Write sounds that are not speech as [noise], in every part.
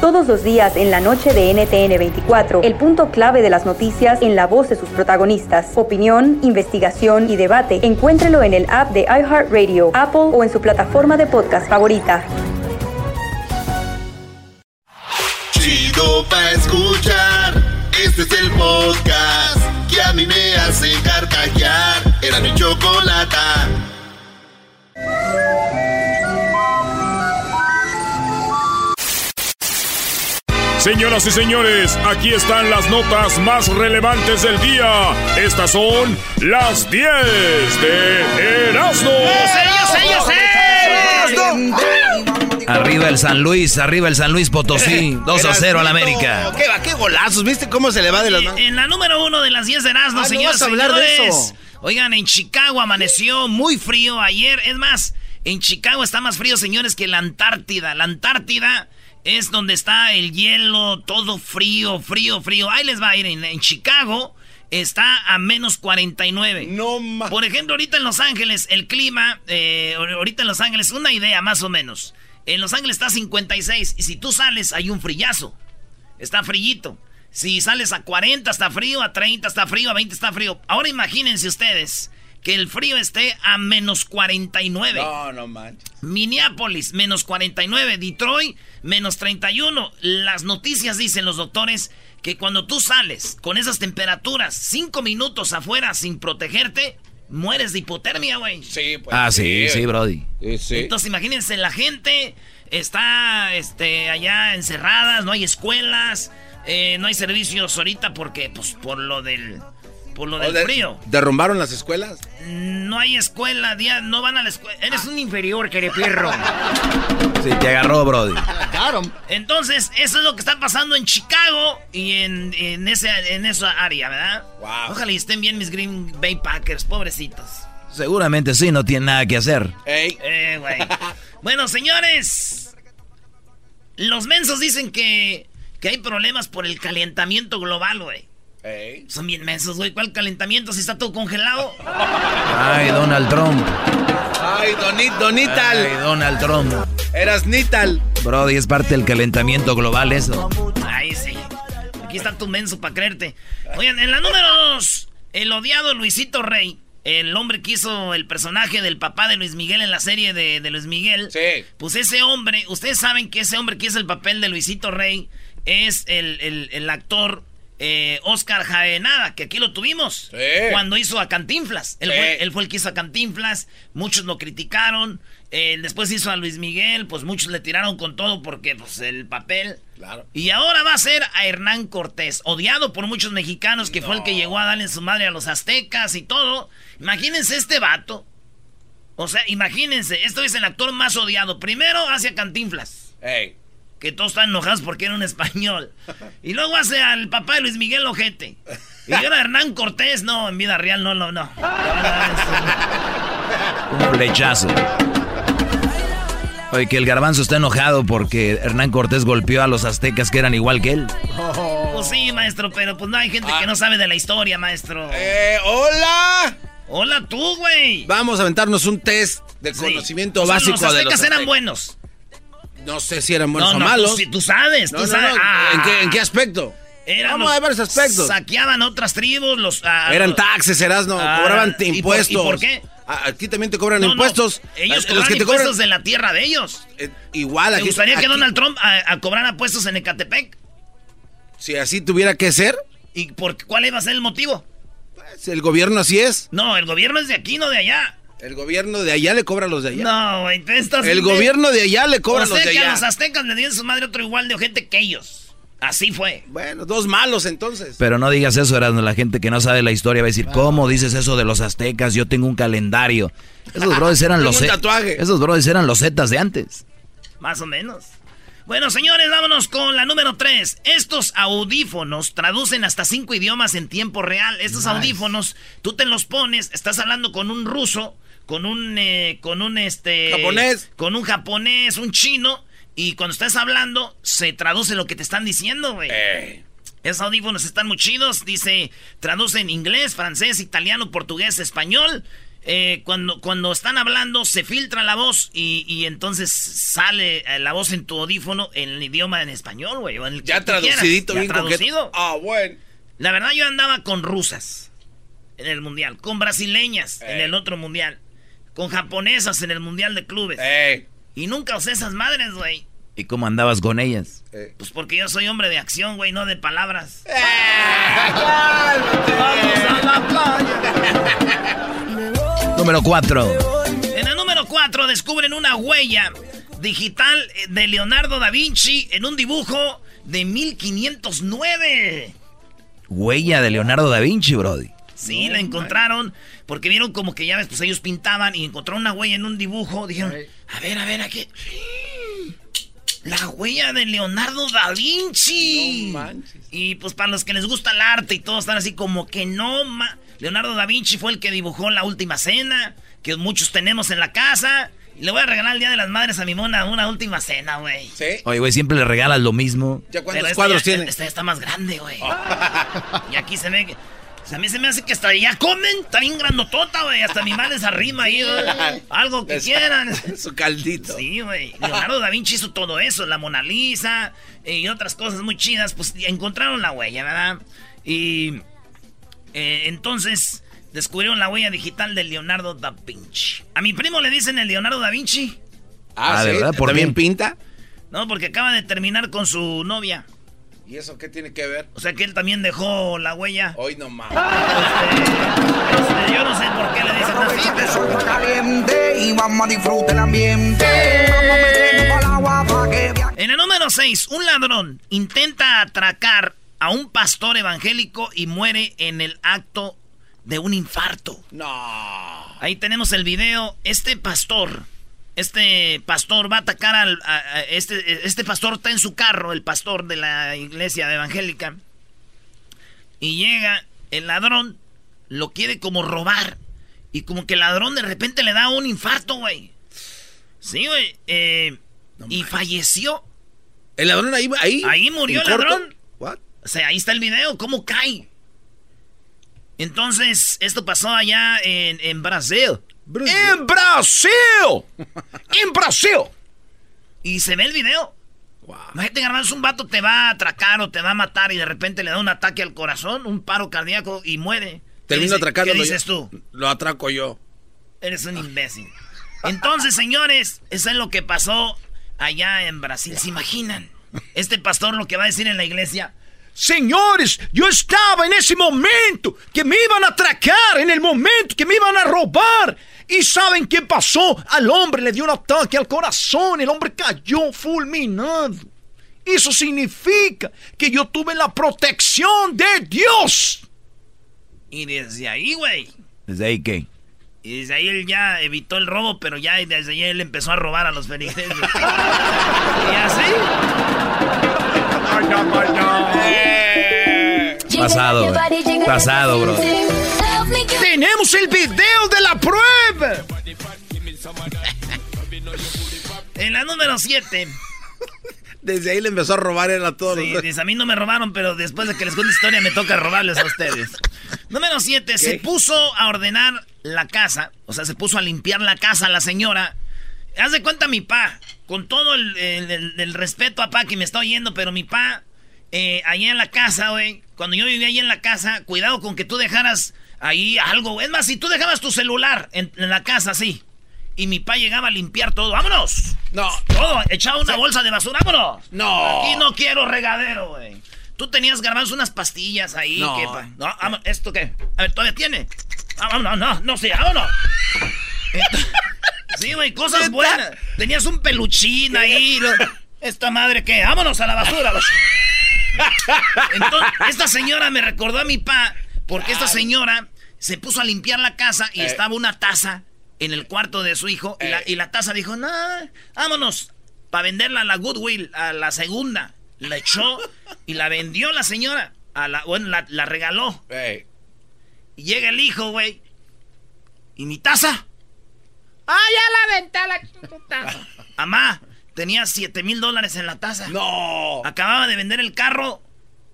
Todos los días en la noche de NTN 24, el punto clave de las noticias en la voz de sus protagonistas. Opinión, investigación y debate. Encuéntrelo en el app de iHeartRadio, Apple o en su plataforma de podcast favorita. Chido pa' escuchar. Este es el podcast que a mí me hace carcajear. Era mi. Señoras y señores, aquí están las notas más relevantes del día. Estas son las 10 de Erasmo. Arriba el San Luis, arriba el San Luis Potosí, [laughs] 2 a 0 al América. ¿Qué, va? qué golazos? ¿Viste cómo se le va de las manos? En la número uno de las 10 de Erasmo, Ah, ¿no señores, vas a hablar de eso? Oigan, en Chicago amaneció muy frío ayer. Es más, en Chicago está más frío, señores, que la Antártida. La Antártida es donde está el hielo, todo frío, frío, frío. Ahí les va a ir. En, en Chicago está a menos 49. No Por ejemplo, ahorita en Los Ángeles, el clima, eh, ahorita en Los Ángeles, una idea más o menos. En Los Ángeles está a 56 y si tú sales hay un frillazo. Está frillito. Si sales a 40 está frío, a 30 está frío, a 20 está frío. Ahora imagínense ustedes que el frío esté a menos 49. No, no manches. Minneapolis, menos 49. Detroit, menos 31. Las noticias dicen los doctores que cuando tú sales con esas temperaturas, 5 minutos afuera sin protegerte, mueres de hipotermia, güey. Sí, pues. Ah, sí, sí, Brody. Sí, sí. Entonces imagínense, la gente está este, allá encerradas, no hay escuelas, eh, no hay servicios ahorita porque, pues, por lo del, por lo del ¿O de- frío. ¿Derrumbaron las escuelas? No hay escuela, día, no van a la escuela. Eres un inferior, perro. [laughs] Sí, te agarró, Brody. Entonces, eso es lo que está pasando en Chicago y en, en, ese, en esa área, ¿verdad? Wow. Ojalá y estén bien mis Green Bay Packers, pobrecitos. Seguramente sí, no tiene nada que hacer. Ey. Eh, güey. [laughs] bueno, señores. Los mensos dicen que, que hay problemas por el calentamiento global, güey. Ey. Son bien mensos, güey. ¿Cuál calentamiento si está todo congelado? Ay, Donald Trump. Ay, Donit, Donital. Ay, Donald Trump. Eras Nital. Brody, es parte del calentamiento global eso. Ahí sí. Aquí está tu menso para creerte. Oigan, en la número dos, el odiado Luisito Rey, el hombre que hizo el personaje del papá de Luis Miguel en la serie de, de Luis Miguel. Sí. Pues ese hombre, ustedes saben que ese hombre que hizo el papel de Luisito Rey es el, el- el actor eh, Oscar Jaenada, que aquí lo tuvimos. Sí. Cuando hizo a Cantinflas. Él, Sí. fue, él fue el que hizo a Cantinflas. Muchos lo criticaron. Eh, después hizo a Luis Miguel. Pues muchos le tiraron con todo porque pues el papel. Claro. Y ahora va a ser a Hernán Cortés, odiado por muchos mexicanos, que fue el que llegó a darle su madre a los aztecas y todo. Imagínense este vato. O sea, imagínense, esto es el actor más odiado. Primero hacia Cantinflas, Ey. Que todos están enojados porque era un español. Y luego hace al papá de Luis Miguel Ojete. Y ahora Hernán Cortés, no, en vida real, no, no, no. Un flechazo. Oye, que el garbanzo está enojado porque Hernán Cortés golpeó a los aztecas que eran igual que él. Pues sí, maestro, pero pues no hay gente que no sabe de la historia, maestro. Eh, hola. Hola tú, güey. Vamos a aventarnos un test de Sí. conocimiento O sea, básico los de los aztecas eran buenos. No sé si eran buenos no, o no, malos. Tú, sí, tú sabes, No, tú sabes. Ah. ¿En, qué, en qué aspecto? Eran Vamos los- a ver aspectos. Saqueaban otras tribus, los... ah, Eran los- taxes, eras no, Ah, cobraban ¿y por- impuestos. y por qué? Aquí también te cobran impuestos. ellos cobran que te impuestos cobran de la tierra de ellos. eh, igual ¿Te aquí. gustaría que Donald Trump a, a cobrara puestos en Ecatepec? Si así tuviera que ser, ¿Y por cuál iba a ser el motivo? pues, el gobierno así es. No, el gobierno es de aquí, no de allá. El gobierno de allá le cobra a los de allá. No, güey, tú estás... el gobierno de allá le cobra O a los de que a allá. los aztecas le dieron su madre otro igual de ojete que ellos. Así fue. Bueno, dos malos entonces. Pero no digas eso, Erasmo. La gente que no sabe la historia va a decir, ¿cómo dices eso de los aztecas? Yo tengo un calendario. Esos brothers eran [laughs] los... tatuaje. Esos brothers eran los zetas de antes. Más o menos. Bueno, señores, vámonos con la número 3. Estos audífonos traducen hasta cinco idiomas en tiempo real. Estos audífonos, tú te los pones, estás hablando con un ruso, con un, eh, con un, este... Japonés. Con un japonés, un chino, y cuando estás hablando, se traduce lo que te están diciendo, güey. Eh. Esos audífonos están muy chidos. Dice, traducen inglés, francés, italiano, portugués, español. Eh, cuando, cuando están hablando, se filtra la voz y, y entonces sale eh, la voz en tu audífono en el idioma en español, güey. Ya traducidito, Ya bien traducido. coqueto. Ah, bueno. La verdad, yo andaba con rusas en el mundial, con brasileñas en el otro mundial, con japonesas en el mundial de clubes. Eh. Y nunca usé esas madres, güey. ¿Y cómo andabas con ellas? Eh. Pues porque yo soy hombre de acción, güey, no de palabras. [laughs] Número 4. En el número 4 descubren una huella digital de Leonardo da Vinci en un dibujo de 1509. Huella de Leonardo da Vinci, Brody. Sí, la encontraron porque vieron como que ya ves, pues ellos pintaban y encontraron una huella en un dibujo. Dijeron, a ver, a ver, aquí. La huella de Leonardo da Vinci. No manches. Y pues para los que les gusta el arte y todos están así como que no, ma- Leonardo da Vinci fue el que dibujó la última cena, que muchos tenemos en la casa. Y le voy a regalar el Día de las Madres a mi mona una última cena, güey. ¿Sí? Oye, güey, siempre le regalas lo mismo. ¿Ya cuántos esta cuadros ya- tiene? Esta ya está más grande, güey. y aquí se ve que... sea, a mí se me hace que hasta ya comen, está bien grandotota, güey. Hasta mi madre se arrima ahí, güey. Algo que Es- quieran. [laughs] Su caldito. Sí, güey. Leonardo da Vinci hizo todo eso, la Mona Lisa eh, y otras cosas muy chidas. Pues encontraron la huella, ¿verdad? Y eh, entonces descubrieron la huella digital de Leonardo da Vinci. A mi primo le dicen el Leonardo da Vinci. Ah, Ah, ¿sí? ¿verdad? ¿Por ¿También qué? pinta? No, porque acaba de terminar con su novia. ¿Y eso qué tiene que ver? O sea que él también dejó la huella. Hoy no más. Este, este, yo no sé por qué le dicen así, pero... caliente y vamos a disfrutar el ambiente. En el número 6, un ladrón intenta atracar a un pastor evangélico y muere en el acto de un infarto. No. Ahí tenemos el video. Este pastor, este pastor va a atacar al... a- a- este, este pastor está en su carro, el pastor de la iglesia evangélica. Y llega el ladrón, lo quiere como robar. Y como que el ladrón de repente le da un infarto, güey. Sí, güey. eh, y falleció. ¿El ladrón ahí? Ahí, Ahí murió ¿En el corto? ladrón. What? O sea, ahí está el video, cómo cae. Entonces, esto pasó allá en, en Brasil. ¡En Brasil! [laughs] ¡En Brasil! Y se ve el video. Wow. Imagínate, Garbanzo, un vato te va a atracar o te va a matar y de repente le da un ataque al corazón, un paro cardíaco y muere. ¿Qué Termino dice- atracándolo. ¿Qué dices yo. tú? Lo atraco yo. Eres un imbécil. Entonces, señores, eso es lo que pasó allá en Brasil. ¿Se imaginan? Este pastor lo que va a decir en la iglesia. Señores, yo estaba en ese momento que me iban a atracar, en el momento que me iban a robar. ¿Y saben qué pasó? Al hombre le dio un ataque al corazón, el hombre cayó fulminado. Eso significa que yo tuve la protección de Dios. Y desde ahí, güey. ¿Desde ahí qué? Y desde ahí él ya evitó el robo, pero ya desde ahí él empezó a robar a los feligreses. [laughs] y así. Pasado, güey. Pasado, bro. Tenemos el video de la prueba. En la número 7. Desde ahí le empezó a robar él a todos Sí, los... a mí no me robaron, pero después de que les cuente historia me toca robarles a ustedes. Número 7. Se puso a ordenar la casa. O sea, se puso a limpiar la casa la señora. Haz de cuenta mi pa. Con todo el, el- el- el respeto a pa que me está oyendo, pero mi pa, eh, ahí en la casa, güey. Cuando yo vivía ahí en la casa, cuidado con que tú dejaras ahí algo. Es más, si tú dejabas tu celular en, en la casa así. Y mi pa llegaba a limpiar todo. ¡Vámonos! No. Todo, echaba una bolsa de basura, vámonos. No. Aquí no quiero regadero, güey. Tú tenías garbanzos unas pastillas ahí. No. que pa- no, vámonos, ¿esto qué? A ver, ¿todavía tiene? Ah, vámonos, no, no, sí, vámonos. Ent- [laughs] sí, güey, cosas buenas. Tenías un peluchín ahí. lo- ¿Esta madre qué? Vámonos a la basura. [laughs] Entonces, esta señora me recordó a mi pa, porque esta señora se puso a limpiar la casa y Eh. estaba una taza en el cuarto de su hijo y, la, Eh. y la taza dijo, no, vámonos. para venderla a la Goodwill, a la segunda. La echó y la vendió la señora. A la, bueno, la, la regaló. Ey. Y llega el hijo, güey. ¿Y mi taza? ¡Ah, ya la venta la chiquita! Mamá, tenía 7 mil dólares en la taza. No. Acababa de vender el carro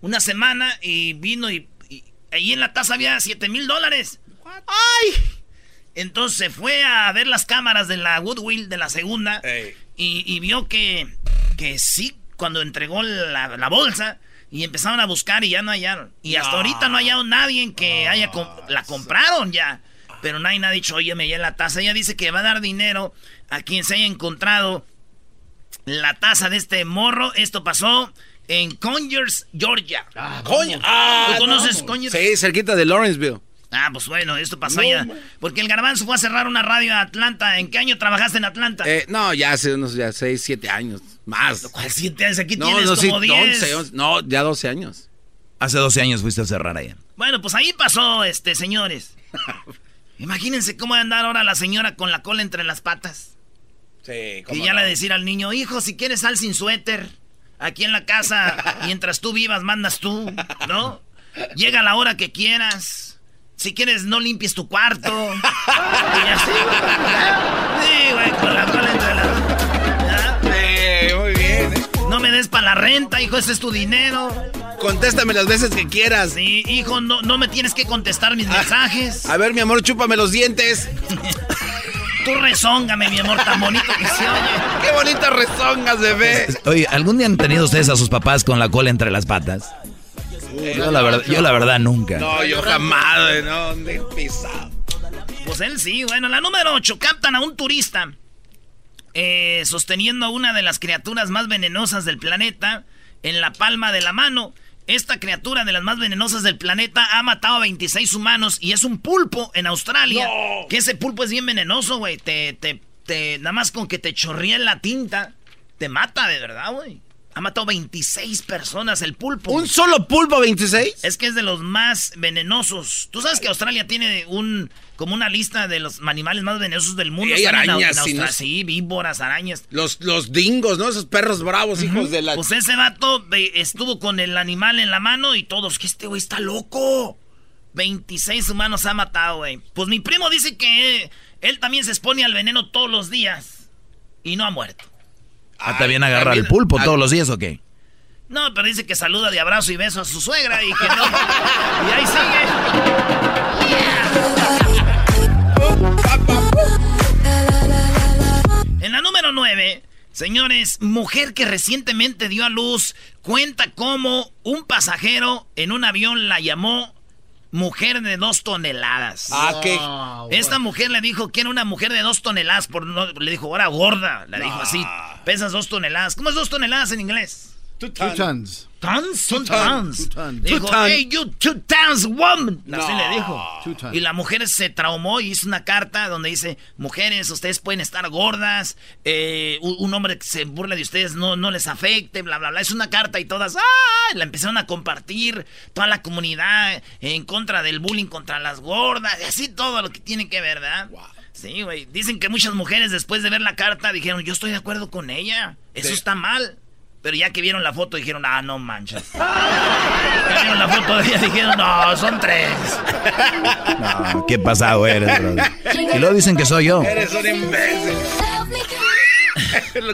una semana y vino y, y ahí en la taza había 7 mil dólares. ¡Ay! Entonces se fue a ver las cámaras de la Goodwill de la segunda y, y vio que, que sí, cuando entregó la, la bolsa y empezaron a buscar y ya no hallaron. Y hasta ahorita no ha hallado nadie que haya... com- la compraron ya. Pero nadie ha dicho, oye, me llevé la taza. Ella dice que va a dar dinero a quien se haya encontrado la taza de este morro. Esto pasó en Conyers, Georgia. Coño. Ah, ¿Tú conoces no. Conyers? Sí, cerquita de Lawrenceville. Ah, pues bueno, esto pasó No, allá. man. Porque el garbanzo fue a cerrar una radio en Atlanta. ¿En qué año trabajaste en Atlanta? Eh, no, ya hace unos ya 6, 7 años. Más. ¿Cuál siete años? Aquí No, tienes no, como 10. 11, 11, no, ya 12 años. Hace 12 años fuiste a cerrar allá. Bueno, pues ahí pasó, este, señores. [laughs] Imagínense cómo va a andar ahora la señora con la cola entre las patas. Sí, Y ya le decir al niño, hijo, si quieres sal sin suéter. Aquí en la casa, [laughs] mientras tú vivas, mandas tú, ¿no? Llega la hora que quieras. Si quieres, no limpies tu cuarto. [laughs] Y así. Sí, güey, con la cola entre las... me des para la renta, hijo, ese es tu dinero. Contéstame las veces que quieras. Sí, hijo, no, no me tienes que contestar mis mensajes. A ver, mi amor, chúpame los dientes. [laughs] Tú rezóngame, mi amor, tan bonito que se oye. Qué bonitas rezongas, bebé. Oye, ¿algún día han tenido ustedes a sus papás con la cola entre las patas? Yo la verdad, yo la verdad nunca. No, yo jamás, no, de pisado. Pues él sí, bueno, la número 8, captan a un turista eh, sosteniendo a una de las criaturas más venenosas del planeta en la palma de la mano. Esta criatura de las más venenosas del planeta ha matado a 26 humanos y es un pulpo en Australia. Que ese pulpo es bien venenoso, güey. Te, te, te, nada más con que te chorría la tinta, te mata de verdad, güey. Ha matado 26 personas el pulpo. ¿Un solo pulpo 26? Es que es de los más venenosos. Tú sabes que Australia tiene un como una lista de los animales más venenosos del mundo. Y hay en arañas, en sí, ¿no? Austra- sí, víboras, arañas. Los, los dingos, ¿no? Esos perros bravos, hijos de la... Pues ese vato estuvo con el animal en la mano y todos, que este güey está loco. 26 humanos ha matado, güey. Pues mi primo dice que él también se expone al veneno todos los días y no ha muerto. Ah, ¿También agarra también- el pulpo todos los días o qué? No, pero dice que saluda de abrazo y beso a su suegra y que no. y ahí sigue. En la número 9, señores, mujer que recientemente dio a luz cuenta cómo un pasajero en un avión la llamó mujer de dos toneladas. Ah, qué... Esta mujer le dijo que era una mujer de dos toneladas, por no, le dijo, ahora gorda. Le dijo así, pesas dos toneladas. ¿Cómo es dos toneladas en inglés? Two tons. ¿Tons? Son tons. Dijo, hey, you two tons woman. Así No. le dijo. Two tons. Y la mujer se traumó y hizo una carta donde dice, mujeres, ustedes pueden estar gordas, eh, un, hombre que se burla de ustedes no, no les afecte, bla, bla, bla. Es una carta y todas, ¡ah! La empezaron a compartir, toda la comunidad en contra del bullying contra las gordas, y así todo lo que tiene que ver, ¿verdad? Sí, güey. Dicen que muchas mujeres después de ver la carta dijeron, yo estoy de acuerdo con ella, eso Sí. está mal. Pero ya que vieron la foto dijeron, ah, no manches. Ya vieron la foto de ella dijeron, no, son tres. No, qué pasado eres, brother. Y luego dicen que soy yo. Eres un imbécil.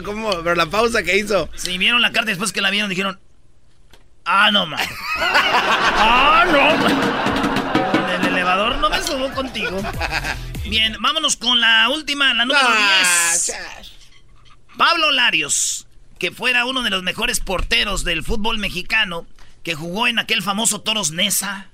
¿Cómo? Pero la pausa que hizo. Si vieron la carta después que la vieron dijeron, ah, no man. Ah, no man. En el elevador no me subo contigo. Bien, vámonos con la última, la número Ah, 10. Pablo Larios, que fuera uno de los mejores porteros del fútbol mexicano, que jugó en aquel famoso Toros Nesa.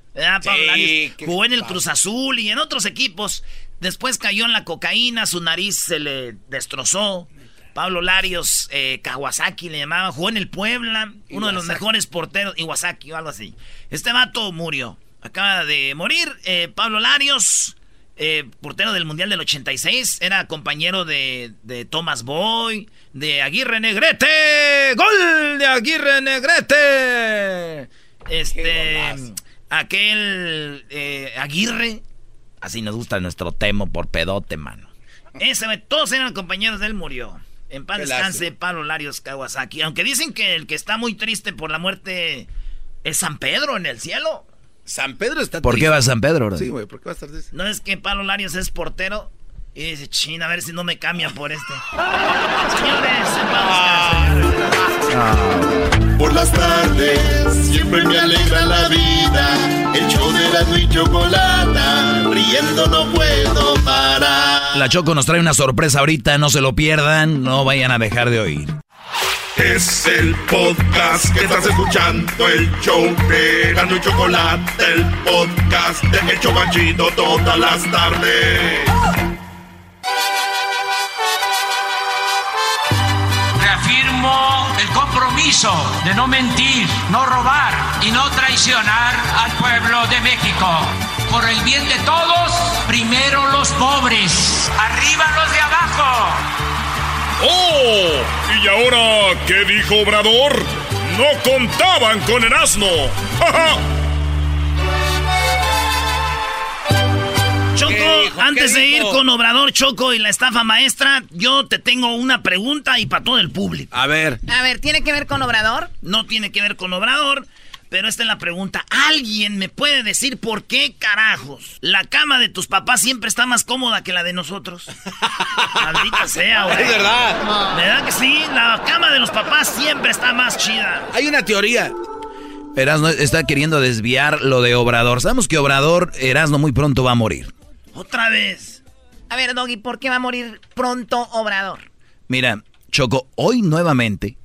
Jugó en el. Cruz Azul y en otros equipos. Después cayó en la cocaína, su nariz se le destrozó. Pablo Larios, eh, Kawasaki le llamaban, jugó en el Puebla, uno de los mejores porteros, Iwasaki o algo así. Este vato murió, acaba de morir. eh, Pablo Larios, eh, portero del Mundial del 86, era compañero de, de Thomas Boy, de Aguirre Negrete, gol de Aguirre Negrete. Este, aquel eh, Aguirre, así nos gusta nuestro temo por pedote, mano. Ese, todos eran compañeros de él, murió. En paz descanse Pablo Larios Kawasaki. Aunque dicen que el que está muy triste por la muerte es San Pedro en el cielo. San Pedro está ¿Por qué va San Pedro, bro? Sí, güey, ¿por qué va a estar triste? No es que Pablo Larios es portero y dice, chin, a ver si no me cambia por este. [laughs] Señores, en paz descanse. Por las tardes siempre me alegra la vida. El show de la y chocolata, riendo no puedo parar. La Choco nos trae una sorpresa ahorita, no se lo pierdan, no vayan a dejar de oír. Es el podcast que estás escuchando, el show de Gano y Chocolate, el podcast de El Chobachito todas las tardes. Reafirmo el compromiso de no mentir, no robar y no traicionar al pueblo de México. Por el bien de todos, primero los pobres, arriba los de abajo. ¡Oh! ¿Y ahora qué dijo Obrador? No contaban con el asno. ¡Ja, ja! Choco, antes ¿Qué de ir con Obrador, Choco y la estafa maestra, yo te tengo una pregunta y para todo el público. A ver. A ver, ¿tiene que ver con Obrador? No tiene que ver con Obrador, pero esta es la pregunta. ¿Alguien me puede decir por qué carajos la cama de tus papás siempre está más cómoda que la de nosotros? [laughs] Maldita sea, güey. Es verdad. ¿Verdad que sí? La cama de los papás siempre está más chida. Hay una teoría. Erasno está queriendo desviar lo de Obrador. Sabemos que Obrador, Erasno muy pronto va a morir. Otra vez. A ver, Doggy, ¿por qué va a morir pronto Obrador? Mira, Choco, hoy nuevamente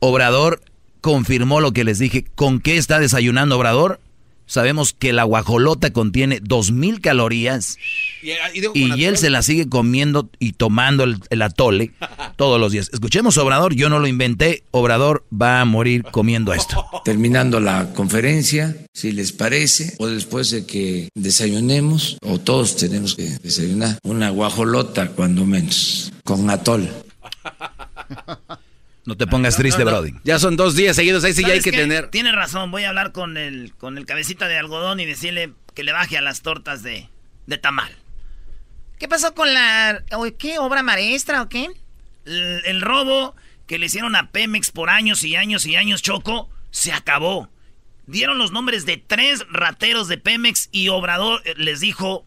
Obrador confirmó lo que les dije. ¿Con qué está desayunando Obrador? Sabemos que la guajolota contiene 2000 calorías Y, y digo, y él se la sigue comiendo y tomando el, el atole [laughs] todos los días. Escuchemos Obrador, yo no lo inventé. Obrador va a morir comiendo esto. Terminando la conferencia, si les parece, o después de que desayunemos, o todos tenemos que desayunar, una guajolota cuando menos, con atol. [laughs] No te pongas triste, Brody. Ya son dos días seguidos, ahí sí ya hay ¿Sabes que qué? tener. Tiene razón, voy a hablar con el, con el cabecita de algodón y decirle que le baje a las tortas de, de tamal. ¿Qué pasó con la... ¿Qué? ¿Obra maestra o qué? El, el robo que le hicieron a Pemex por años y años y años, Choco, se acabó. Dieron los nombres de tres rateros de Pemex y Obrador eh, les dijo,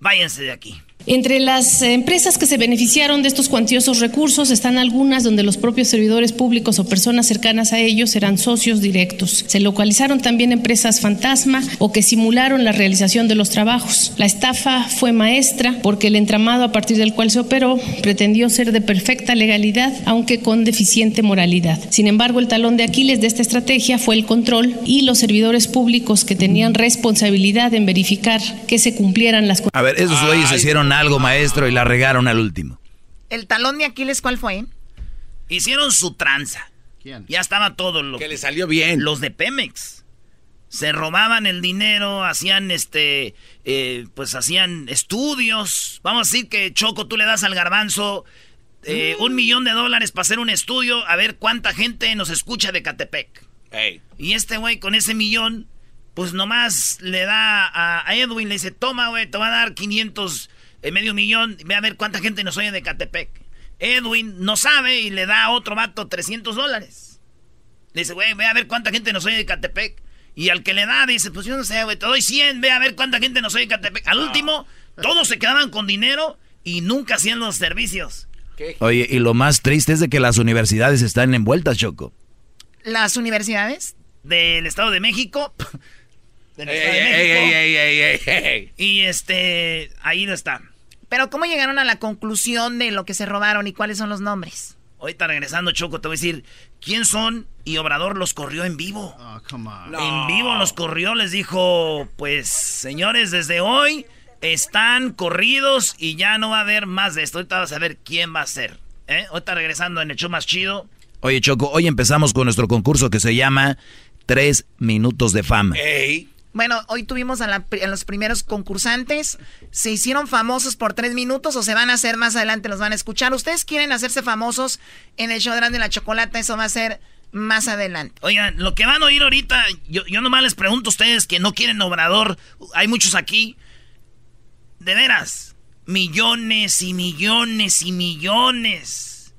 váyanse de aquí. Entre las empresas que se beneficiaron de estos cuantiosos recursos están algunas donde los propios servidores públicos o personas cercanas a ellos eran socios directos. Se localizaron también empresas fantasma o que simularon la realización de los trabajos. La estafa fue maestra porque el entramado a partir del cual se operó pretendió ser de perfecta legalidad, aunque con deficiente moralidad. Sin embargo, el talón de Aquiles de esta estrategia fue el control y los servidores públicos que tenían responsabilidad en verificar que se cumplieran las A ver, esos güeyes hicieron algo, maestro, y la regaron al último. ¿El talón de Aquiles cuál fue? Hicieron su tranza. Ya estaba todo lo Que le salió bien. Los de Pemex. Se robaban el dinero, hacían este, eh, pues hacían estudios. Vamos a decir que Choco, tú le das al garbanzo eh, un millón de dólares para hacer un estudio, a ver cuánta gente nos escucha de Catepec. Ey. Y este güey con ese millón, pues nomás le da a, a Edwin, le dice, toma güey, te va a dar 500, eh, medio millón, ve a ver cuánta gente nos oye de Catepec. Edwin no sabe y le da a otro vato 300 dólares. Le dice, güey, ve a ver cuánta gente nos oye de Catepec. Y al que le da, dice, pues yo no sé, güey, te doy 100, ve a ver cuánta gente nos oye de Catepec. Al último, todos se quedaban con dinero y nunca hacían los servicios. Oye, y lo más triste es de que las universidades están envueltas, Choco. ¿Las universidades? Del Estado de México. Del Ey, de ey, México. ey, ey, ey, ey, ey. Y este, ahí no está. Pero ¿cómo llegaron a la conclusión de lo que se robaron y cuáles son los nombres? Ahorita regresando, Choco, te voy a decir quién son y Obrador los corrió en vivo. En vivo los corrió, les dijo, pues, señores, desde hoy están corridos y ya no va a haber más de esto. Ahorita vas a ver quién va a ser. ¿eh? Ahorita regresando en el show más chido. Oye, Choco, hoy empezamos con nuestro concurso que se llama Tres Minutos de Fama. Ey. Bueno, hoy tuvimos a, los primeros concursantes. ¿Se hicieron famosos por tres minutos o se van a hacer más adelante? Los van a escuchar. ¿Ustedes quieren hacerse famosos en el show de la chocolata? Eso va a ser más adelante. Oigan, lo que van a oír ahorita, yo, yo nomás les pregunto a ustedes que no quieren Obrador. Hay muchos aquí. De veras, millones y millones y millones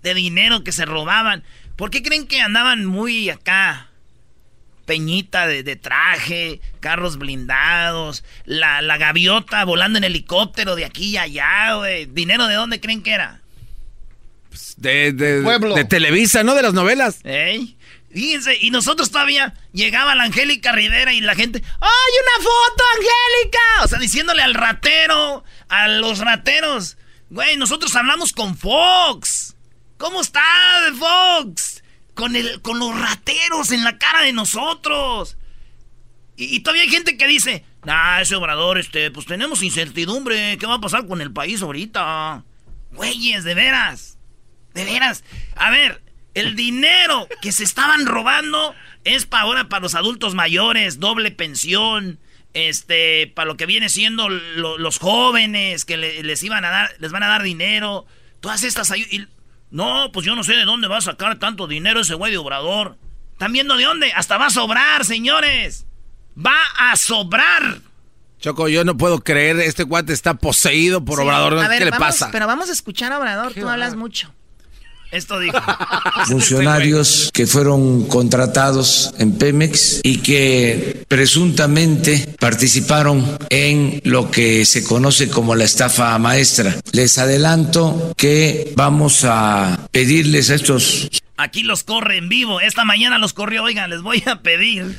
de dinero que se robaban. ¿Por qué creen que andaban muy acá? Peñita de, traje, carros blindados, la, la, gaviota volando en helicóptero de aquí y allá, güey. ¿Dinero de dónde creen que era? Pues de, de, de Televisa, ¿no? De las novelas. ¿Eh? Fíjense, y nosotros todavía llegaba la Angélica Rivera y la gente, ¡ay, una foto, Angélica! O sea, diciéndole al ratero, a los rateros, güey, nosotros hablamos con Fox. ¿Cómo está Fox? Con, el, con los rateros en la cara de nosotros. Y, todavía hay gente que dice, nah, ese obrador, este, pues tenemos incertidumbre, ¿qué va a pasar con el país ahorita? Güeyes, de veras, de veras. A ver, el dinero que se estaban robando es para ahora para los adultos mayores, doble pensión, este, para lo que viene siendo los jóvenes que les iban a dar, les van a dar dinero, todas estas ayudas. No, pues yo no sé de dónde va a sacar tanto dinero ese güey de Obrador. ¿Están viendo de dónde? Hasta va a sobrar, señores. Va a sobrar. Choco, yo no puedo creer, este guate está poseído por Obrador. ¿Qué le pasa? Pero vamos a escuchar a Obrador, tú hablas mucho. Esto dijo. [laughs] Funcionarios que fueron contratados en Pemex y que presuntamente participaron en lo que se conoce como la estafa maestra. Les adelanto que vamos a pedirles a estos... Aquí los corre en vivo. Esta mañana los corrió. Oigan, les voy a pedir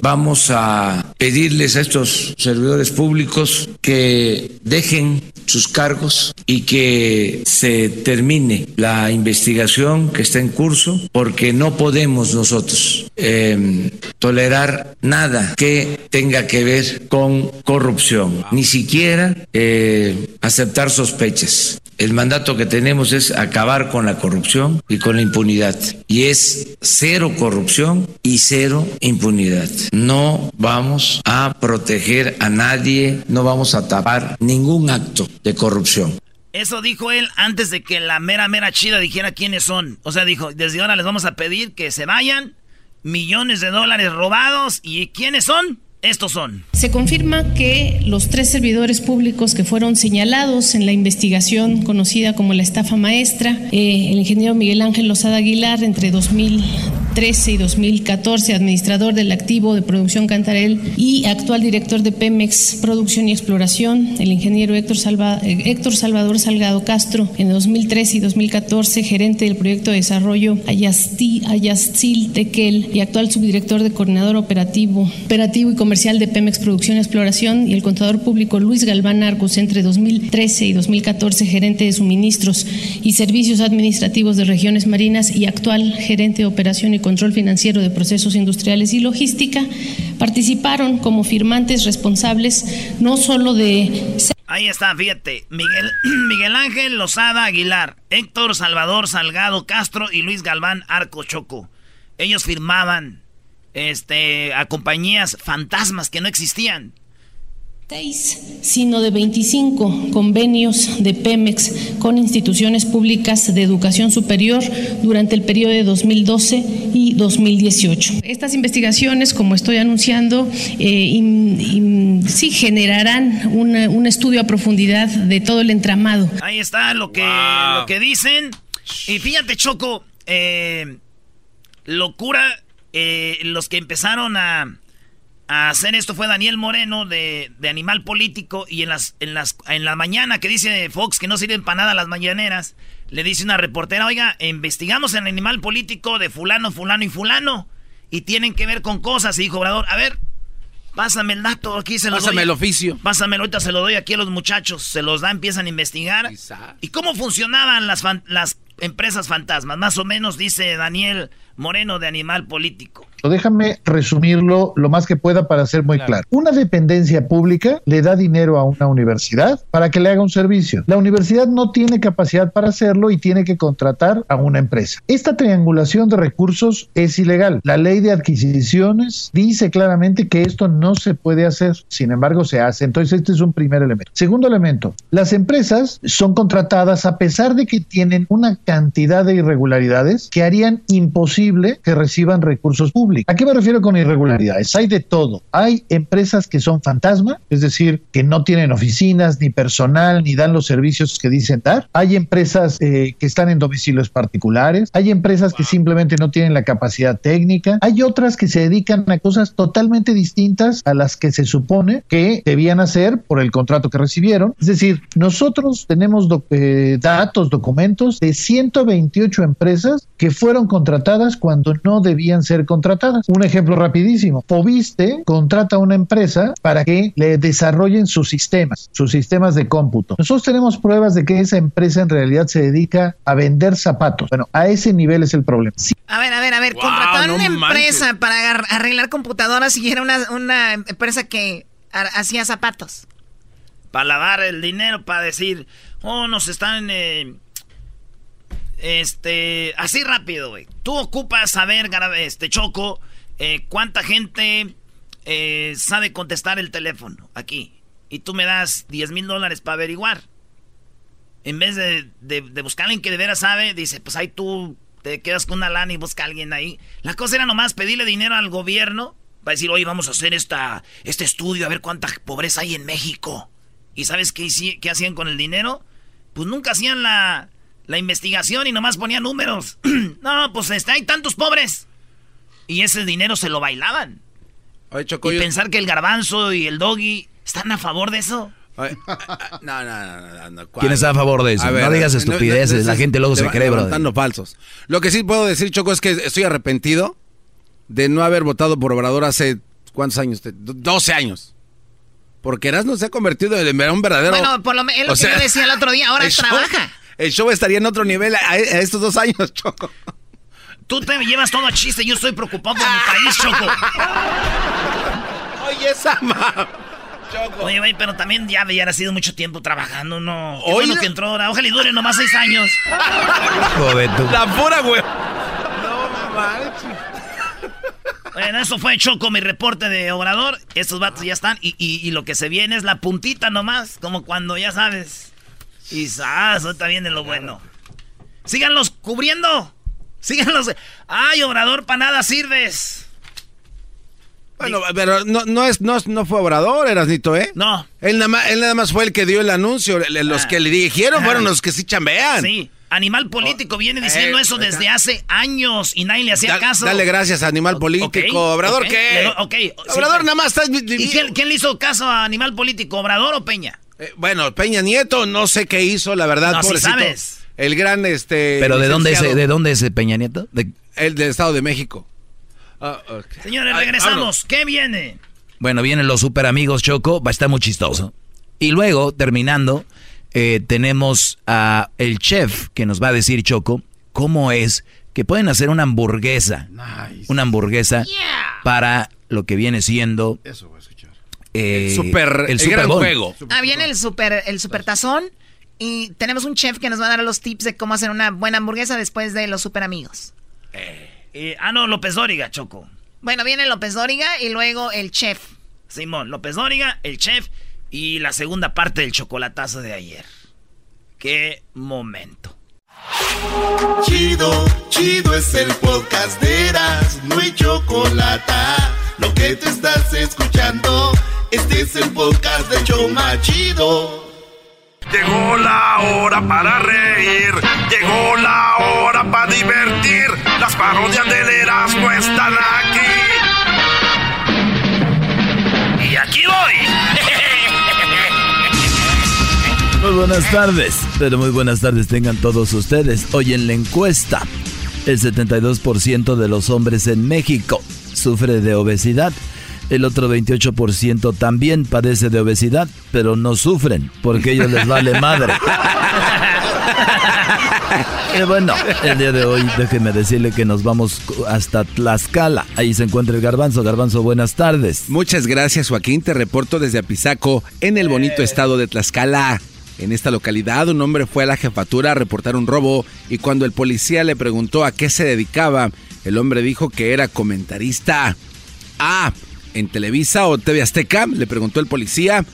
Vamos a pedirles a estos servidores públicos que dejen sus cargos y que se termine la investigación que está en curso, porque no podemos nosotros em, tolerar nada que tenga que ver con corrupción, ni siquiera eh, aceptar sospechas. El mandato que tenemos es acabar con la corrupción y con la impunidad. Y es cero corrupción y cero impunidad. No vamos a proteger a nadie, no vamos a tapar ningún acto de corrupción. Eso dijo él antes de que la mera mera chida dijera quiénes son. O sea, dijo, desde ahora les vamos a pedir que se vayan, millones de dólares robados, ¿y quiénes son? Estos son. Se confirma que los tres servidores públicos que fueron señalados en la investigación conocida como la estafa maestra, eh, el ingeniero Miguel Ángel Lozada Aguilar entre 2013 y 2014, administrador del activo de producción Cantarel y actual director de Pemex Producción y Exploración, el ingeniero Héctor, eh, Salvador Salgado Castro en 2013 y 2014, gerente del proyecto de desarrollo Ayastil Tequel y actual subdirector de coordinador operativo, operativo y comercial de Pemex Producción y Exploración y el contador público Luis Galván Arcos entre 2013 y 2014 gerente de suministros y servicios administrativos de regiones marinas y actual gerente de operación y control financiero de procesos industriales y logística, participaron como firmantes responsables no solo de... Ahí está, fíjate, Miguel, [clears throat] Miguel Ángel Lozada Aguilar, Héctor Salvador Salgado Castro y Luis Galván Arco Choco. Ellos firmaban este, a compañías fantasmas que no existían. sino de 25 convenios de Pemex con instituciones públicas de educación superior durante el periodo de 2012 y 2018. Estas investigaciones, como estoy anunciando, eh, sí generarán un estudio a profundidad de todo el entramado. Ahí está lo que, lo que dicen. Y fíjate, Choco, eh, locura eh, los que empezaron a, hacer esto fue Daniel Moreno de, Animal Político y en las, en las en la mañana que dice Fox que no sirven para nada las mañaneras, le dice una reportera, oiga, investigamos el Animal Político de fulano, fulano y fulano y tienen que ver con cosas y dijo Obrador, a ver, pásame el dato, aquí se lo Pásame el oficio. Pásamelo, ahorita se lo doy aquí a los muchachos, se los da, empiezan a investigar. ¿Y cómo funcionaban las, las empresas fantasmas? Más o menos dice Daniel Moreno de Animal Político. Déjame resumirlo lo más que pueda para ser muy claro. Una dependencia pública le da dinero a una universidad para que le haga un servicio. La universidad no tiene capacidad para hacerlo y tiene que contratar a una empresa. Esta triangulación de recursos es ilegal. La ley de adquisiciones dice claramente que esto no se puede hacer. Sin embargo, se hace. Entonces, este es un primer elemento. Segundo elemento, las empresas son contratadas a pesar de que tienen una cantidad de irregularidades que harían imposible que reciban recursos públicos. ¿A qué me refiero con irregularidades? Hay de todo. Hay empresas que son fantasma, es decir, que no tienen oficinas ni personal ni dan los servicios que dicen dar. Hay empresas eh, que están en domicilios particulares. Hay empresas que simplemente no tienen la capacidad técnica. Hay otras que se dedican a cosas totalmente distintas a las que se supone que debían hacer por el contrato que recibieron. Es decir, nosotros tenemos eh, datos, documentos de 128 empresas que fueron contratadas cuando no debían ser contratadas. Un ejemplo rapidísimo. Fobiste contrata a una empresa para que le desarrollen sus sistemas, sus sistemas de cómputo. Nosotros tenemos pruebas de que esa empresa en realidad se dedica a vender zapatos. Bueno, a ese nivel es el problema. A ver, a ver, a ver, contrataron una empresa para arreglar computadoras y era una, una empresa que hacía zapatos. Para lavar el dinero, para decir, oh, nos están... Eh, este, así rápido, güey. Tú ocupas saber, este, Choco, eh, cuánta gente eh, sabe contestar el teléfono aquí. Y tú me das 10 mil dólares para averiguar. En vez de, buscar a alguien que de veras sabe, dice, pues ahí tú te quedas con una lana y busca a alguien ahí. La cosa era nomás pedirle dinero al gobierno para decir, oye, vamos a hacer esta, este estudio a ver cuánta pobreza hay en México. ¿Y sabes qué hacían con el dinero? Pues nunca hacían la, la investigación y nomás ponían números. [clears throat] no, pues está, hay tantos pobres. Y ese dinero se lo bailaban. y pensar que el garbanzo y el doggy están a favor de eso. no, no, no, no, ¿Quién está a favor de eso? no digas estupideces, la gente luego se cree, bro. Están falsos. Lo que sí puedo decir, Choco, es que estoy arrepentido de no haber votado por Obrador hace, ¿cuántos años? 12 años. Porque Erasmo se ha convertido en un verdadero... Bueno, por lo menos, lo que yo decía el otro día, ahora [laughs] trabaja. El show estaría en otro nivel a, estos dos años, Choco. Tú te llevas todo a chiste, yo estoy preocupado por mi país, Choco. Oye, Sama. Choco. Oye, güey, pero también ya ha sido mucho tiempo trabajando, ¿no? Qué bueno que entró ahora. Ojalá y dure nomás seis años. Joder, tú. La pura, güey. No manches. Bueno, eso fue Choco, mi reporte de Obrador. Estos vatos ya están. Y, y, lo que se viene es la puntita nomás. Como cuando ya sabes. Y ¡zas! Ahorita viene lo bueno. Síganlos cubriendo. Síganlos. ¡Ay, Obrador, para nada sirves! Bueno, pero no, no, es, no, no fue Obrador, Erasnito, ¿eh? No. Él nada, más, él nada más fue el que dio el anuncio. Los ah. que le dijeron fueron los que sí chambean. Sí. Animal Político oh, viene diciendo eh, eso desde hace años y nadie le hacía caso. Dale gracias, Animal Político. ¿Obrador qué? Obrador nada más está... ¿Y quién, le hizo caso a Animal Político, Obrador o Peña? Eh, bueno, Peña Nieto no sé qué hizo, la verdad, no, si sabes. El gran, este... ¿Pero de dónde, es, de dónde es Peña Nieto? El del Estado de México. Ah, Señores, regresamos. ¿Qué viene? Bueno, vienen los super amigos, Choco. Va a estar muy chistoso. Y luego, terminando, eh, tenemos a el chef que nos va a decir, Choco, cómo es que pueden hacer una hamburguesa. Una hamburguesa para lo que viene siendo... Eso. Eh, el super, el, super juego. Ah, viene el super, el super tazón. Y tenemos un chef que nos va a dar los tips de cómo hacer una buena hamburguesa después de los super amigos. Eh, ah, no, López Dóriga, Choco. Bueno, viene López Dóriga y luego el chef. Simón, López Dóriga, el chef y la segunda parte del chocolatazo de ayer. Qué momento. Chido, chido es el podcast de Eras, no hay chocolate. Lo que te estás escuchando, este es el podcast de Choma Chido. Llegó la hora para reír, llegó la hora para divertir. Las parodias del Erasmo están aquí. Y aquí voy. [laughs] Muy buenas tardes, pero muy buenas tardes tengan todos ustedes. Hoy en la encuesta, el 72% de los hombres en México sufre de obesidad. El otro 28% también padece de obesidad, pero no sufren porque ellos les vale madre. Y [laughs] bueno, el día de hoy déjeme decirle que nos vamos hasta Tlaxcala. Ahí se encuentra el garbanzo. Garbanzo, buenas tardes. Muchas gracias, Joaquín. Te reporto desde Apizaco, en el bonito estado de Tlaxcala. En esta localidad, un hombre fue a la jefatura a reportar un robo y cuando el policía le preguntó a qué se dedicaba, el hombre dijo que era comentarista. Ah, ¿en Televisa o TV Azteca? Le preguntó el policía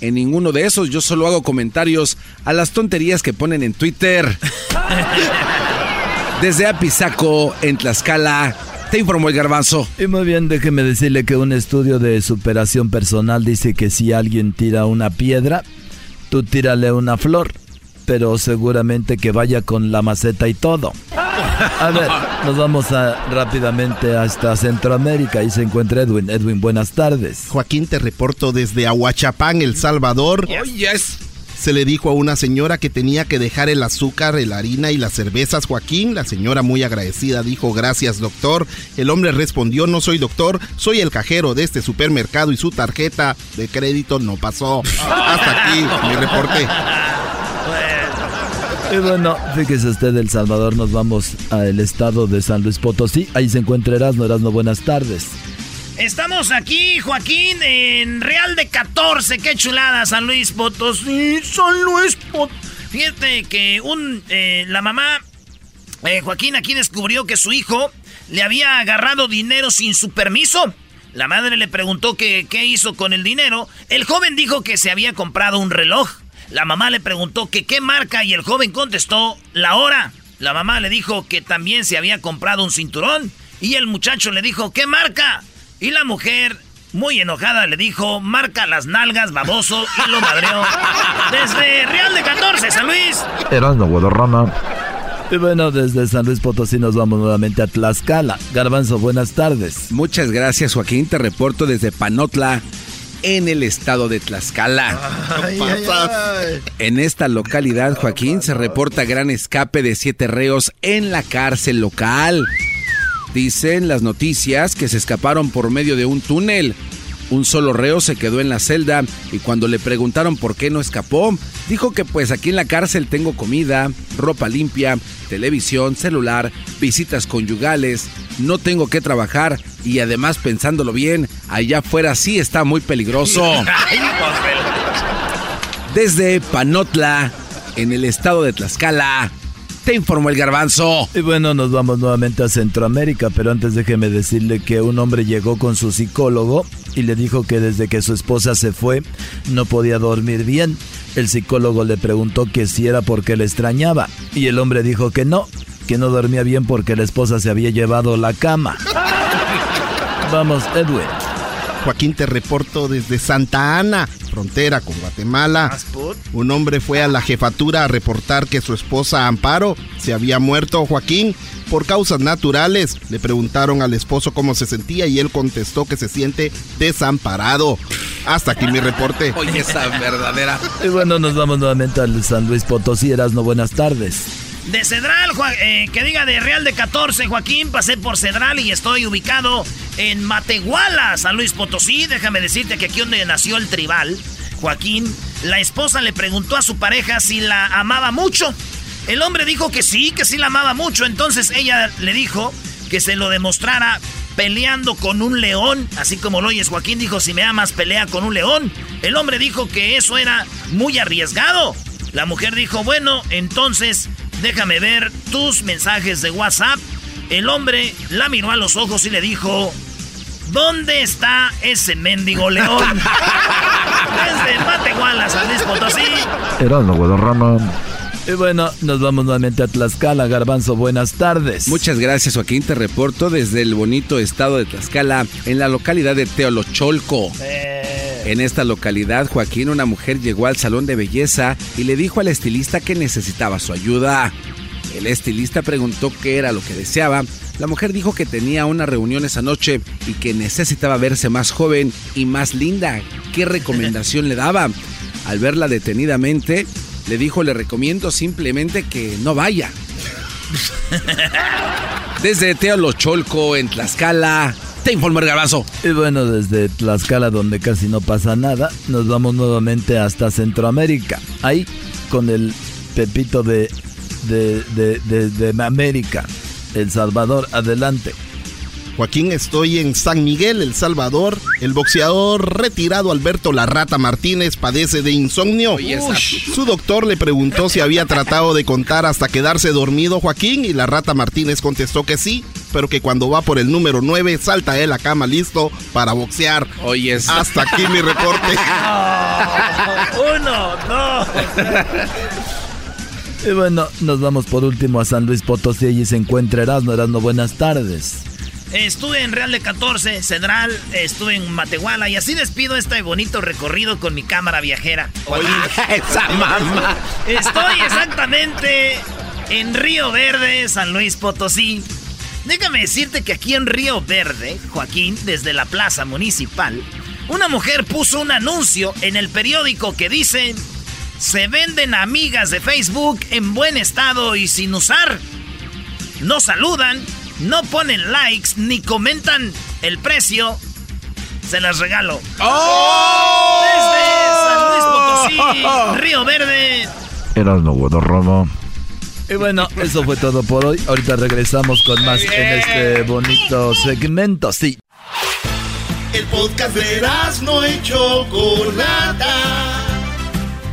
En ninguno de esos yo solo hago comentarios a las tonterías que ponen en Twitter. [laughs] Desde Apizaco, en Tlaxcala, te informó el garbanzo. Y muy bien, déjeme decirle que un estudio de superación personal dice que si alguien tira una piedra, tú tírale una flor, pero seguramente que vaya con la maceta y todo. A ver, nos vamos a, rápidamente hasta Centroamérica. Ahí se encuentra Edwin. Edwin, buenas tardes. Joaquín, te reporto desde Ahuachapán, El Salvador. Oh, yes. Se le dijo a una señora que tenía que dejar el azúcar, la harina y las cervezas. Joaquín, la señora muy agradecida, dijo gracias doctor. El hombre respondió no soy doctor, soy el cajero de este supermercado y su tarjeta de crédito no pasó. Hasta aquí mi reporte. Y bueno, fíjese usted, El Salvador, nos vamos al estado de San Luis Potosí. Ahí se encuentra Erasmo. Erasmo, buenas tardes. Estamos aquí, Joaquín, en Real de 14. Qué chulada, San Luis Potosí, San Luis Potosí. Fíjate que un, eh, la mamá, eh, Joaquín, aquí descubrió que su hijo le había agarrado dinero sin su permiso. La madre le preguntó qué hizo con el dinero. El joven dijo que se había comprado un reloj. La mamá le preguntó que qué marca y el joven contestó la hora. La mamá le dijo que también se había comprado un cinturón y el muchacho le dijo ¿qué marca? Y la mujer, muy enojada, le dijo marca las nalgas, baboso, y lo madreó. [laughs] Desde Real de 14, San Luis. Erasmo Guadarrama. Y bueno, desde San Luis Potosí nos vamos nuevamente a Tlaxcala. Garbanzo, buenas tardes. Muchas gracias, Joaquín. Te reporto desde Panotla, en el estado de Tlaxcala. En esta localidad, Joaquín, se reporta gran escape de siete reos en la cárcel local. Dicen las noticias que se escaparon por medio de un túnel. Un solo reo se quedó en la celda y cuando le preguntaron por qué no escapó, dijo que pues aquí en la cárcel tengo comida, ropa limpia, televisión, celular, visitas conyugales, no tengo que trabajar y además pensándolo bien, allá afuera sí está muy peligroso. [laughs] Desde Panotla, en el estado de Tlaxcala, te informó el garbanzo. Y bueno, nos vamos nuevamente a Centroamérica, pero antes déjeme decirle que un hombre llegó con su psicólogo y le dijo que desde que su esposa se fue no podía dormir bien. El psicólogo le preguntó que si era porque le extrañaba y el hombre dijo que no, que no dormía bien porque la esposa se había llevado la cama. [laughs] Vamos, Edwin. Joaquín, te reporto desde Santa Ana, frontera con Guatemala. Un hombre fue a la jefatura a reportar que su esposa Amparo se había muerto, Joaquín, por causas naturales. Le preguntaron al esposo cómo se sentía y él contestó que se siente desamparado. Hasta aquí mi reporte. Oye, esa verdadera. Y bueno, nos vamos nuevamente al San Luis Potosí. Erasno, buenas tardes. De Cedral, eh, que diga de Real de 14, Joaquín, pasé por Cedral y estoy ubicado en Matehuala, San Luis Potosí. Déjame decirte que aquí donde nació el tribal, Joaquín, la esposa le preguntó a su pareja si la amaba mucho. El hombre dijo que sí, que sí la amaba mucho. Entonces ella le dijo que se lo demostrara peleando con un león, así como lo oyes. Joaquín dijo, si me amas, pelea con un león. El hombre dijo que eso era muy arriesgado. La mujer dijo, bueno, entonces déjame ver tus mensajes de WhatsApp. El hombre la miró a los ojos y le dijo, ¿dónde está ese mendigo león? Desde Matehuala, San Luis Potosí. Erasno Guadarrama. Y bueno, nos vamos nuevamente a Tlaxcala. Garbanzo, buenas tardes. Muchas gracias, Joaquín. Te reporto desde el bonito estado de Tlaxcala, en la localidad de Teolocholco. En esta localidad, Joaquín, una mujer llegó al salón de belleza y le dijo al estilista que necesitaba su ayuda. El estilista preguntó qué era lo que deseaba. La mujer dijo que tenía una reunión esa noche y que necesitaba verse más joven y más linda. ¿Qué [laughs] recomendación le daba? Al verla detenidamente, le dijo, le recomiendo simplemente que no vaya. Desde Teolocholco, en Tlaxcala, te informo el garbanzo. Y bueno, desde Tlaxcala, donde casi no pasa nada, nos vamos nuevamente hasta Centroamérica. Ahí, con el Pepito de, de, de, de, de América, El Salvador, adelante. Joaquín, estoy en San Miguel, El Salvador. El boxeador retirado Alberto La Rata Martínez padece de insomnio. Ush. Su doctor le preguntó si había tratado de contar hasta quedarse dormido, Joaquín, y La Rata Martínez contestó que sí. pero que cuando va por el número 9 salta de la cama listo para boxear. Oye, hasta aquí mi reporte. [laughs] [laughs] Uno, dos. [laughs] Y bueno, nos vamos por último a San Luis Potosí. Allí se encuentra Erasmo. Erasmo, buenas tardes. Estuve en Real de 14, Cedral, estuve en Matehuala y así despido este bonito recorrido con mi cámara viajera. Oye, [laughs] esa mamá. Estoy exactamente en Río Verde, San Luis Potosí. Déjame decirte que aquí en Río Verde, Joaquín, desde la plaza municipal, una mujer puso un anuncio en el periódico que dice, se venden amigas de Facebook en buen estado y sin usar. No saludan, no ponen likes ni comentan el precio. Se las regalo. Desde San Luis Potosí, [laughs] Río Verde. Erasmo, bueno, Romo. Y bueno, eso fue todo por hoy. Ahorita regresamos con más en este bonito segmento. Sí. El podcast de no y Chocolata.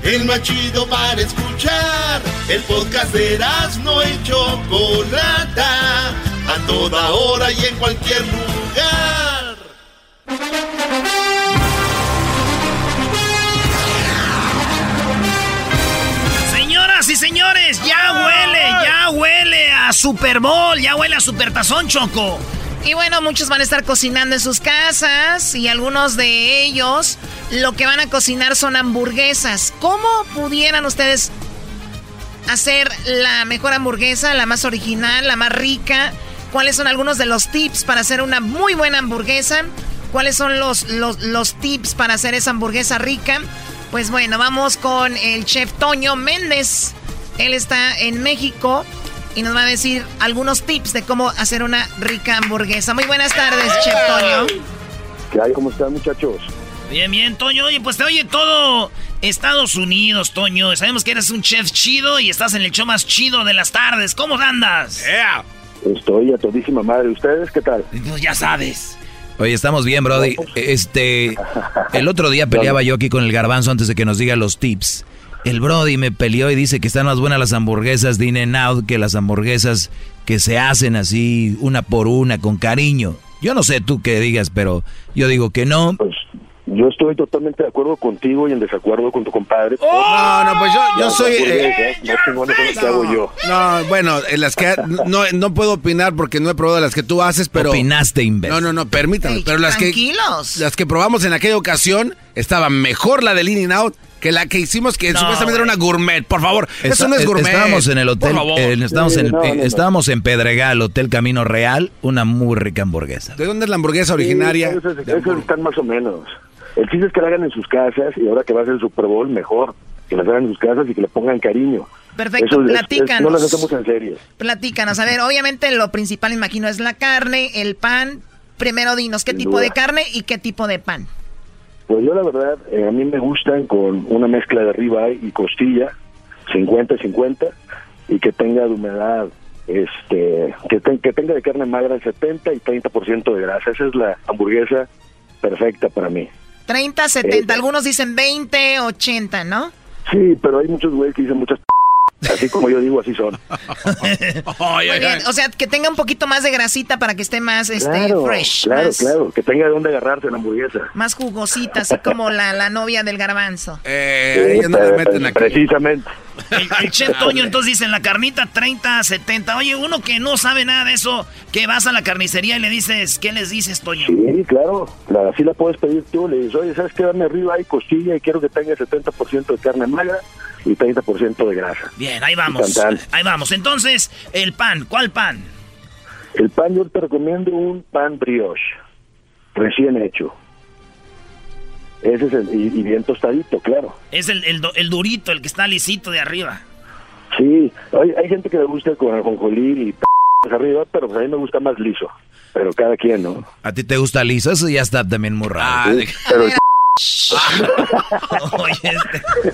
El más chido para escuchar. El podcast de no y Chocolata. A toda hora y en cualquier lugar. Señoras y señores, ya huele, ya huele a Super Bowl, ya huele a Super Tazón Choco. Y bueno, muchos van a estar cocinando en sus casas y algunos de ellos lo que van a cocinar son hamburguesas. ¿Cómo pudieran ustedes hacer la mejor hamburguesa, la más original, la más rica? ¿Cuáles son algunos de los tips para hacer una muy buena hamburguesa? ¿Cuáles son los, los, los tips para hacer esa hamburguesa rica? Pues bueno, vamos con el chef Toño Méndez. Él está en México y nos va a decir algunos tips de cómo hacer una rica hamburguesa. Muy buenas tardes, Chef Toño. ¿Qué hay? ¿Cómo están, muchachos? Bien, bien, Toño. Oye, pues te oye todo Estados Unidos, Toño. Sabemos que eres un chef chido y estás en el show más chido de las tardes. ¿Cómo andas? Estoy a todísima madre. ¿Ustedes qué tal? Pues ya sabes. Oye, estamos bien, Brody. [laughs] Este, el otro día peleaba yo aquí con el garbanzo antes de que nos diga los tips. El Brody me peleó y dice que están más buenas las hamburguesas de In Out que las hamburguesas que se hacen así una por una con cariño. Yo no sé tú qué digas, pero yo digo que no. Pues yo estoy totalmente de acuerdo contigo y en desacuerdo con tu compadre. No, no, pues yo, yo soy... eh, no que yo. No, bueno, en las que no, no puedo opinar porque no he probado las que tú haces, pero Opinaste, imbécil. no, no, no, permítame. Ey, pero las que tranquilos. las que probamos en aquella ocasión estaba mejor la de In Out que la que hicimos que No, supuestamente era una gourmet. Por favor, eso Está- no es gourmet. Estábamos en el hotel, eh, estábamos, Sí, en, el- no, no, eh, no. estábamos en Pedregal, Hotel Camino Real, una muy rica hamburguesa. ¿De dónde es la hamburguesa originaria? Sí, esos, esos están más o menos. El chiste es que la hagan en sus casas y ahora que va a ser el Super Bowl, mejor. Que las hagan en sus casas y que le pongan cariño. Perfecto, Eso es- es- platícanos. no las hacemos en serie. Platícanos. A ver, obviamente lo principal, imagino, es la carne, el pan. Primero dinos qué Sin tipo duda. de carne y qué tipo de pan. Pues yo la verdad, eh, a mí me gustan con una mezcla de ribeye y costilla, 50-50, y que tenga de humedad, este, que, ten- que tenga de carne magra el 70 y 30% de grasa. Esa es la hamburguesa perfecta para mí. 30, 70. Eh, Algunos dicen 20, 80, ¿no? Sí, pero hay muchos güeyes que dicen muchas así como yo digo, así son. Muy bien. O sea, que tenga un poquito más de grasita para que esté más este, claro, fresh. claro, más, claro, que tenga de dónde agarrarse la hamburguesa. más jugosita, así como la, la novia del garbanzo. Eh, ellos no le meten aquí. Precisamente. El, el chef Toño entonces dice en la carnita 30, 70. Oye, uno que no sabe nada de eso, que vas a la carnicería y le dices, ¿qué les dices, Toño? Sí, claro, la, así la puedes pedir tú. Le dices, oye, ¿sabes qué? Dame arriba hay costilla y quiero que tenga 70% de carne magra y 30% de grasa. Bien, ahí vamos. Tan, tan. Ahí vamos. Entonces, el pan, ¿cuál pan? El pan yo te recomiendo un pan brioche, recién hecho. Ese es el, y, y bien tostadito, claro. Es el, el, el durito, el que está lisito de arriba. Sí, hay, hay gente que le gusta con ajonjolí y p arriba, pero pues a mí me gusta más liso. Pero cada quien, ¿no? ¿A ti te gusta liso? Eso ya está también muy raro. Ah, de- Pero [laughs] Oye, este-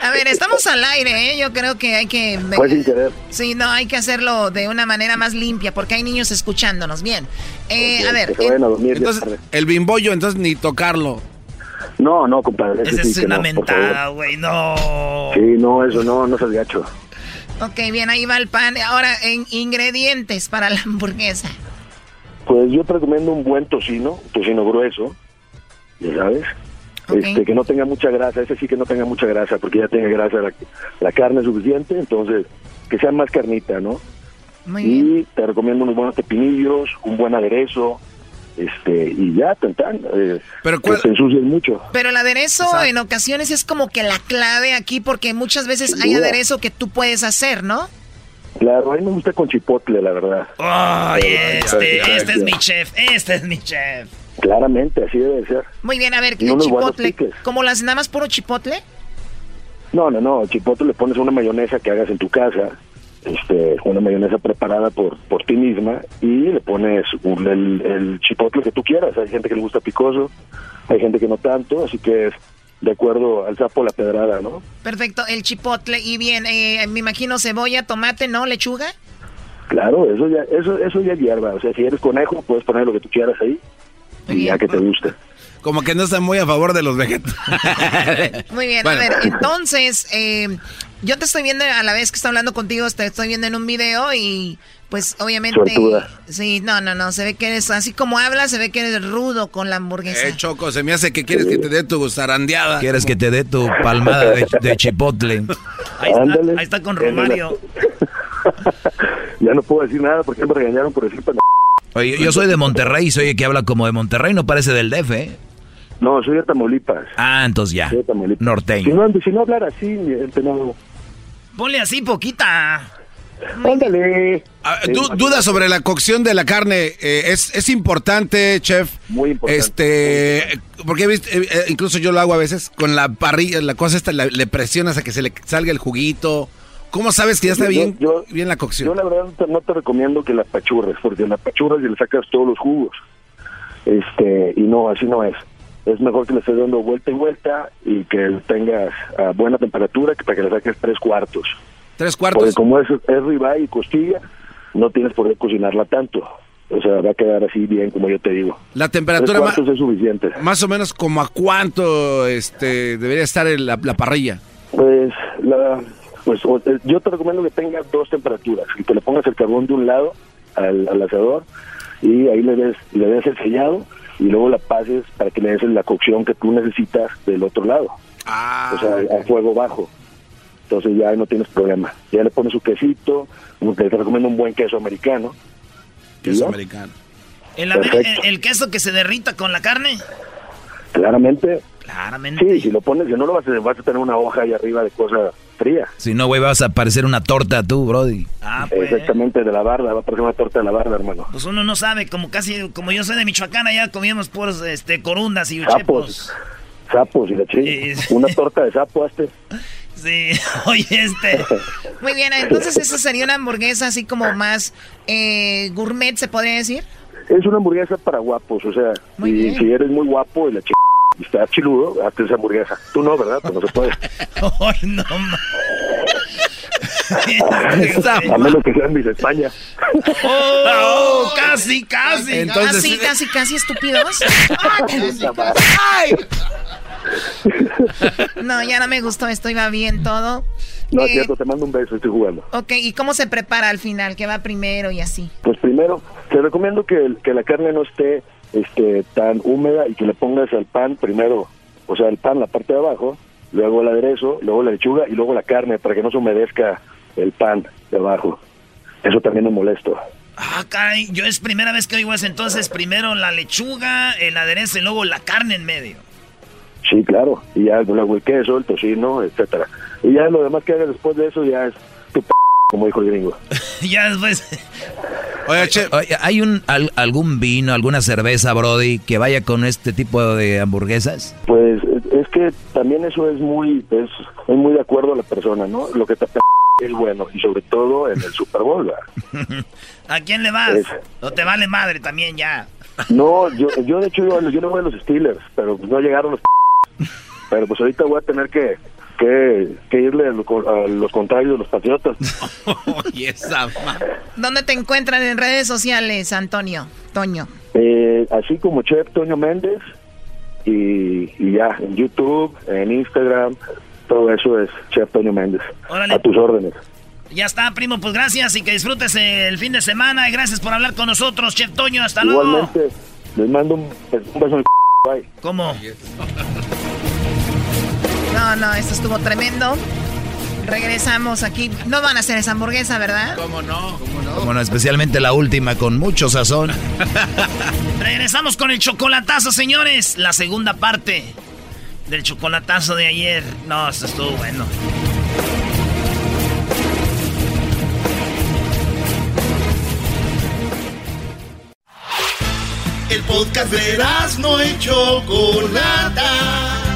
A ver, estamos al aire, ¿eh? Yo creo que hay que... fue sin querer. Sí, no, hay que hacerlo de una manera más limpia porque hay niños escuchándonos. Bien. Eh, a ver, Que se vayan a Entonces, el bimbollo, entonces ni tocarlo. No, no, compadre. ese esa sí es una no, mentada, güey, no. Sí, no, eso no, no seas gacho. Ok, bien, ahí va el pan. Ahora, en ingredientes para la hamburguesa. Pues yo te recomiendo un buen tocino, tocino grueso, ya sabes. Este, que no tenga mucha grasa, ese sí que no tenga mucha grasa, porque ya tiene grasa la, la carne suficiente, entonces que sea más carnita, ¿no? Muy y te recomiendo unos buenos pepinillos, un buen aderezo, este, y ya, tantan, eh, Pero que te mucho. Pero el aderezo en ocasiones es como que la clave aquí porque muchas veces Sin hay duda. aderezo que tú puedes hacer, ¿no? Claro, a mí me gusta con chipotle, la verdad. Ay, este, este es mi chef, este es mi chef. Claramente, así debe de ser. Muy bien, a ver, buenos chipotle. ¿cómo las nada más puro chipotle? No, no, no, chipotle le pones una mayonesa que hagas en tu casa, este, una mayonesa preparada por, por ti misma y le pones un- el, el chipotle que tú quieras. Hay gente que le gusta picoso, hay gente que no tanto, así que es de acuerdo al sapo la pedrada, ¿no? Perfecto, el chipotle y bien, eh, me imagino cebolla, tomate, ¿no? Lechuga. Claro, eso ya, eso, eso ya es hierba. O sea, si eres conejo, puedes poner lo que tú quieras ahí y ya que te guste. Como que no está muy a favor de los vegetales. [laughs] Muy bien, Bueno. a ver, entonces, eh, yo te estoy viendo a la vez que estoy hablando contigo, te estoy viendo en un video y pues obviamente... Suertuda. Sí, no, no, no, se ve que eres, así como hablas, se ve que eres rudo con la hamburguesa. Eh, Choco, se me hace que quieres que te dé tu zarandeada. ¿Quieres que te dé tu palmada de, de chipotle? [laughs] Ahí está, Ándale. ahí está con Romario. [laughs] Ya no puedo decir nada porque me regañaron por decir Oye, yo soy de Monterrey, soy el que habla como de Monterrey, no parece del DF, ¿eh? No, soy de Tamaulipas. Ah, entonces ya. Soy de Tamaulipas. Si Norteño. no, si no hablar así, no. Ponle así poquita. Ándale. Ah, du- duda sobre la cocción de la carne. eh, es, es importante, chef. Muy importante. Este, porque he visto, eh, eh, incluso yo lo hago a veces con la parrilla, la cosa esta, la- le presionas a que se le salga el juguito. ¿Cómo sabes que ya está bien, yo- bien la cocción? Yo la verdad no te, recomiendo que la pachurres, porque la pachurras y le sacas todos los jugos. Este, y no, así no es. Es mejor que le estés dando vuelta y vuelta y que tengas a buena temperatura que para que le saques tres cuartos. Tres Porque cuartos. como es, es ribeye y costilla, no tienes por qué cocinarla tanto. O sea, va a quedar así bien, como yo te digo. La temperatura cuartos es suficiente. más o menos como a cuánto este debería estar el- la, la parrilla. Pues, la, pues o- eh, yo te recomiendo que tengas dos temperaturas y que le pongas el carbón de un lado al, al asador y ahí le des, le des el sellado y luego la pases para que le des la cocción que tú necesitas del otro lado. O sea, a fuego bajo. Entonces ya no tienes problema. Ya le pones su quesito, te recomiendo un buen queso americano. ¿Y Queso ya? americano. El, el- el queso que se derrita con la carne. Claramente. Claramente. Sí, si lo pones, si no lo vas a, vas a tener una hoja ahí arriba de cosa fría. Si no, güey, vas a parecer una torta tú, Brody. Ah, pues. Exactamente, de la barda, va a parecer una torta de la barda, hermano. Pues uno no sabe, como casi, como yo soy de Michoacán, allá comíamos puros este, corundas y Sapos. uchepos. Sapos y la chingada. Una torta de sapo, hazte. [laughs] Sí, [laughs] oye, este. [laughs] Muy bien, entonces esa sería una hamburguesa así como más eh, gourmet, se podría decir. Es una hamburguesa para guapos, o sea, Muy y bien. si eres muy guapo y la ch... y está chiludo, hazte esa hamburguesa. Tú no, ¿verdad? Pues no se puede. [laughs] Ay, no [laughs] A menos que sean mis España. Oh, [laughs] casi, casi. Entonces- casi, casi, casi estúpidos. No, ya no me gustó esto, iba bien todo. No, Eh, cierto, te mando un beso, estoy jugando. Ok, ¿y cómo se prepara al final? ¿Qué va primero y así? Pues primero, te recomiendo que, que la carne no esté este, tan húmeda y que le pongas al pan primero, o sea, el pan, la parte de abajo, luego el aderezo, luego la lechuga y luego la carne para que no se humedezca el pan de abajo. Eso también es molesto. Ah, caray, yo es primera vez que oigo eso. Entonces, primero la lechuga, el aderezo y luego la carne en medio. Sí, claro. Y ya luego el queso, el tocino, etcétera. Y ya lo demás que hagas después de eso ya es tu p como dijo el gringo. [laughs] ya después. Oye, ¿hay un, al- algún vino, alguna cerveza, Brody, que vaya con este tipo de hamburguesas? Pues es que también eso es muy es, es muy de acuerdo a la persona, ¿no? Lo que te p [laughs] es bueno y sobre todo en el Super Bowl. ¿verdad? [laughs] ¿A quién le vas? Es- ¿O te vale madre también ya? No, yo, yo de hecho yo, yo no voy a los Steelers, pero pues no llegaron los p [laughs] pero pues ahorita voy a tener que que, que irle a, lo- a los contrarios de los Patriotas. [laughs] y esa ¿Dónde te encuentran en redes sociales, Antonio? Toño. Eh, así como Chef Toño Méndez y, y ya, en YouTube, en Instagram, todo eso es Chef Toño Méndez. Órale. A tus órdenes. Ya está, primo, pues gracias y que disfrutes el fin de semana. Y gracias por hablar con nosotros, Chef Toño. Hasta luego. Igualmente, les mando un, un beso en el Bye. ¿Cómo? No, no, esto estuvo tremendo. Regresamos aquí. No van a hacer esa hamburguesa, ¿verdad? ¿Cómo no? ¿Cómo no? Bueno, especialmente la última con mucho sazón. [laughs] Regresamos con el chocolatazo, señores. La segunda parte del chocolatazo de ayer. No, esto estuvo bueno. El podcast de no y Chocolata.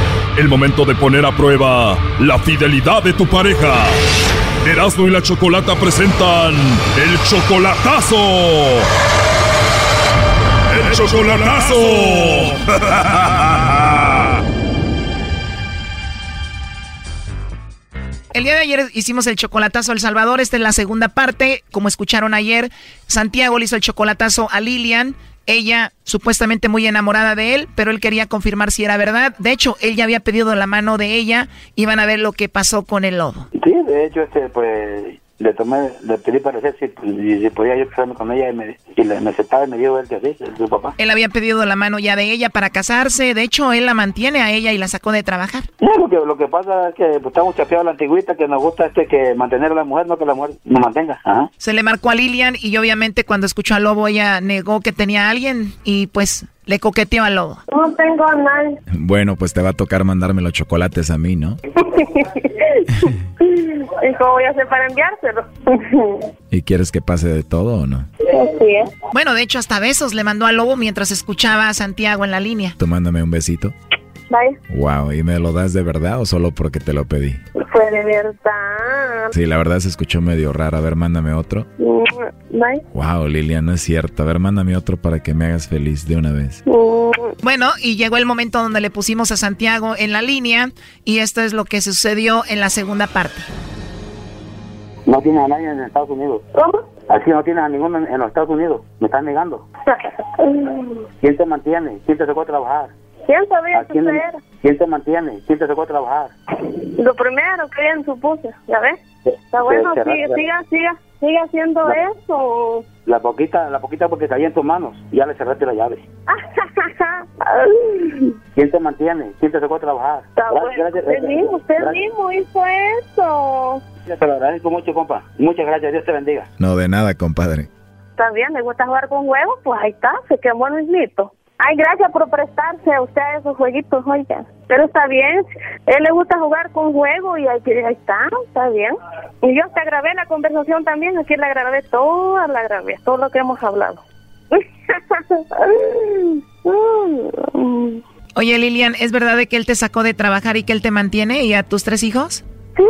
El momento de poner a prueba la fidelidad de tu pareja. Erasmo y la Chocolata presentan el chocolatazo. El chocolatazo. [laughs] El día de ayer hicimos el chocolatazo a El Salvador. Esta es la segunda parte. Como escucharon ayer, Santiago le hizo el chocolatazo a Lilian. Ella supuestamente muy enamorada de él, pero él quería confirmar si era verdad. De hecho, él ya había pedido la mano de ella. Iban a ver lo que pasó con el lobo. Sí, de hecho, este, pues le tomé, le pedí parecer si, si, podía yo casarme con ella y me, y me aceptaba y me dijo él que sí, su papá. Él había pedido la mano ya de ella para casarse, de hecho él la mantiene a ella y la sacó de trabajar. No, lo que, lo que pasa es que pues, estamos chapeados a la antigüita que nos gusta este que mantener a la mujer, no que la mujer nos mantenga. Ajá. Se le marcó a Lilian y obviamente cuando escuchó al lobo ella negó que tenía a alguien y pues le coqueteó al lobo. No tengo a nadie. Bueno, pues te va a tocar mandarme los chocolates a mí, ¿no? [laughs] ¿Y cómo voy a hacer para enviárselo? [laughs] ¿Y quieres que pase de todo o no? Sí. Bueno, de hecho hasta besos le mandó al lobo mientras escuchaba a Santiago en la línea. Tú mándame un besito. Bye. Wow, ¿y me lo das de verdad o solo porque te lo pedí? Fue de verdad. Sí, la verdad se escuchó medio raro. A ver, mándame otro. Bye. Wow, Lilian, no es cierto. A ver, mándame otro para que me hagas feliz de una vez. Bueno, y llegó el momento donde le pusimos a Santiago en la línea y esto es lo que sucedió en la segunda parte. No tiene a nadie en Estados Unidos. ¿Cómo? Así no tiene a ninguno en los Estados Unidos. Me están negando. [laughs] ¿Quién te mantiene? ¿Quién te sacó a trabajar? ¿Quién sabía ¿A que quién, usted era? ¿Quién te mantiene? ¿Quién te sacó a trabajar? Lo primero que ella supuse, ¿ya ves? Está bueno, Te- te- siga, siga, siga, siga haciendo La- eso. La poquita, la poquita porque caía en tus manos. Ya le cerraste la llave. [laughs] ¿Quién te mantiene? ¿Quién te sacó a trabajar? Está Gracias, bueno, gracias, usted gracias. mismo, usted Gracias. mismo hizo eso. Te lo agradezco mucho, compa. Muchas gracias. Dios te bendiga. No, de nada, compadre. Está bien, le gusta jugar con huevos, pues ahí está, se quemó el mismito. Ay, gracias por prestarse a usted a esos jueguitos, oiga. Pero está bien, él le gusta jugar con juego y ahí, ahí está, está bien. Y yo hasta grabé la conversación también, aquí la grabé toda, la grabé, todo lo que hemos hablado. [laughs] Oye, Lilian, ¿es verdad de que él te sacó de trabajar y que él te mantiene y a tus tres hijos? Sí,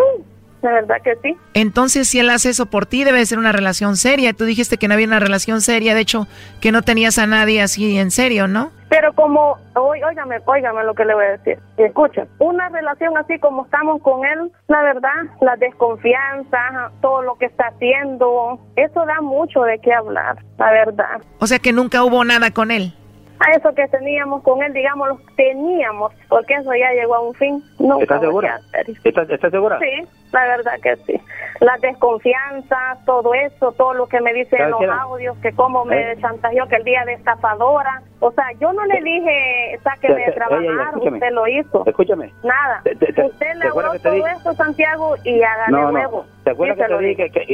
la verdad que sí. Entonces, si él hace eso por ti, debe ser una relación seria. Tú dijiste que no había una relación seria, de hecho, que no tenías a nadie así en serio, ¿no? Pero como, óigame, óigame lo que le voy a decir. Escucha, una relación así como estamos con él, la verdad, la desconfianza, todo lo que está haciendo, eso da mucho de qué hablar, la verdad. O sea que nunca hubo nada con él. A eso que teníamos con él, digamos, lo teníamos, porque eso ya llegó a un fin. Nunca ¿Estás segura? ¿Estás, estás segura? Sí, la verdad que sí. La desconfianza, todo eso, todo lo que me dice en ¿Sabes los audios, que cómo me chantajeó que el día de estafadora. O sea, yo no le dije, sáqueme de trabajar, usted lo hizo. Escúchame. Nada. Te- te- te- usted ¿te le acuerdas habló que te todo esto, Santiago, y huevo. no. ¿Te acuerdas que te dije que,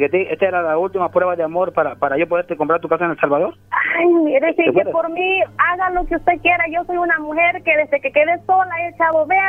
que, esta era la última prueba de amor para, para yo poderte comprar tu casa en El Salvador? Ay, mire, sí, ¿Te que por mí haga lo que usted quiera. Yo soy una mujer que desde que quedé sola he echado vea.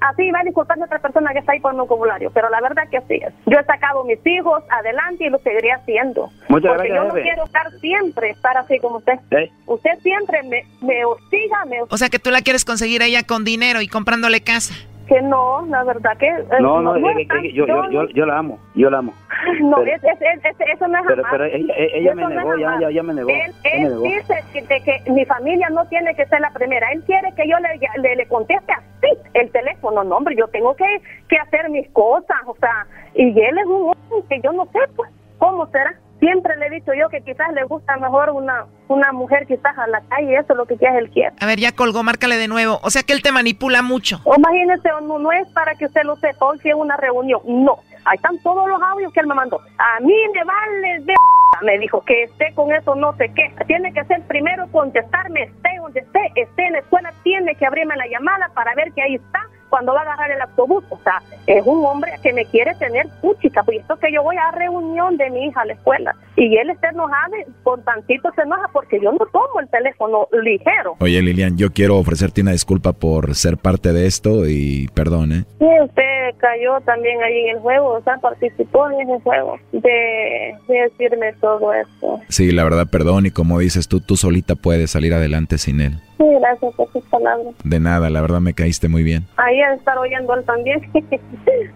Así va a disculparme otra persona que está ahí por mi vocabulario. Pero la verdad que así es. Yo he sacado mis hijos adelante y lo seguiré haciendo. Muchas Porque gracias, yo no jefe. quiero estar siempre, estar así como usted. ¿Eh? Usted siempre me, me hostiga, me O sea que tú la quieres conseguir a ella con dinero y comprándole casa. Que no, la verdad que... eh, No, no, es que- yo, yo, yo, yo la amo, yo la amo. [laughs] No, Pero- es, es- es- es- eso no es pero- jamás. pero ella- ella me negó, ya- ya- ya me negó, Él, me negó. dice que, de que mi familia no tiene que ser la primera. Él quiere que yo le, le, le conteste así el teléfono. No, hombre, yo tengo que, que hacer mis cosas. O sea, y él es un hombre que yo no sé, pues, cómo será. Siempre le he dicho yo que quizás le gusta mejor una, una mujer quizás a la calle. Eso es lo que quizás él quiere. A ver, ya colgó, márcale de nuevo. O sea que él te manipula mucho. O imagínese, no, no es para que usted lo sepa hoy si es una reunión. No, ahí están todos los audios que él me mandó. A mí me vale de me dijo que esté con eso no sé qué. Tiene que ser primero contestarme, esté donde esté, esté en la escuela, tiene que abrirme la llamada para ver que ahí está cuando va a agarrar el autobús. O sea, es un hombre que me quiere tener puchica, pues esto que yo voy a reunión de mi hija a la escuela y él está enojado, con tantito se enoja porque yo no tomo el teléfono ligero. Oye, Lilian, yo quiero ofrecerte una disculpa por ser parte de esto y perdón, ¿eh? Sí, usted cayó también ahí en el juego, o sea, participó en ese juego de, de decirme todo esto. Sí, la verdad, perdón. Y como dices tú, tú solita puedes salir adelante sin él. Sí, gracias por sus palabras. De nada, la verdad me caíste muy bien. Ahí a estar oyendo él también. [laughs]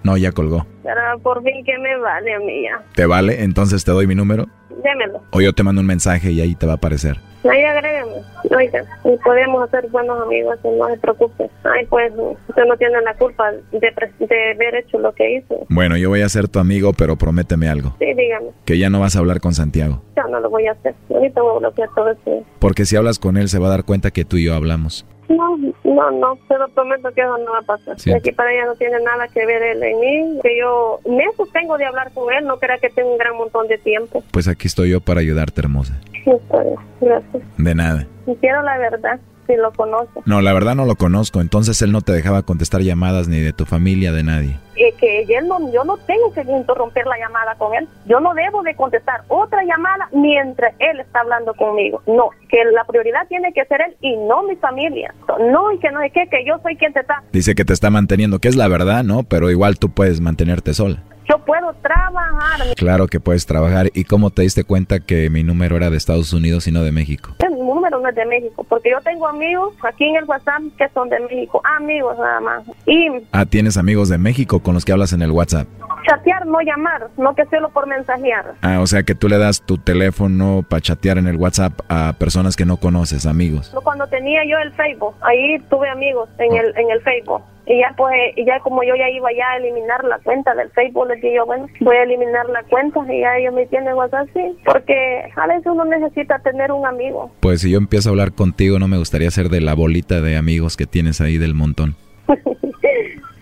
No, ya colgó. Pero por fin que me vale a mí ya. ¿Te vale? Entonces te doy mi número. Démelo. O yo te mando un mensaje y ahí te va a aparecer. Ahí agrégame. Oiga, y podemos hacer buenos amigos, no se preocupe. Ay, pues, usted no tiene la culpa de, de haber hecho lo que hizo. Bueno, yo voy a ser tu amigo, pero prométeme algo. Sí, dígame. Que ya no vas a hablar con Santiago. Ya no lo voy a hacer. Ahorita voy a bloquear todo eso. Porque si hablas con él se va a dar cuenta que tú y yo hablamos. No, no, no, se lo prometo que eso no va a pasar. Aquí para allá no tiene nada que ver él en mí. Que yo me sostengo de hablar con él, no crea que tengo un gran montón de tiempo. Pues aquí estoy yo para ayudarte, hermosa. Gracias. De nada. Y quiero la verdad, si lo conoce. No, la verdad no lo conozco. Entonces él no te dejaba contestar llamadas ni de tu familia, de nadie. Y que él no, yo no tengo que interrumpir la llamada con él. Yo no debo de contestar otra llamada mientras él está hablando conmigo. No, que la prioridad tiene que ser él y no mi familia. No, y que no sé qué, que yo soy quien te está. Dice que te está manteniendo, que es la verdad, ¿no? Pero igual tú puedes mantenerte sola. Yo puedo trabajar. Claro que puedes trabajar. ¿Y cómo te diste cuenta que mi número era de Estados Unidos y no de México? Mi número no es de México, porque yo tengo amigos aquí en el WhatsApp que son de México, amigos nada más. Y Ah, tienes amigos de México con los que hablas en el WhatsApp. chatear, no llamar, no que solo por mensajear. Ah, o sea que tú le das tu teléfono para chatear en el WhatsApp a personas que no conoces, amigos. Cuando tenía yo el Facebook, ahí tuve amigos en el en el Facebook. Y ya pues, y ya como yo ya iba ya a eliminar la cuenta del Facebook, les dije yo, bueno, voy a eliminar la cuenta y ya ellos me tienen WhatsApp así, porque a veces uno necesita tener un amigo. Pues si yo empiezo a hablar contigo, no me gustaría ser de la bolita de amigos que tienes ahí del montón.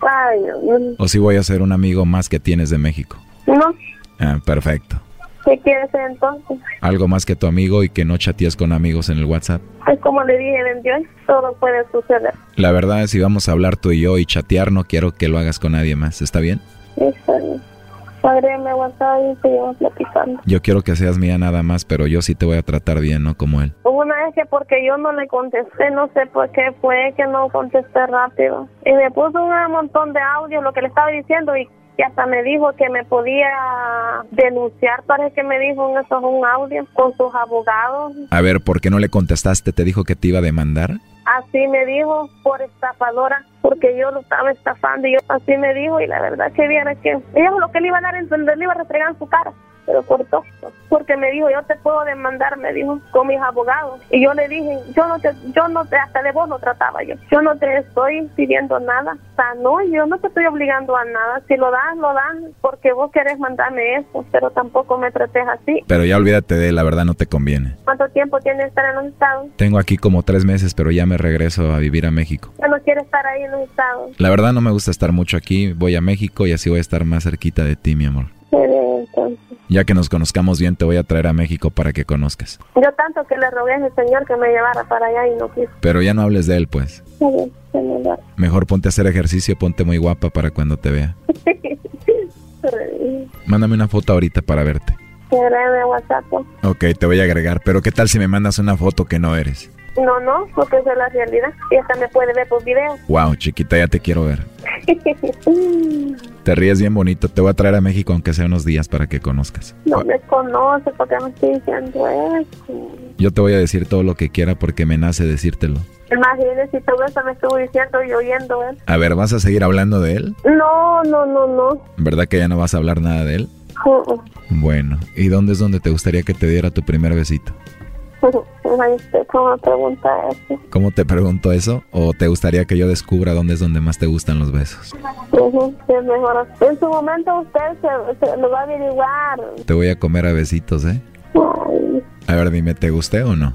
Ay, no, O si voy a ser un amigo más que tienes de México. no, Ah, perfecto. ¿qué quieres ser entonces? Algo más que tu amigo y que no chatees con amigos en el WhatsApp. Es como le dije en Dios, todo puede suceder. La verdad es si vamos a hablar tú y yo y chatear, no quiero que lo hagas con nadie más. ¿Está bien? Está bien. Agrégame WhatsApp y seguimos platicando. Yo quiero que seas mía nada más, pero yo sí te voy a tratar bien, no como él. Hubo Una vez que porque yo no le contesté, no sé por qué fue que no contesté rápido. Y me puso un montón de audio, lo que le estaba diciendo, y que hasta me dijo que me podía denunciar, parece que me dijo en eso un audio, con sus abogados. A ver, ¿por qué no le contestaste? ¿Te dijo que te iba a demandar? Así me dijo por estafadora, porque yo lo estaba estafando y yo así me dijo y la verdad que viera que ella lo que le iba a dar a entender, le iba a restregar en su cara, pero cortó, porque me dijo yo te puedo demandar, me dijo con mis abogados y yo le dije yo no te, yo no te, hasta de vos no trataba yo, yo no te estoy pidiendo nada, o sea no, yo no te estoy obligando a nada, si lo das lo das porque vos querés mandarme eso, pero tampoco me trates así. Pero ya olvídate de él, la verdad no te conviene. ¿Cuánto tiempo tiene estar en los estados? Tengo aquí como tres meses, pero ya me regreso a vivir a México. Ya no quiere estar ahí en los estados. La verdad no me gusta estar mucho aquí, voy a México y así voy a estar más cerquita de ti, mi amor. Entonces, Ya que nos conozcamos bien, te voy a traer a México para que conozcas. Yo tanto que le rogué a ese señor que me llevara para allá y no quiso. Pero ya no hables de él, pues. Me da. Mejor ponte a hacer ejercicio, ponte muy guapa para cuando te vea. [laughs] Mándame una foto ahorita para verte. A WhatsApp. pues. Ok, te voy a agregar, pero ¿qué tal si me mandas una foto que no eres? No, no, porque esa es la realidad. Y hasta me puede ver por video. Wow, chiquita, ya te quiero ver. [laughs] Te ríes bien bonito, te voy a traer a México aunque sea unos días para que conozcas. no me conoce porque me estoy diciendo eso. Yo te voy a decir todo lo que quiera porque me nace decírtelo. Imagínese, si todo eso me estuvo diciendo y oyendo él. A ver, ¿vas a seguir hablando de él? No, no, no, no. ¿Verdad que ya no vas a hablar nada de él? Uh, uh. Bueno, ¿y dónde es donde te gustaría que te diera tu primer besito? Ay, [laughs] usted, ¿cómo pregunta eso? ¿Cómo te pregunto eso? ¿O te gustaría que yo descubra dónde es donde más te gustan los besos? Ujú, sí, es mejor. En su momento usted se, se lo va a averiguar. Te voy a comer a besitos, ¿eh? Ay, A ver, dime, ¿te gusté o no?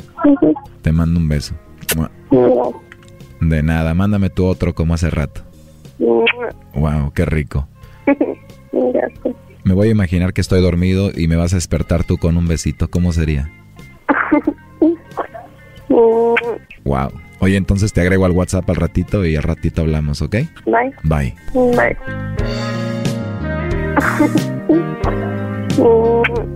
Te mando un beso. De nada, mándame tu otro como hace rato. Wow, qué rico. [laughs] Me voy a imaginar que estoy dormido y me vas a despertar tú con un besito. ¿Cómo sería? [laughs] Wow. Oye, entonces te agrego al WhatsApp al ratito y al ratito hablamos, ¿ok? Bye. Bye. Bye. [laughs]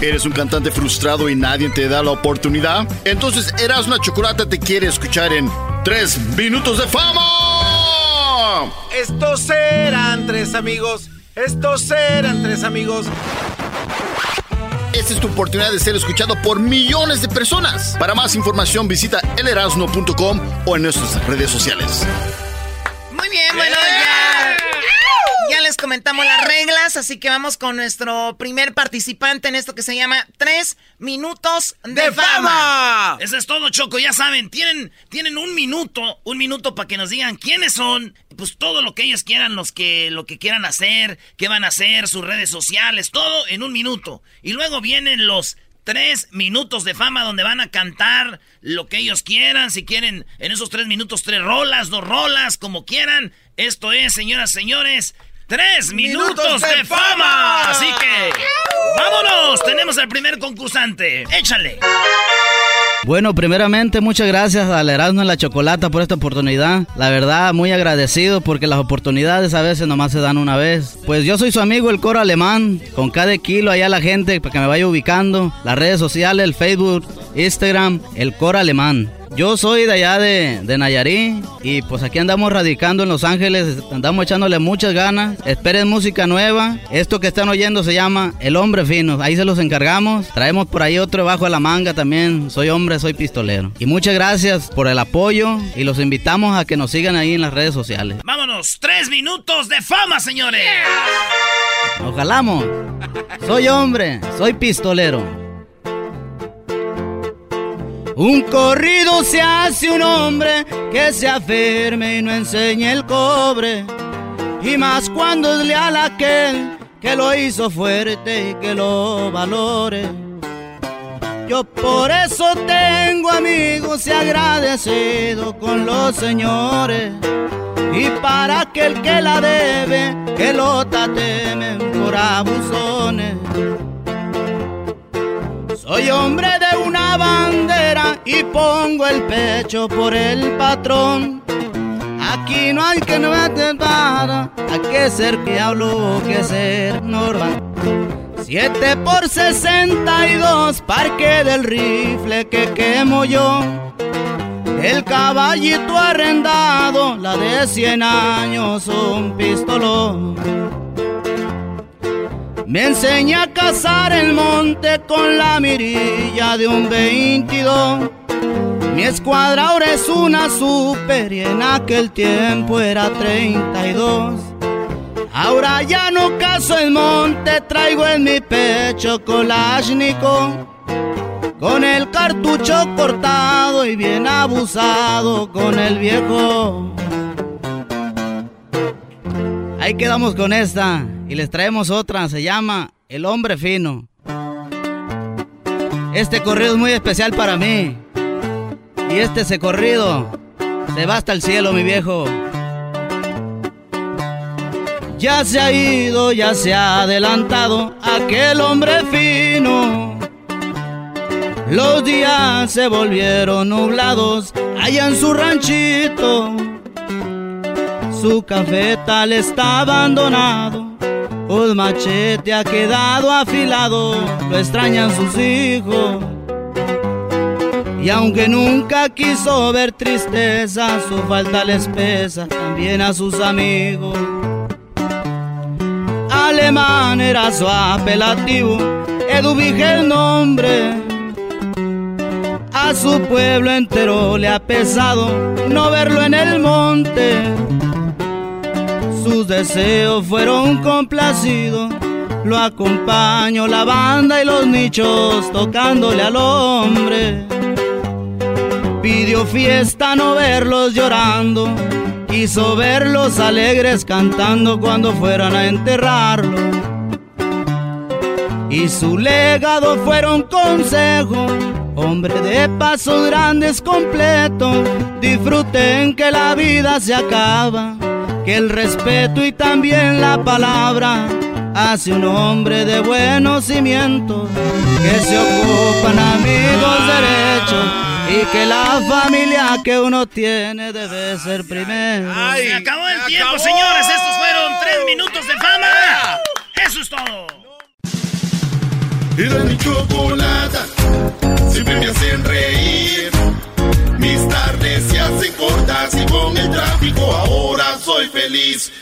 ¿Eres un cantante frustrado y nadie te da la oportunidad? Entonces Erasmo la Chocolata te quiere escuchar en 3 minutos de fama. Estos eran tres amigos. Estos eran tres amigos. Esta es tu oportunidad de ser escuchado por millones de personas. Para más información visita elerasno.com o en nuestras redes sociales. Muy bien, bueno, ya. Ya les comentamos las reglas, así que vamos con nuestro primer participante en esto que se llama Tres Minutos de, fama. Eso es todo, Choco. Ya saben, tienen, tienen un minuto, un minuto para que nos digan quiénes son, pues todo lo que ellos quieran, los que, lo que quieran hacer, qué van a hacer, sus redes sociales, todo en un minuto. Y luego vienen los tres minutos de fama donde van a cantar lo que ellos quieran, si quieren en esos tres minutos, tres rolas, dos rolas, como quieran. Esto es, señoras, señores, tres minutos, Minutos de de fama. fama. Así que, vámonos, tenemos al primer concursante. Échale. Bueno, primeramente, muchas gracias al Erasmo y la Chocolata por esta oportunidad. La verdad, muy agradecido porque las oportunidades a veces nomás se dan una vez. Pues yo soy su amigo, el coro alemán, con cada kilo allá la gente para que me vaya ubicando. Las redes sociales, el Facebook, Instagram, el coro alemán. Yo soy de allá de, de Nayarit y pues aquí andamos radicando en Los Ángeles, andamos echándole muchas ganas. Esperen música nueva. Esto que están oyendo se llama El Hombre Fino. Ahí se los encargamos. Traemos por ahí otro bajo de la manga también. Soy hombre, soy pistolero. Y muchas gracias por el apoyo y los invitamos a que nos sigan ahí en las redes sociales. Vámonos, tres minutos de fama, señores. Ojalá. Soy hombre, soy pistolero. Un corrido se hace un hombre que se afirme y no enseñe el cobre. Y más cuando es leal aquel que lo hizo fuerte y que lo valore. Yo por eso tengo amigos y agradecido con los señores. Y para aquel que la debe, que lo tatemen por abusones. Soy hombre de una bandera y pongo el pecho por el patrón. Aquí no hay que no para, hay que ser diablo que ser normal. 7 por 62, parque del rifle que quemo yo. El caballito arrendado, la de 100 años, un pistolón. Me enseña a cazar el monte con la mirilla de un 22. Mi escuadra ahora es una super y en aquel tiempo era 32. Ahora ya no cazo el monte, traigo en mi pecho Kalashnikov. Con el cartucho cortado y bien abusado con el viejo. Ahí quedamos con esta y les traemos otra, se llama El hombre fino. Este corrido es muy especial para mí. Y este se corrido se va hasta el cielo, mi viejo. Ya se ha ido, ya se ha adelantado aquel hombre fino. Los días se volvieron nublados allá en su ranchito. Su cafetal está abandonado, un machete ha quedado afilado, lo extrañan sus hijos. Y aunque nunca quiso ver tristeza, su falta les pesa también a sus amigos. Alemán era su apelativo, Eduvige el nombre. A su pueblo entero le ha pesado no verlo en el monte. Sus deseos fueron complacidos. Lo acompañó la banda y los nichos tocándole al hombre. Pidió fiesta no verlos llorando. Quiso verlos alegres cantando cuando fueran a enterrarlo. Y su legado fueron consejos, hombre de pasos grandes completo. Disfruten que la vida se acaba, que el respeto y también la palabra hace un hombre de buenos cimientos, que se ocupan amigos derechos y que la familia que uno tiene debe ser primero. Se acabó el tiempo, señores. Estos fueron tres minutos de fama. Eso es todo. Mi siempre me hacen reír. Mis tardes se hacen cortas y con el tráfico ahora soy feliz.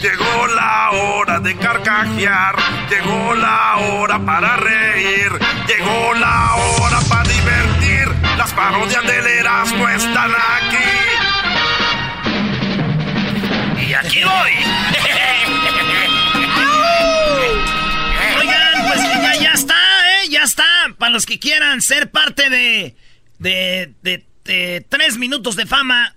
Llegó la hora de carcajear, llegó la hora para reír, llegó la hora para divertir. Las parodias del Erasmo están aquí. Y aquí voy. Para los que quieran ser parte de, de, de, de tres minutos de fama,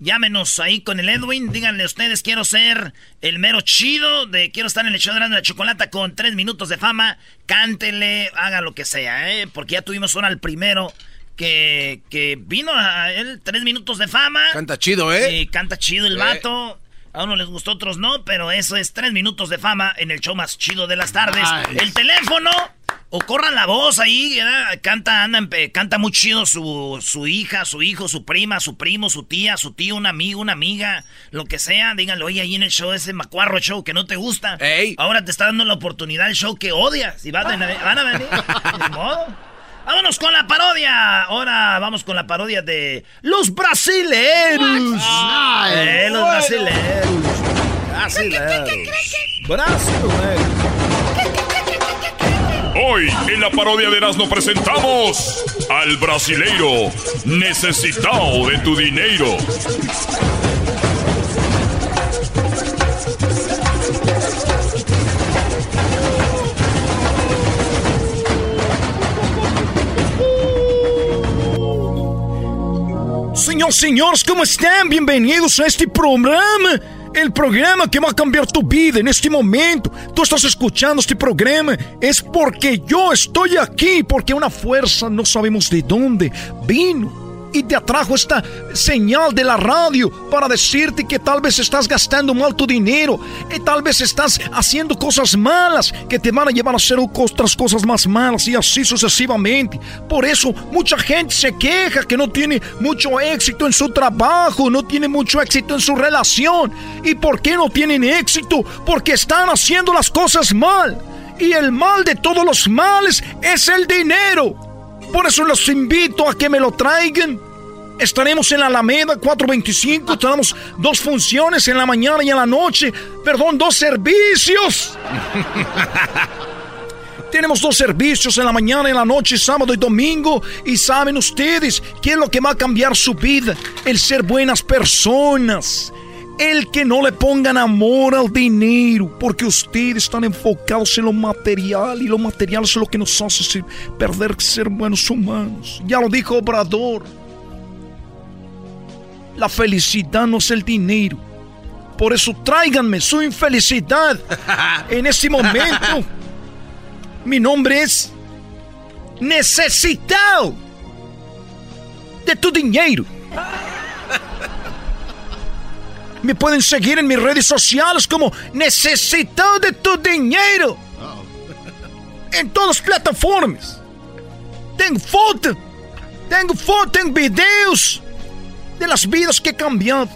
Llámenos ahí con el Edwin. Díganle ustedes, quiero ser el mero chido. De quiero estar en el show de la chocolata con tres minutos de fama. Cántele, haga lo que sea, ¿eh? Porque ya tuvimos uno al primero que, que vino a él, tres minutos de fama. Canta chido, ¿eh? Y canta chido el Eh. vato. A uno les gustó, otros no, pero eso es tres minutos de fama en el show más chido de las tardes. Nice. El teléfono, o corran la voz ahí, ¿verdad? canta, anda, canta muy chido su, su hija, su hijo, su prima, su primo, su tía, su tío, un amigo, una amiga, lo que sea. Díganlo, oye, ahí en el show, ese macuarro show que no te gusta. Ahora te está dando la oportunidad el show que odias. Y van a, [laughs] van a venir. Ni modo. Vámonos con la parodia. Ahora vamos con la parodia de los brasileros. Eh, los Bueno. Brasileros. Brasileros. Hoy en la parodia de Erasmo presentamos al brasileiro necesitado de tu dinero. Señor, señores, ¿cómo están? Bienvenidos a este programa. El programa que va a cambiar tu vida en este momento. Tú estás escuchando este programa. Es porque yo estoy aquí. Porque una fuerza, no sabemos de dónde, vino y te atrajo esta señal de la radio para decirte que tal vez estás gastando mal tu dinero, y tal vez estás haciendo cosas malas que te van a llevar a hacer otras cosas más malas y así sucesivamente. Por eso mucha gente se queja que no tiene mucho éxito en su trabajo, no tiene mucho éxito en su relación. ¿Y por qué no tienen éxito? Porque están haciendo las cosas mal. Y el mal de todos los males es el dinero. Por eso los invito a que me lo traigan. Estaremos en la Alameda 425. Tenemos dos funciones en la mañana y en la noche. Perdón, dos servicios. [laughs] Tenemos dos servicios en la mañana en la noche, sábado y domingo. Y saben ustedes qué es lo que va a cambiar su vida. El ser buenas personas. El que no le pongan amor al dinero, porque ustedes están enfocados en lo material y lo material es lo que nos hace perder ser buenos humanos. Ya lo dijo Obrador. La felicidad no es el dinero. Por eso tráiganme su infelicidad [laughs] en este momento. Mi nombre es Necesitado de tu dinero. [laughs] Me pueden seguir en mis redes sociales como Necesitado de tu dinero. En todas plataformas. Tengo foto. Tengo foto, tengo videos. de las vidas que he cambiado.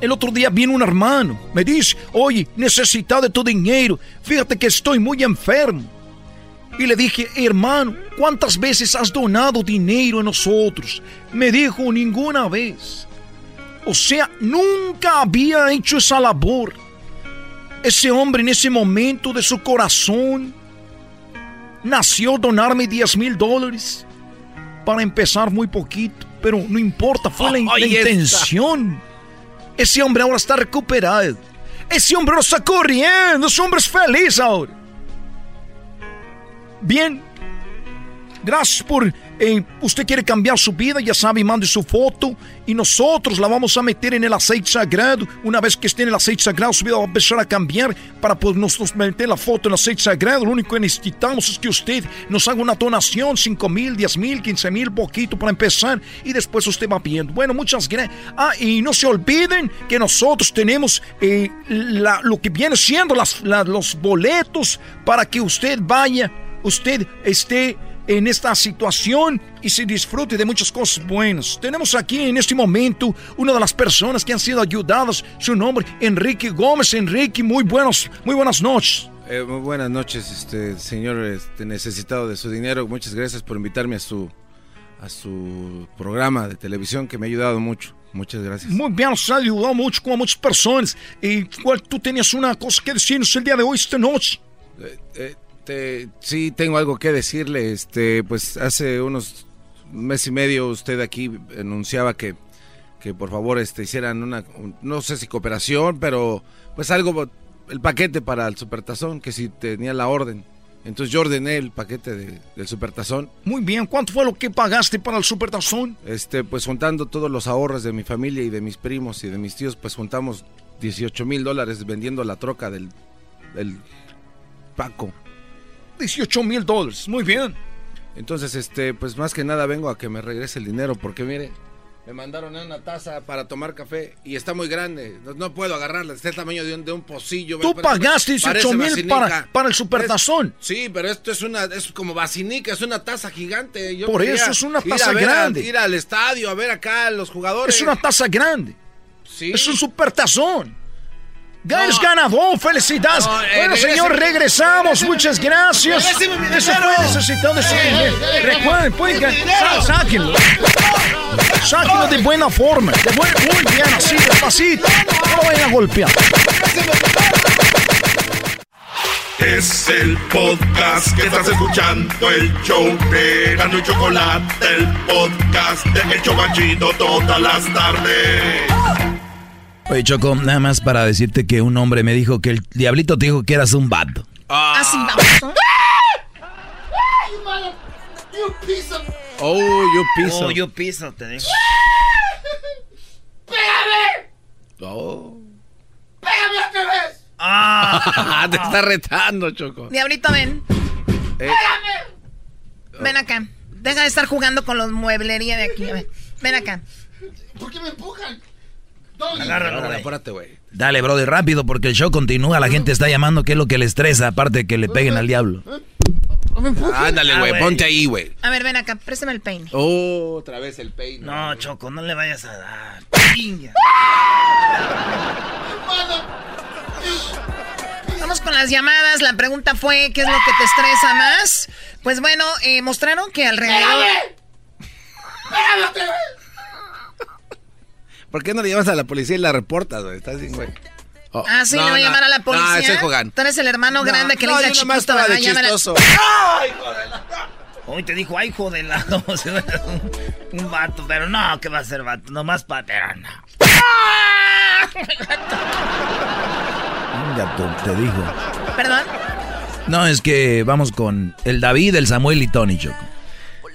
El otro día vino un hermano, me dice, oye, necesitado de tu dinero, fíjate que estoy muy enfermo. Y le dije, hermano, ¿cuántas veces has donado dinero a nosotros? Me dijo, ninguna vez. O sea, nunca había hecho esa labor. Ese hombre en ese momento de su corazón nació donarme 10 mil dólares para empezar muy poquito, pero no importa, fue la, la intención. Ese hombre ahora está recuperado. Ese hombre no está corriendo, ese hombre es feliz ahora. Bien, gracias por eh, usted quiere cambiar su vida, ya sabe, mande su foto y nosotros la vamos a meter en el aceite sagrado. Una vez que esté en el aceite sagrado, su vida va a empezar a cambiar para poder nosotros meter la foto en el aceite sagrado. Lo único que necesitamos es que usted nos haga una donación, 5 mil, 10 mil, 15 mil, poquito para empezar y después usted va viendo. Bueno, muchas gracias. Ah, y no se olviden que nosotros tenemos eh, lo que viene siendo los boletos para que usted vaya, usted esté en esta situación y se disfrute de muchas cosas buenas. Tenemos aquí en este momento una de las personas que han sido ayudadas, su nombre Enrique Gómez. Enrique, muy buenos, muy buenas noches. Eh, muy buenas noches, este señor este, necesitado de su dinero. Muchas gracias por invitarme a su a su programa de televisión que me ha ayudado mucho. Muchas gracias. Muy bien, nos ha ayudado mucho con muchas personas. ¿Y cuál tú tenías una cosa que decirnos el día de hoy, esta noche? Eh, eh, este, sí, tengo algo que decirle. Este, pues hace unos un mes y medio usted aquí anunciaba que, que por favor este, hicieran una, no sé si cooperación, pero pues algo, el paquete para el supertazón, que si tenía la orden. Entonces yo ordené el paquete de, del supertazón. Muy bien, ¿cuánto fue lo que pagaste para el supertazón? Este, pues juntando todos los ahorros de mi familia y de mis primos y de mis tíos, pues juntamos 18 mil dólares vendiendo la troca del, del Paco. 18 mil dólares, muy bien. Entonces, este, pues más que nada vengo a que me regrese el dinero, porque mire, me mandaron una taza para tomar café y está muy grande. No, puedo agarrarla, está el tamaño de un, de un pocillo. Tú pagaste 18 mil para, para el supertazón. sí, pero esto es una, es como basinica, es una taza gigante. Yo Por eso es una taza grande. ir al estadio a ver acá a los jugadores. Es una taza grande. Sí. Es un supertazón. Ganes no. ganador, felicidades. No, eh, bueno, señor, regresamos. Muchas gracias. Eso fue necesitado de su dinero. Recuerden, pueden sáquenlo. Sáquenlo de buena forma. De buen, muy bien, así, despacito. No lo vayan a golpear. Es el podcast que estás escuchando, el show de Gano y Chocolate, el podcast de El Chobachito todas las tardes. Oye, Choco, nada más para decirte que un hombre me dijo que el diablito te dijo que eras un vato. Ah, sí, vamos. Oh, yo piso. Oh, yo piso, te digo. ¡Pégame! Oh. ¡Pégame otra vez! Ah, [laughs] te está retando, Choco. Diablito, ven. Eh. ¡Pégame! Ven acá. Deja de estar jugando con los mueblería de aquí. Ven acá. ¿Por qué me empujan? Agárralo, güey. Apúrate, güey. Dale, brother, rápido, porque el show continúa. La gente está llamando, que es lo que le estresa, aparte de que le peguen al diablo. Ándale, güey, ponte ahí, güey. A ver, ven acá, préstame el peine. Oh, otra vez el peine. No, Choco, no le vayas a dar. Vamos con las llamadas. La pregunta fue, ¿qué es lo que te estresa más? Pues bueno, eh, mostraron que alrededor... ¿Por qué no le llamas a la policía y la reportas, güey? Estás sin güey. Oh, ah, sí, le voy a llamar a la policía. No, estoy jugando. Tú eres el hermano grande que no, le dice nomás chiquito, estaba de chistoso. ¡Ay! Hoy te dijo, ay, si fueras [laughs] [laughs] un, un vato, pero no, ¿qué va a ser vato? Nomás para no. Ya tú, te dijo. ¿Perdón? No, es que vamos con el David, el Samuel y Tony, Choco.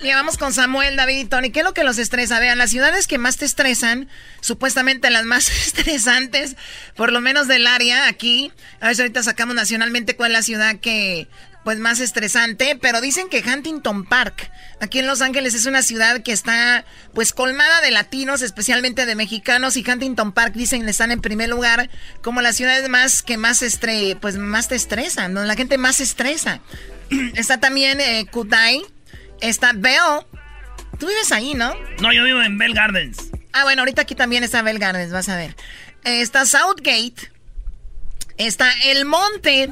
Y vamos con Samuel, David y Tony. ¿Qué es lo que los estresa? Vean, las ciudades que más te estresan, supuestamente las más [laughs] estresantes, por lo menos del área aquí. A ver si ahorita sacamos nacionalmente cuál es la ciudad que, pues, más estresante. Pero dicen que Huntington Park, aquí en Los Ángeles, es una ciudad que está, pues, colmada de latinos, especialmente de mexicanos. Y Huntington Park, dicen, están en primer lugar como las ciudades más que más, estre pues, más te estresan, donde la gente más estresa. [clears throat] está también eh. Está Bell. Tú vives ahí, ¿no? No, yo vivo en Bell Gardens. Ah, bueno, ahorita aquí también está Bell Gardens, vas a ver. Está Southgate, está El Monte,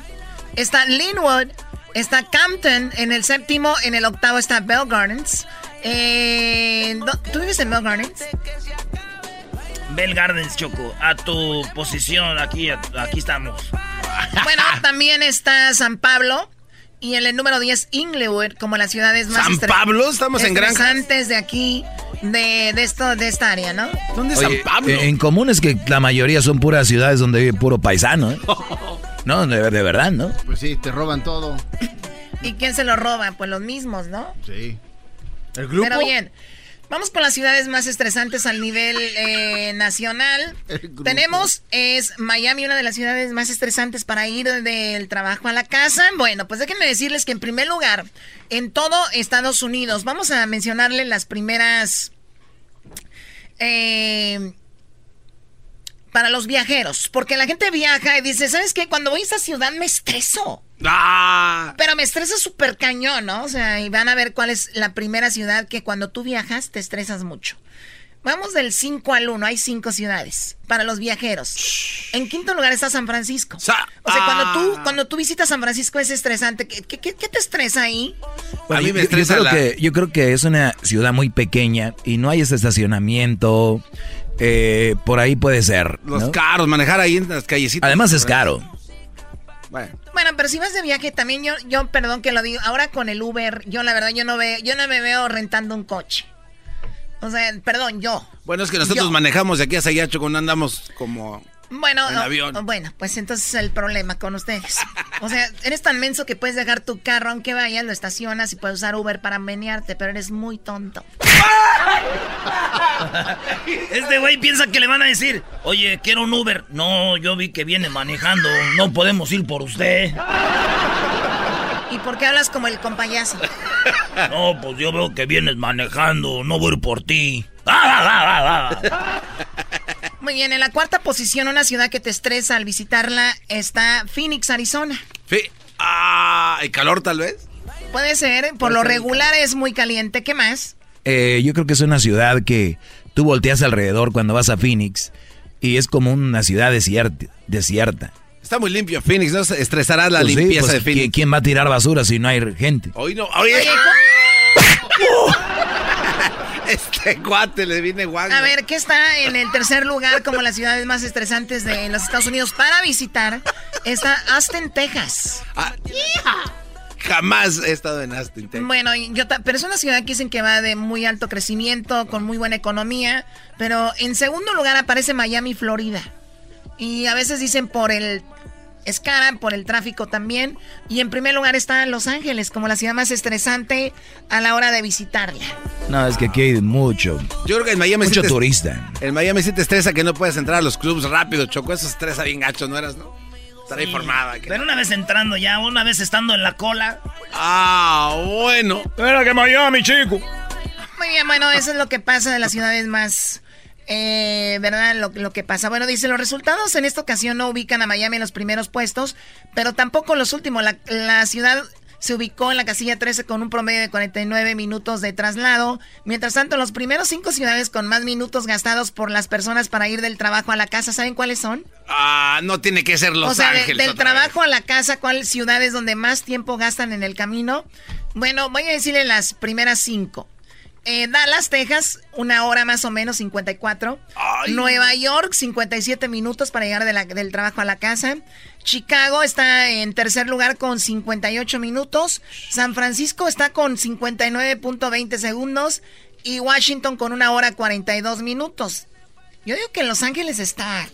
está Linwood, está Campton en el séptimo, en el octavo está Bell Gardens. Eh, ¿Tú vives en Bell Gardens? Bell Gardens, Choco, a tu posición, aquí, aquí estamos. Bueno, [laughs] también está San Pablo. Y en el número 10, Inglewood, como las ciudades más ¿San Pablo? Estamos en antes de aquí, de, de, esto, de esta área, ¿no? ¿Dónde es San Pablo? En común es que la mayoría son puras ciudades donde vive puro paisano, ¿eh? [laughs] no, de, de, verdad, ¿no? Pues sí, te roban todo. ¿Y quién se lo roba? Pues los mismos, ¿no? Sí. ¿El grupo? Pero bien, Vamos con las ciudades más estresantes al nivel eh, nacional. [laughs] Tenemos, es Miami, una de las ciudades más estresantes para ir del trabajo a la casa. Bueno, pues déjenme decirles que en primer lugar, en todo Estados Unidos, vamos a mencionarle las primeras... Eh, para los viajeros, porque la gente viaja y dice, ¿sabes qué? Cuando voy a esta ciudad me estreso. Ah. Pero me estresa súper cañón, ¿no? O sea, y van a ver cuál es la primera ciudad que cuando tú viajas te estresas mucho. Vamos del 5 al 1, hay 5 ciudades para los viajeros. En quinto lugar está San Francisco. o sea, cuando, tú, ah. cuando tú visitas San Francisco es estresante. ¿Qué, qué, te estresa ahí? a mí me estresa yo, creo que, yo creo que es una ciudad muy pequeña y no hay ese estacionamiento. Eh, por ahí puede ser. Los caros, manejar ahí en las callecitas. Además es caro. Bueno. pero si vas de viaje también yo, yo perdón que lo digo, ahora con el Uber, yo la verdad yo no veo, yo no me veo rentando un coche. O sea, perdón, yo. Bueno, es que nosotros manejamos de aquí a allá, cuando andamos como bueno, bueno, pues entonces el problema con ustedes. O sea, eres tan menso que puedes dejar tu carro aunque vayas, lo estacionas y puedes usar Uber para menearte, pero eres muy tonto. [laughs] Este güey piensa que le van a decir, oye, quiero un Uber. No, yo vi que viene manejando, no podemos ir por usted. ¿Y por qué hablas como el compayazo? [laughs] No, pues yo veo que vienes manejando, no voy por ti. [laughs] Muy bien, en la cuarta posición, una ciudad que te estresa al visitarla está Phoenix, Arizona. ah, ¿el calor tal vez? Puede ser, por lo regular es muy caliente. ¿Qué más? Eh, yo creo que es una ciudad que tú volteas alrededor cuando vas a Phoenix y es como una ciudad desierta. desierta. Está muy limpio Phoenix, ¿no? Estresará la pues limpieza pues, de Phoenix. ¿Quién va a tirar basura si no hay gente? Hoy no, oye. [laughs] [laughs] Este cuate le viene guapo. A ver, ¿qué está en el tercer lugar como las ciudades más estresantes de los Estados Unidos para visitar? Está Austin, Texas. Ah, jamás he estado en Austin, Texas. Bueno, yo pero es una ciudad que dicen que va de muy alto crecimiento, con muy buena economía. Pero en segundo lugar aparece Miami, Florida. Y a veces dicen por el es cara por el tráfico también. Y en primer lugar está Los Ángeles, como la ciudad más estresante a la hora de visitarla. No, es que aquí hay mucho. Yo creo que en Miami mucho turista. En Miami sí te estresa que no puedes entrar a los clubs rápido, Choco. Eso estresa bien gacho, ¿no eras, no? Estar informada. Pero una vez entrando ya, una vez estando en la cola. Ah, bueno. Era que Miami, chico. Muy bien, bueno, eso es lo que pasa de las ciudades más eh, ¿verdad? Lo, que pasa. Bueno, dice, los resultados en esta ocasión no ubican a Miami en los primeros puestos, pero tampoco los últimos. La, ciudad se ubicó en la casilla 13 con un promedio de 49 minutos de traslado. Mientras tanto, los primeros cinco ciudades con más minutos gastados por las personas para ir del trabajo a la casa, ¿saben cuáles son? Ah, no tiene que ser Los o sea, Ángeles. del trabajo a la casa, ¿cuáles ciudades donde más tiempo gastan en el camino? Bueno, voy a decirle las primeras cinco. Eh, Dallas, Texas, una hora más o menos, 54. Nueva York, 57 minutos para llegar del trabajo a la casa. Chicago está en tercer lugar con 58 minutos. San Francisco está con 59.20 segundos. Y Washington con una hora 42 minutos. Yo digo que Los Ángeles está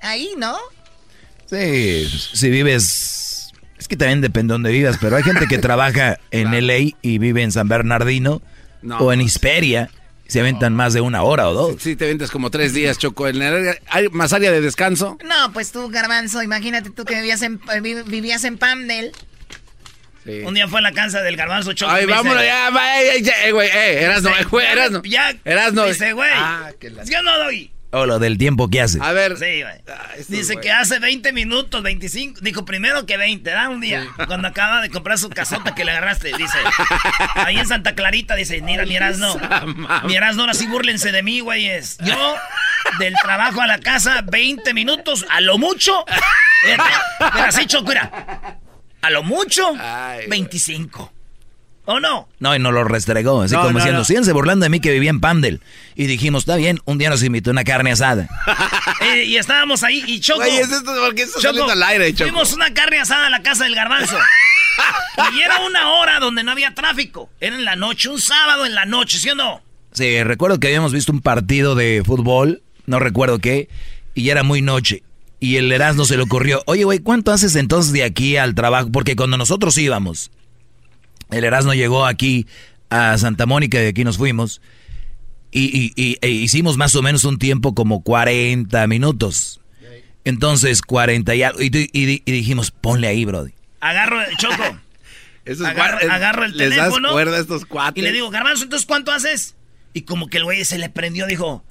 ahí, ¿no? Sí, si vives... Es que también depende de dónde vivas, pero hay gente que trabaja en LA y vive en San Bernardino o en Hisperia se aventan más de una hora o dos. Sí, te aventas como tres días, Choco. ¿Hay más área de descanso? No, pues tú, Garbanzo, imagínate tú que vivías en, eh, vivías en Pamdel. Un día fue a la casa del garbanzo Choco. Ay, vámonos ya, eh, güey, eh, eras no, güey, eras no. Ya, eras no. Dice, güey, ah, yo no doy. O lo del tiempo que hace. A ver. Sí, güey. Dice que hace 20 minutos, 25. Dijo primero que 20, da un día. Cuando acaba de comprar su casota que le agarraste. Dice. [laughs] Ahí en Santa Clarita, dice, mira, miras no. Miras no, ahora sí búrlense de mí, güeyes. Yo, del trabajo a la casa, 20 minutos, a lo mucho. [laughs] Mira, así, Choco, mira. A lo mucho, 25. ¿O no? No, y nos lo restregó, así No, como no, diciendo, no. síganse burlando de mí que vivía en Pandel. Y dijimos, está bien, un día nos invitó una carne asada. [laughs] Eh, y estábamos ahí y Choco. Güey, ¿es esto por qué saliendo al aire, Choco? Fuimos una carne asada a la casa del garbanzo. [laughs] y era una hora donde no había tráfico. Era en la noche, un sábado en la noche, ¿sí o no? Sí, recuerdo que habíamos visto un partido de fútbol, no recuerdo qué, y ya era muy noche. Y el Erasmo se le ocurrió, oye, güey, ¿cuánto haces entonces de aquí al trabajo? Porque cuando nosotros íbamos, el Erasmo llegó aquí a Santa Mónica y de aquí nos fuimos, y, y- y- e hicimos más o menos un tiempo como 40 minutos. Entonces, 40 y algo, y, y- y- y dijimos, ponle ahí, brody. Agarro, Choco. [laughs] Esos agarro, agarro el les das teléfono. cuerda a estos cuates. Y le digo, garbanzo, ¿entonces cuánto haces? Y como que el güey se le prendió, dijo,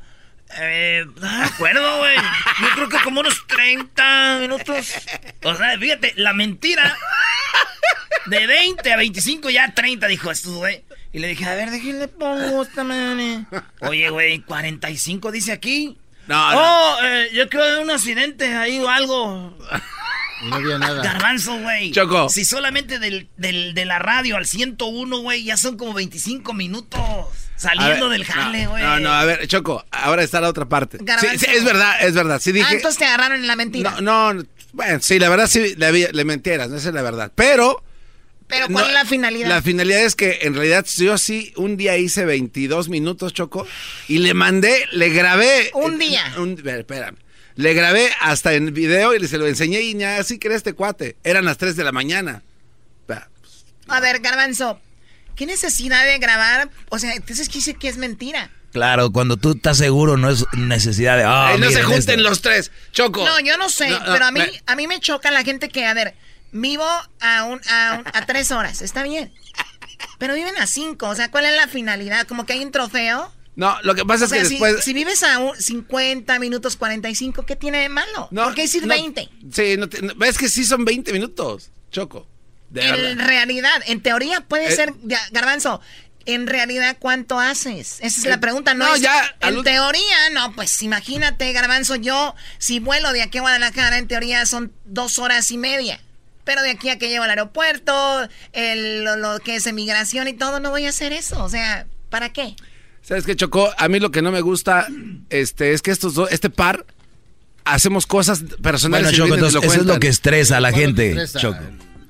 eh, no me acuerdo, güey. Yo creo que como unos 30 minutos. O sea, fíjate, la mentira de 20 a 25 ya 30, dijo esto, güey. Y le dije, a ver, déjenle pongo esta madre. Oye, güey, 45 dice aquí. No, Oh, eh, yo creo que un accidente ahí o algo. No había nada. Garbanzo, güey. Choco. Si solamente del, del- de la radio al 101, güey, ya son como 25 minutos saliendo ver, del jale, güey. No, no, a ver, Choco, ahora está la otra parte. Sí, sí, es verdad, es verdad. Sí Ah, dije. entonces te agarraron en la mentira. No, no, bueno, sí, la verdad sí le, le mentieras, no esa es la verdad. Pero. Pero ¿cuál no, es la finalidad? La finalidad es que en realidad yo sí un día hice 22 minutos, Choco, y le mandé, le grabé. Un día. Un, espérame. Le grabé hasta en video y se lo enseñé y ya así que este cuate. Eran las 3 de la mañana. A ver, Garbanzo, ¿qué necesidad de grabar? O sea, entonces ¿qué dice que es mentira? Claro, cuando tú estás seguro no es necesidad de... ah, Ay, no se junten esto". los tres, Choco. No, yo no sé, No, no, pero a mí, me- a mí me choca la gente que, a ver, vivo a, un, a, un- a tres horas, está bien. Pero viven a cinco, o sea, ¿cuál es la finalidad? ¿Como que hay un trofeo? No, lo que pasa O es sea, que si, después. si vives a un 50 minutos 45, ¿qué tiene de malo? ¿Por qué decir no, 20? Sí, no te- no, es que sí son 20 minutos, Choco. De en verdad. realidad, en teoría puede Eh, ser, Garbanzo, en realidad, ¿cuánto haces? Esa es Eh, la pregunta, ¿no? no, es- ya, en al- teoría, no, pues imagínate, Garbanzo, yo, si vuelo de aquí a Guadalajara, en teoría son dos horas y media. Pero de aquí a que llego al aeropuerto, el- lo, lo que es emigración y todo, no voy a hacer eso. O sea, ¿para qué? ¿Sabes qué, Choco? A mí lo que no me gusta este, es que estos dos, este par, hacemos cosas personales. Bueno, Choco, entonces eso es lo que estresa a la ¿Cuándo te gente, estresa? Choco.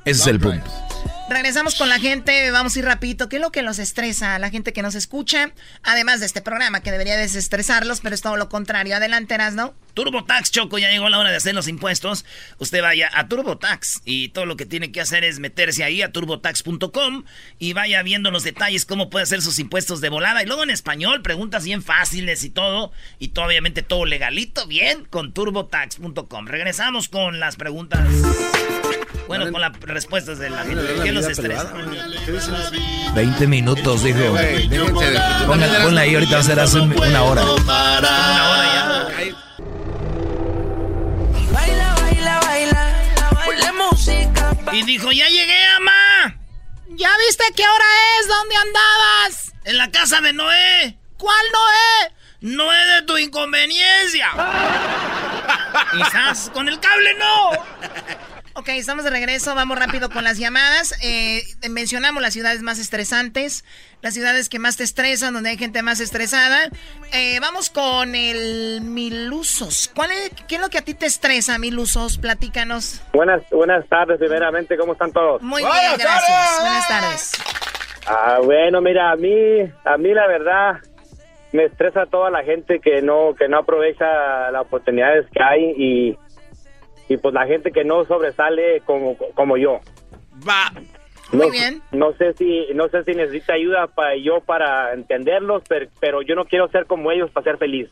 Ese es el punto. Regresamos con la gente, vamos a ir rapidito. ¿Qué es lo que los estresa a la gente que nos escucha? Además de este programa que debería desestresarlos, pero es todo lo contrario. Adelante, ¿no? TurboTax, Choco, ya llegó la hora de hacer los impuestos. Usted vaya a TurboTax y todo lo que tiene que hacer es meterse ahí a turbotax.com y vaya viendo los detalles, cómo puede hacer sus impuestos de volada. Y luego en español, preguntas bien fáciles y todo. Y todo, obviamente todo legalito, bien, con turbotax.com. Regresamos con las preguntas. Bueno, con las respuestas de la gente. ¿Qué los estresa? 20 minutos, dijo. Ponla, ponla ahí, ahorita va a ser hace un- una hora. Baila, baila, baila. Ponle música. Y dijo, ya llegué, ama. ¿Ya viste qué hora es? ¿Dónde andabas? En la casa de Noé. ¿Cuál Noé? Noé de tu inconveniencia. [laughs] Quizás con el cable no. Ok, estamos de regreso, vamos rápido con las llamadas. Eh, mencionamos las ciudades más estresantes, las ciudades que más te estresan, donde hay gente más estresada. Eh, vamos con el Milusos. ¿Cuál es, ¿Qué es lo que a ti te estresa, Milusos? Platícanos. Buenas, buenas tardes, primeramente, ¿cómo están todos? Muy bien, gracias. Buenas tardes. Ah, bueno, mira, a mí, a mí la verdad me estresa toda la gente que no, que no aprovecha las oportunidades que hay y, y pues la gente que no sobresale como, como yo. Va. Muy no, bien. No sé si, no sé si necesita ayuda para yo para entenderlos, pero, pero yo no quiero ser como ellos para ser feliz.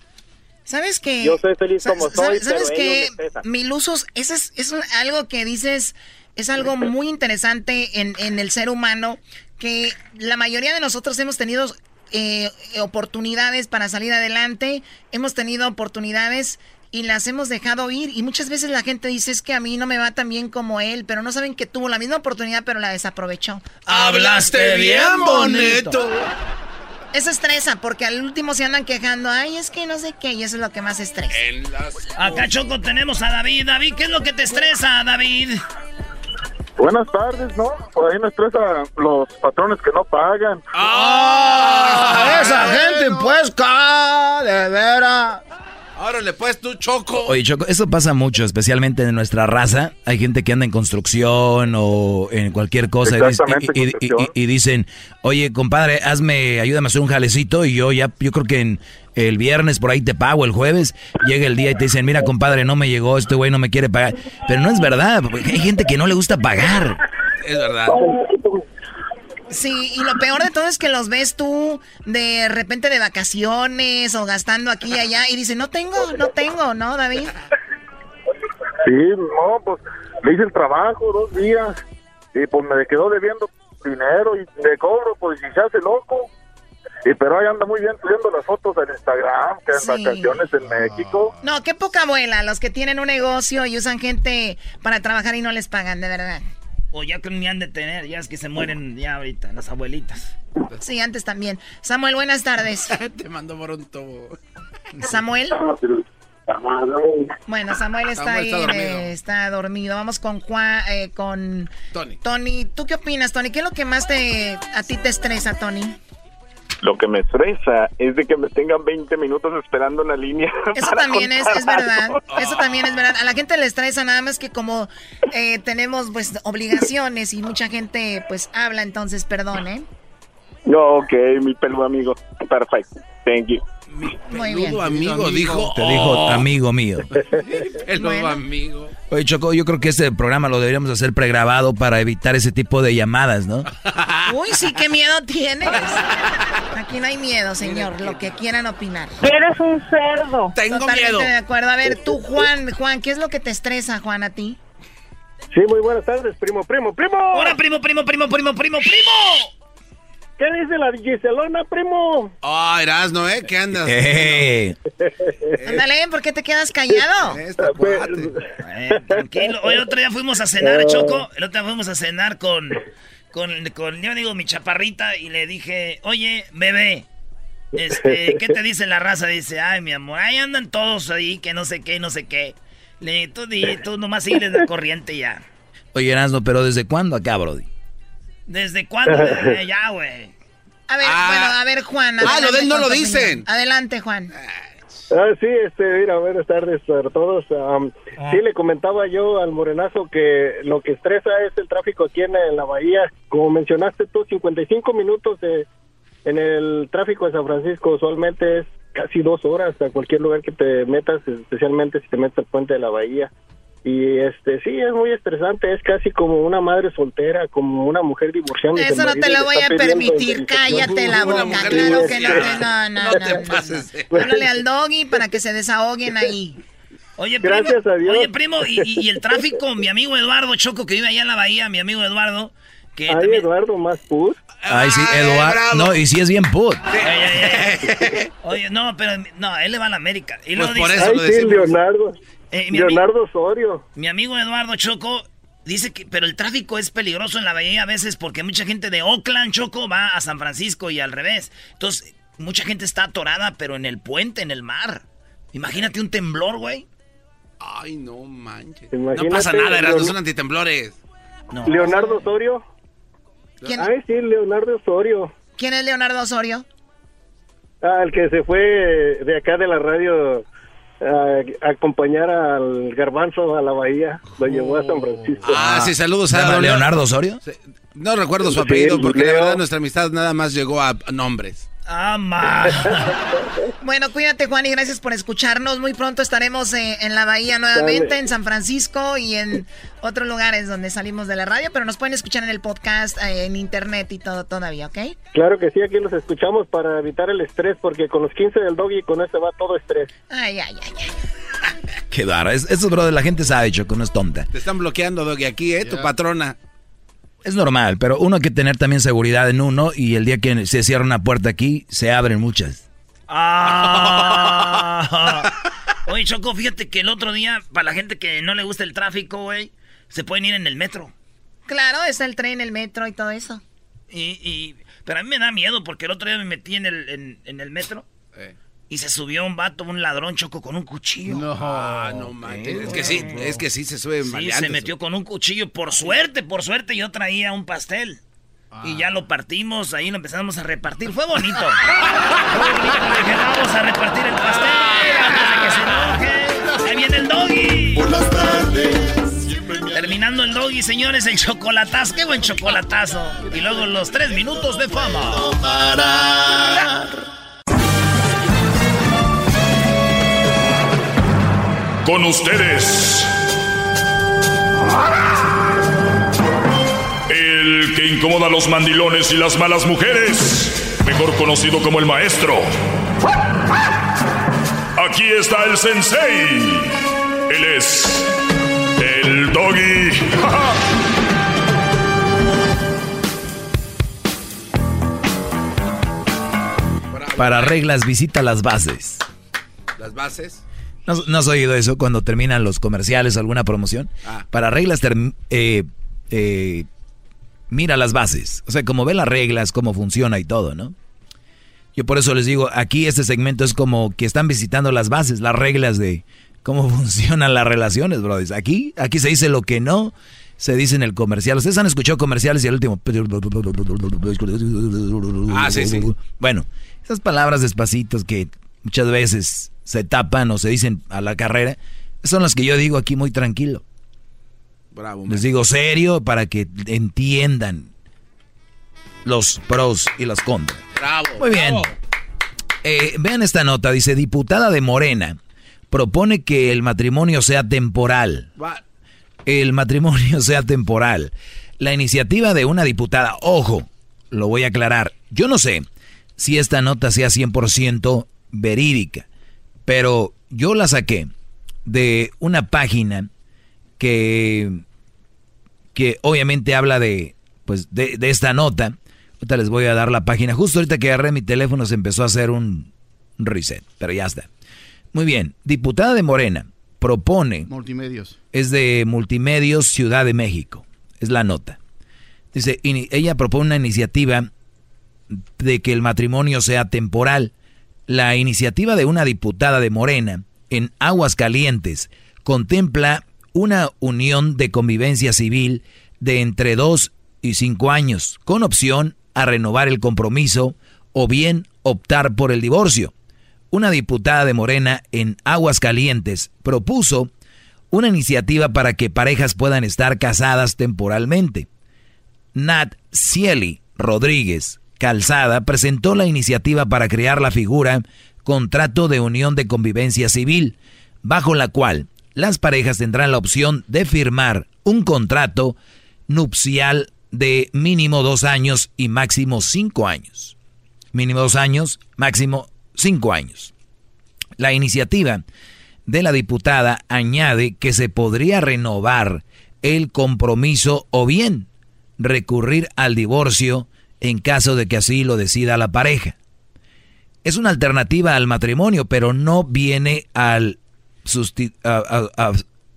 ¿Sabes qué? Yo soy feliz como soy, ¿Sabes pero qué? Milusos, eso es, es un- algo que dices, es algo muy interesante en, en el ser humano, que la mayoría de nosotros hemos tenido eh, oportunidades para salir adelante, hemos tenido oportunidades y las hemos dejado ir. Y muchas veces la gente dice es que a mí no me va tan bien como él, pero no saben que tuvo la misma oportunidad, pero la desaprovechó. Hablaste bien bonito. Eso estresa, porque al último se andan quejando, ay, es que no sé qué, y eso es lo que más estresa. Acá, Choco, tenemos a David. David, ¿qué es lo que te estresa, David? Buenas tardes, ¿no? Por ahí me estresa los patrones que no pagan. ¡Ah! esa gente, pues, de veras. Ahora le puedes tú, Choco. Oye, Choco, eso pasa mucho, especialmente en nuestra raza. Hay gente que anda en construcción o en cualquier cosa y, y, dicen, oye, compadre, hazme, ayúdame a hacer un jalecito y yo ya, yo creo que en el viernes por ahí te pago, el jueves llega el día y te dicen, mira, compadre, no me llegó, este güey no me quiere pagar. Pero no es verdad, porque hay gente que no le gusta pagar. Es verdad. Sí, y lo peor de todo es que los ves tú de repente de vacaciones o gastando aquí y allá y dice, no tengo, no tengo, ¿no, David? Sí, no, pues le hice el trabajo dos días y pues me quedó debiendo dinero y de cobro, pues y se hace loco. Y pero ahí anda muy bien subiendo las fotos en Instagram, que en vacaciones en México. No, qué poca abuela, los que tienen un negocio y usan gente para trabajar y no les pagan, de verdad. O ya que ni han de tener, ya es que se mueren ya ahorita, las abuelitas. Sí, antes también. Samuel, buenas tardes. [laughs] Te mando por un tubo. ¿Samuel? Bueno, Samuel está ahí, eh, está dormido. Vamos con Juan, eh, con Tony. Tony, ¿tú qué opinas, Tony? ¿Qué es lo que más te, a ti te estresa, Tony? Lo que me estresa es de que me tengan 20 minutos esperando en la línea. [laughs] Eso también es, es, verdad. Eso también es verdad. A la gente le estresa nada más que como eh, tenemos pues obligaciones y mucha gente pues habla, entonces perdón, ¿eh? No, ok, mi peludo amigo. Perfecto. Thank you. Mi peludo amigo, dijo. Te dijo oh. amigo mío. [laughs] El nuevo amigo. Oye, Choco, yo creo que este programa lo deberíamos hacer pregrabado para evitar ese tipo de llamadas, ¿no? [laughs] Uy, sí, qué miedo tienes. Aquí no hay miedo, señor. Lo que quieran opinar. Eres un cerdo. Tengo Totalmente miedo. de acuerdo. A ver, tú, [laughs] Juan, Juan, ¿qué es lo que te estresa, Juan, a ti? Sí, muy buenas tardes, primo, primo, primo. Hola, primo, primo, primo, primo, primo, primo. ¿Qué dice la Giselona, primo? Ah, oh, Erasno, ¿eh? ¿Qué andas? [laughs] Eh. Ándale, ¿por qué te quedas callado? [laughs] Eh, tranquilo. Hoy el otro día fuimos a cenar, Choco. El otro día fuimos a cenar con, con, con, yo digo, mi chaparrita y le dije, oye, bebé, este, ¿qué te dice la raza? Dice, ay, mi amor, ahí andan todos ahí, que no sé qué, no sé qué. Le dije, tú, di, tú nomás sigues la corriente ya. Oye, Erasno, pero ¿desde cuándo acá, Brody? ¿Desde cuándo? [laughs] Desde ya, güey. A ver, Ah. bueno, a ver, Juan. Ah, lo de él no lo dicen. Adelante, Juan. Ah, sí, este, mira, buenas tardes a todos. Am, Sí, le comentaba yo al morenazo que lo que estresa es el tráfico aquí en, en la bahía. Como mencionaste tú, 55 minutos de, en el tráfico de San Francisco usualmente es casi dos horas a cualquier lugar que te metas, especialmente si te metes al puente de la bahía. Y este sí, es muy estresante, es casi como una madre soltera, como una mujer divorciando. Eso no te lo voy a permitir, cállate la boca, claro que no, no, no, no. Háblale al doggy para que se desahoguen ahí. Oye, primo, Gracias a Dios. oye, primo, y, el tráfico, mi amigo Eduardo Choco, que vive allá en la bahía, mi amigo Eduardo, que Ay, también... Eduardo, más pus. Ay, sí, Eduardo. No, y sí es bien put. Ay, ay, ay. Oye, no, pero no, él le va a la América. Y Pues por dice- eso lo sí, decimos. Leonardo. Eh, Leonardo Osorio. Mi amigo Eduardo Choco dice que, pero el tráfico es peligroso en la bahía a veces porque mucha gente de Oakland, Choco, va a San Francisco y al revés. Entonces, mucha gente está atorada, pero en el puente, en el mar. Imagínate un temblor, güey. Ay, no manches. Imagínate, no pasa nada, Erasno, Leon- son antitemblores. Leonardo Osorio. ¿Quién? Ay, sí, Leonardo Osorio. ¿Quién es Leonardo Osorio? Ah, el que se fue de acá de la radio a, a acompañar al garbanzo a la bahía. Lo llevó a San Francisco. Ah, sí, saludos a ¿Llama Leonardo Osorio? Sí, No recuerdo su apellido porque la verdad nuestra amistad nada más llegó a nombres. ¡Ama! [laughs] Bueno, cuídate, Juan, y gracias por escucharnos. Muy pronto estaremos eh, en la bahía nuevamente, Dale. en San Francisco y en otros lugares donde salimos de la radio, pero nos pueden escuchar en el podcast, eh, en internet y todo todavía, ¿ok? Claro que sí, aquí los escuchamos para evitar el estrés, porque con los 15 del doggy con ese va todo estrés. Ay, ay, ay, ay. Qué raro. Es, eso, brother, la gente sabe, Choco, no es tonta. Te están bloqueando, Doggy, aquí, ¿eh? Tu patrona. Es normal, pero uno hay que tener también seguridad en uno y el día que se cierra una puerta aquí, se abren muchas. Ah. [laughs] Oye, Choco, fíjate que el otro día, para la gente que no le gusta el tráfico, güey, se pueden ir en el metro. Claro, está el tren, el metro y todo eso. Y, pero a mí me da miedo porque el otro día me metí en el, en, el metro. Y se subió un vato, un ladrón choco con un cuchillo. No, ah, no manches. Es que sí, es que sí se sube Sí, se metió con un cuchillo. Por suerte, por suerte yo traía un pastel. Y ya lo partimos, ahí lo empezamos a repartir. Fue bonito. [laughs] Fue bonito. vamos a repartir el pastel antes de que se enoje. Ahí viene el doggy. Por las tardes. Terminando el doggy, señores, el chocolatazo. Qué buen chocolatazo. Y luego los tres minutos de fama. Con ustedes. El que incomoda a los mandilones y las malas mujeres. Mejor conocido como el maestro. Aquí está el sensei. Él es el doggy. Para reglas, visita las bases. ¿Las bases? ¿No, has oído eso cuando terminan los comerciales o alguna promoción? Ah. Para reglas, eh, eh, mira las bases. O sea, como ve las reglas, cómo funciona y todo, ¿no? Yo por eso les digo, aquí este segmento es como que están visitando las bases, las reglas de cómo [laughs] funcionan las relaciones, brothers. Aquí, aquí se dice lo que no se dice en el comercial. Ustedes han escuchado comerciales y el último. Ah, sí, sí. Bueno, esas palabras despacitos que muchas veces se tapan o se dicen a la carrera, son las que yo digo aquí muy tranquilo. Bravo. Les digo serio para que entiendan los pros y las contras. Bravo. Muy bien. Eh, vean esta nota, dice diputada de Morena propone que el matrimonio sea temporal. El matrimonio [laughs] sea temporal. La iniciativa de una diputada, ojo, lo voy a aclarar, yo no sé si esta nota sea 100% verídica, pero yo la saqué de una página que, que obviamente habla de, pues, de, de esta nota. Ahorita les voy a dar la página. Justo ahorita que agarré mi teléfono se empezó a hacer un reset, pero ya está. Muy bien, diputada de Morena propone... Multimedios. Es de Multimedios Ciudad de México, es la nota. Dice, ella propone una iniciativa de que el matrimonio sea temporal. La iniciativa de una diputada de Morena en Aguas Calientes contempla una unión de convivencia civil de entre dos y cinco años, con opción a renovar el compromiso o bien optar por el divorcio una diputada de Morena en Aguascalientes propuso una iniciativa para que parejas puedan estar casadas temporalmente. Nat Cieli Rodríguez Calzada presentó la iniciativa para crear la figura contrato de unión de convivencia civil, bajo la cual las parejas tendrán la opción de firmar un contrato nupcial de mínimo dos años y máximo cinco años. Mínimo dos años, máximo cinco años. La iniciativa de la diputada añade que se podría renovar el compromiso o bien recurrir al divorcio en caso de que así lo decida la pareja. Es una alternativa al matrimonio, pero no viene al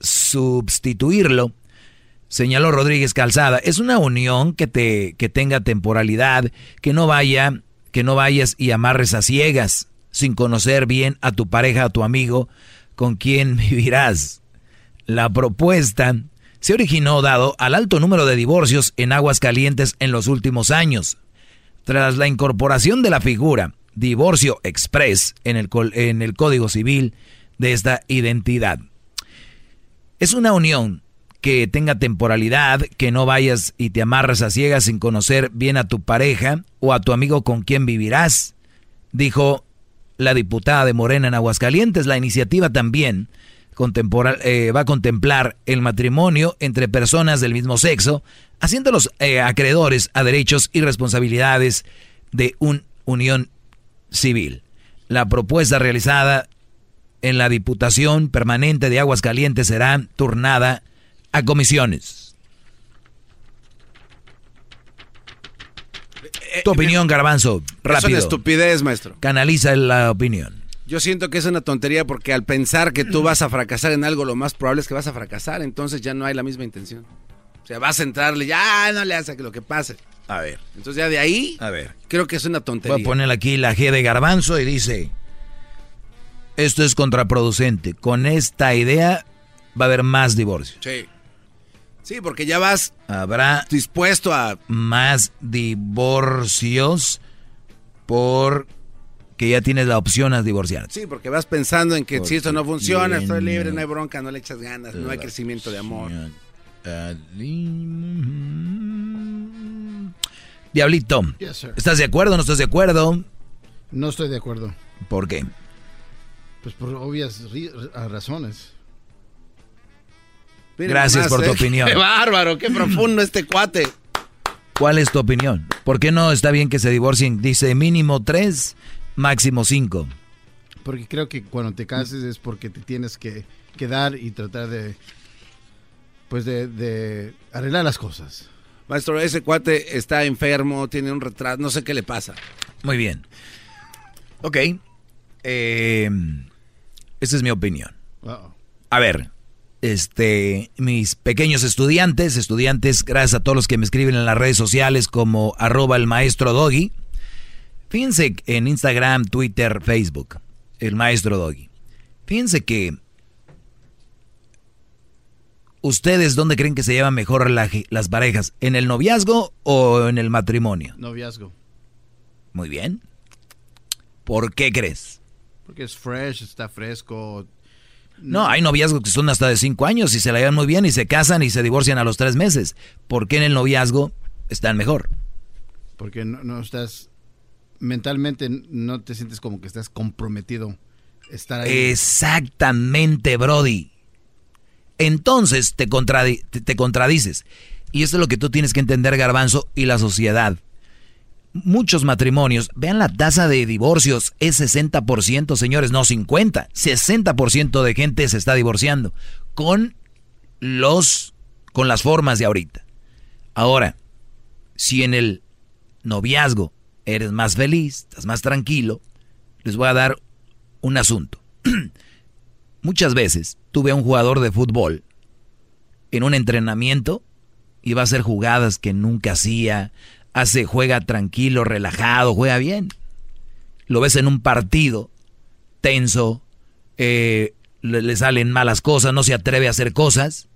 sustituirlo, señaló Rodríguez Calzada. Es una unión que, te, tenga temporalidad, que no vaya, que no vayas y amarres a ciegas sin conocer bien a tu pareja, a tu amigo, con quien [laughs] vivirás. La propuesta se originó dado al alto número de divorcios en aguas calientes en los últimos años. Tras la incorporación de la figura divorcio express en el, en el Código Civil de esta identidad. Es una unión que tenga temporalidad, que no vayas y te amarras a ciegas sin conocer bien a tu pareja o a tu amigo con quien vivirás, dijo la diputada de Morena en Aguascalientes. La iniciativa también eh, va a contemplar el matrimonio entre personas del mismo sexo, haciéndolos eh, acreedores a derechos y responsabilidades de una unión civil. La propuesta realizada en la Diputación Permanente de Aguascalientes será turnada a comisiones. Tu opinión, Garbanzo, rápido. Es una estupidez, maestro. Canaliza la opinión. Yo siento que es una tontería porque al pensar que tú vas a fracasar en algo, lo más probable es que vas a fracasar, entonces ya no hay la misma intención. O sea, vas a entrarle, ya no le hace que lo que pase. A ver. Entonces ya de ahí, a ver. creo que es una tontería. Voy a poner aquí la G de Garbanzo y dice, esto es contraproducente. Con esta idea va a haber más divorcios. Sí. Sí, porque ya vas habrá dispuesto a más divorcios por que ya tienes la opción a divorciar. Sí, porque vas pensando en que si esto no funciona, estoy libre, no hay bronca, no le echas ganas, no hay crecimiento de amor. Diablito, ¿estás de acuerdo o no estás de acuerdo? No estoy de acuerdo. ¿Por qué? Pues por obvias razones. Gracias por tu ¿eh? opinión. Qué bárbaro, qué profundo este cuate. ¿Cuál es tu opinión? ¿Por qué no está bien que se divorcien? Dice mínimo tres, máximo cinco. Porque creo que cuando te cases es porque te tienes que quedar y tratar de, pues de, de arreglar las cosas. Maestro, ese cuate está enfermo, tiene un retraso, no sé qué le pasa. Muy bien. Ok. Eh, esa es mi opinión. A ver, este, mis pequeños estudiantes, estudiantes, gracias a todos los que me escriben en las redes sociales como arroba el maestro Doggy. Fíjense en Instagram, Twitter, Facebook, el maestro Doggy. Fíjense que ustedes, ¿dónde creen que se llevan mejor las parejas? ¿En el noviazgo o en el matrimonio? Noviazgo. Muy bien. ¿Por qué crees? Porque es fresh, está fresco, no, hay noviazgos que son hasta de cinco años y se la llevan muy bien y se casan y se divorcian a los tres meses. ¿Por qué en el noviazgo están mejor? Porque no, estás mentalmente no te sientes como que estás comprometido estar ahí. Exactamente, Brody. Entonces te, te contradices. Y esto es lo que tú tienes que entender, Garbanzo, y la sociedad muchos matrimonios, vean la tasa de divorcios, es 60%, señores, no 50, 60% de gente se está divorciando con los con las formas de ahorita. Ahora, si en el noviazgo eres más feliz, estás más tranquilo, les voy a dar un asunto. [clears throat] Muchas veces tuve a un jugador de fútbol en un entrenamiento y va a hacer jugadas que nunca hacía, hace, juega tranquilo, relajado, juega bien. Lo ves en un partido tenso, eh, le, salen malas cosas, no se atreve a hacer cosas